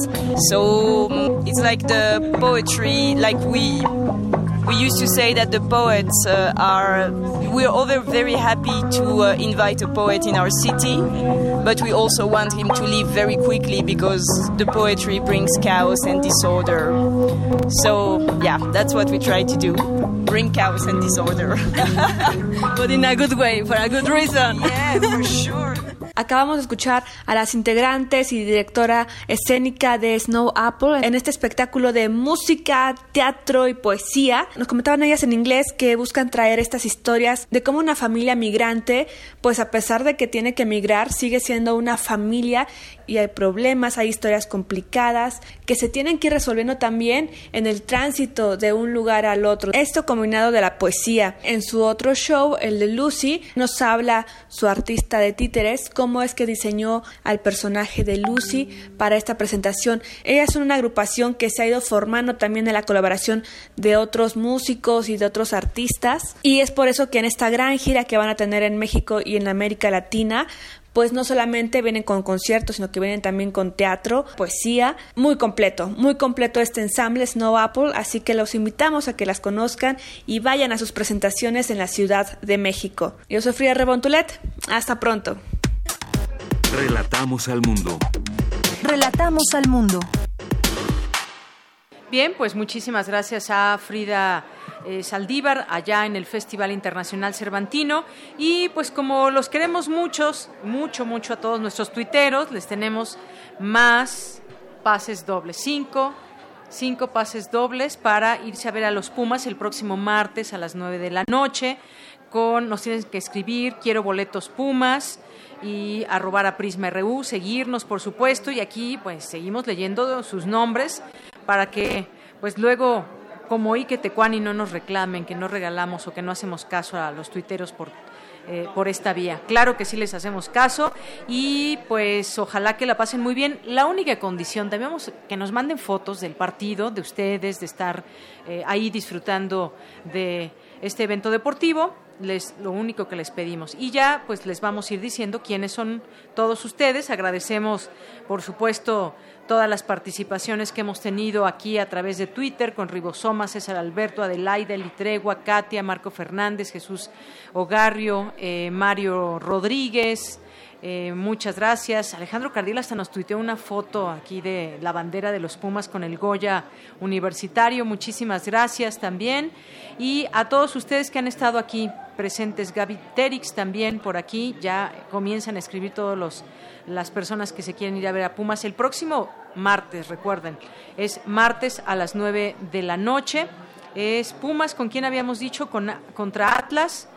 So it's like the poetry, like we we used to say that the poets uh, are. We're all very happy to uh, invite a poet in our city, but we also want him to leave very quickly because the poetry brings chaos and disorder. So, yeah, that's what we try to do bring chaos and disorder. [LAUGHS] but in a good way, for a good reason. Yeah, for sure. Acabamos de escuchar a las integrantes y directora escénica de Snow Apple en este espectáculo de música, teatro y poesía. Nos comentaban ellas en inglés que buscan traer estas historias de cómo una familia migrante, pues a pesar de que tiene que emigrar, sigue siendo una familia y hay problemas, hay historias complicadas que se tienen que ir resolviendo también en el tránsito de un lugar al otro. Esto combinado de la poesía. En su otro show, el de Lucy, nos habla su artista de títeres, cómo es que diseñó al personaje de Lucy para esta presentación. Ella es una agrupación que se ha ido formando también de la colaboración de otros músicos y de otros artistas y es por eso que en esta gran gira que van a tener en México y en América Latina pues no solamente vienen con conciertos, sino que vienen también con teatro, poesía, muy completo, muy completo este ensamble Snow Apple, así que los invitamos a que las conozcan y vayan a sus presentaciones en la Ciudad de México. Yo soy Frida Rebontulet, hasta pronto. Relatamos al mundo. Relatamos al mundo. Bien, pues muchísimas gracias a Frida eh, Saldívar allá en el Festival Internacional Cervantino y pues como los queremos muchos, mucho, mucho a todos nuestros tuiteros, les tenemos más pases dobles, cinco, cinco pases dobles para irse a ver a los Pumas el próximo martes a las nueve de la noche. Con, nos tienen que escribir, quiero boletos Pumas y arrobar a Prisma RU, seguirnos por supuesto y aquí pues seguimos leyendo sus nombres para que pues luego como Ike Tecuani no nos reclamen que no regalamos o que no hacemos caso a los tuiteros por eh, por esta vía. Claro que sí les hacemos caso y pues ojalá que la pasen muy bien. La única condición, debemos que nos manden fotos del partido, de ustedes, de estar eh, ahí disfrutando de este evento deportivo. Les, lo único que les pedimos. Y ya, pues les vamos a ir diciendo quiénes son todos ustedes. Agradecemos, por supuesto, todas las participaciones que hemos tenido aquí a través de Twitter con Ribosoma, César Alberto, Adelaida, Litregua, Katia, Marco Fernández, Jesús Ogarrio, eh, Mario Rodríguez. Eh, muchas gracias. Alejandro Cardil hasta nos tuiteó una foto aquí de la bandera de los Pumas con el Goya Universitario. Muchísimas gracias también. Y a todos ustedes que han estado aquí presentes, Gaby Terix también por aquí, ya comienzan a escribir todos los las personas que se quieren ir a ver a Pumas el próximo martes, recuerden, es martes a las 9 de la noche. Es Pumas, con quien habíamos dicho, con, contra Atlas.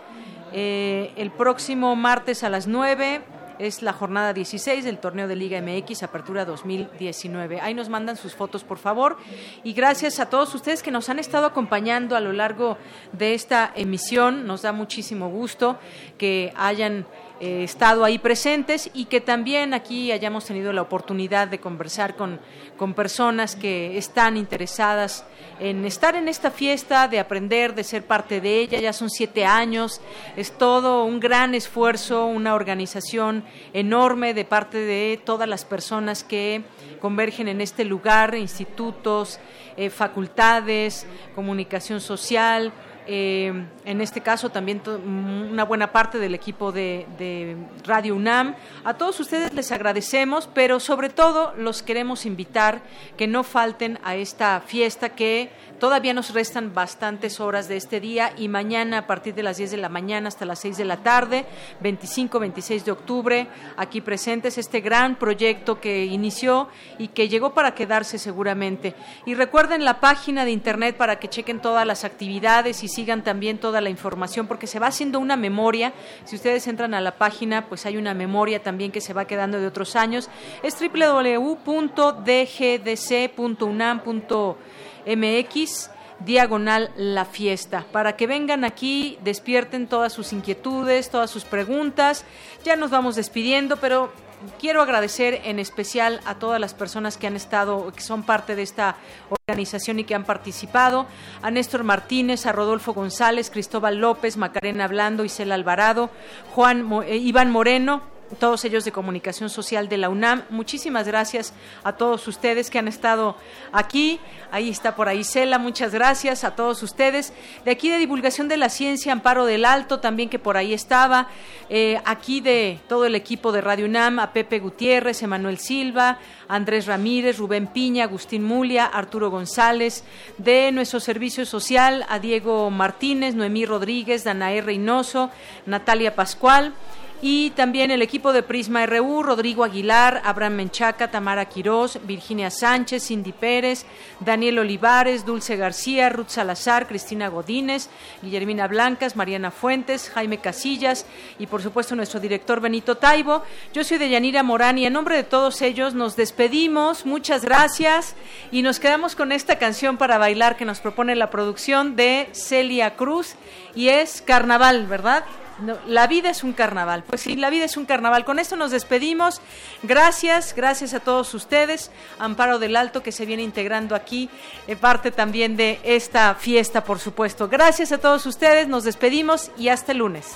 Eh, el próximo martes a las 9 es la jornada 16 del torneo de Liga MX, Apertura 2019. Ahí nos mandan sus fotos, por favor. Y gracias a todos ustedes que nos han estado acompañando a lo largo de esta emisión. Nos da muchísimo gusto que hayan eh, estado ahí presentes y que también aquí hayamos tenido la oportunidad de conversar con, con personas que están interesadas en estar en esta fiesta, de aprender, de ser parte de ella. Ya son siete años, es todo un gran esfuerzo, una organización enorme de parte de todas las personas que convergen en este lugar, institutos, eh, facultades, comunicación social, eh, en este caso también una buena parte del equipo de, de, Radio UNAM. A todos ustedes les agradecemos, pero sobre todo los queremos invitar que no falten a esta fiesta que Todavía nos restan bastantes horas de este día y mañana a partir de las 10 de la mañana hasta las 6 de la tarde, 25-26 de octubre, aquí presentes este gran proyecto que inició y que llegó para quedarse seguramente. Y recuerden la página de internet para que chequen todas las actividades y sigan también toda la información porque se va haciendo una memoria. Si ustedes entran a la página, pues hay una memoria también que se va quedando de otros años. Es www.dgdc.unam.mx MX diagonal la fiesta, para que vengan aquí, despierten todas sus inquietudes, todas sus preguntas. Ya nos vamos despidiendo, pero quiero agradecer en especial a todas las personas que han estado, que son parte de esta organización y que han participado, a Néstor Martínez, a Rodolfo González, Cristóbal López, Macarena Blando, Isela Alvarado, Juan eh, Iván Moreno, todos ellos de comunicación social de la UNAM. Muchísimas gracias a todos ustedes que han estado aquí. Ahí está por ahí Cela, muchas gracias a todos ustedes. De aquí de Divulgación de la Ciencia, Amparo del Alto, también que por ahí estaba. Eh, aquí de todo el equipo de Radio UNAM, a Pepe Gutiérrez, Emanuel Silva, Andrés Ramírez, Rubén Piña, Agustín Mulia, Arturo González. De nuestro servicio social, a Diego Martínez, Noemí Rodríguez, Danae Reynoso, Natalia Pascual y también el equipo de Prisma RU, Rodrigo Aguilar, Abraham Menchaca, Tamara Quirós, Virginia Sánchez, Cindy Pérez, Daniel Olivares, Dulce García, Ruth Salazar, Cristina Godínez, Guillermina Blancas, Mariana Fuentes, Jaime Casillas y por supuesto nuestro director Benito Taibo. Yo soy de Yanira Morán y en nombre de todos ellos nos despedimos, muchas gracias y nos quedamos con esta canción para bailar que nos propone la producción de Celia Cruz y es Carnaval, ¿verdad? La vida es un carnaval. Pues sí, la vida es un carnaval. Con esto nos despedimos. Gracias, gracias a todos ustedes. Amparo del Alto que se viene integrando aquí, en parte también de esta fiesta, por supuesto. Gracias a todos ustedes. Nos despedimos y hasta el lunes.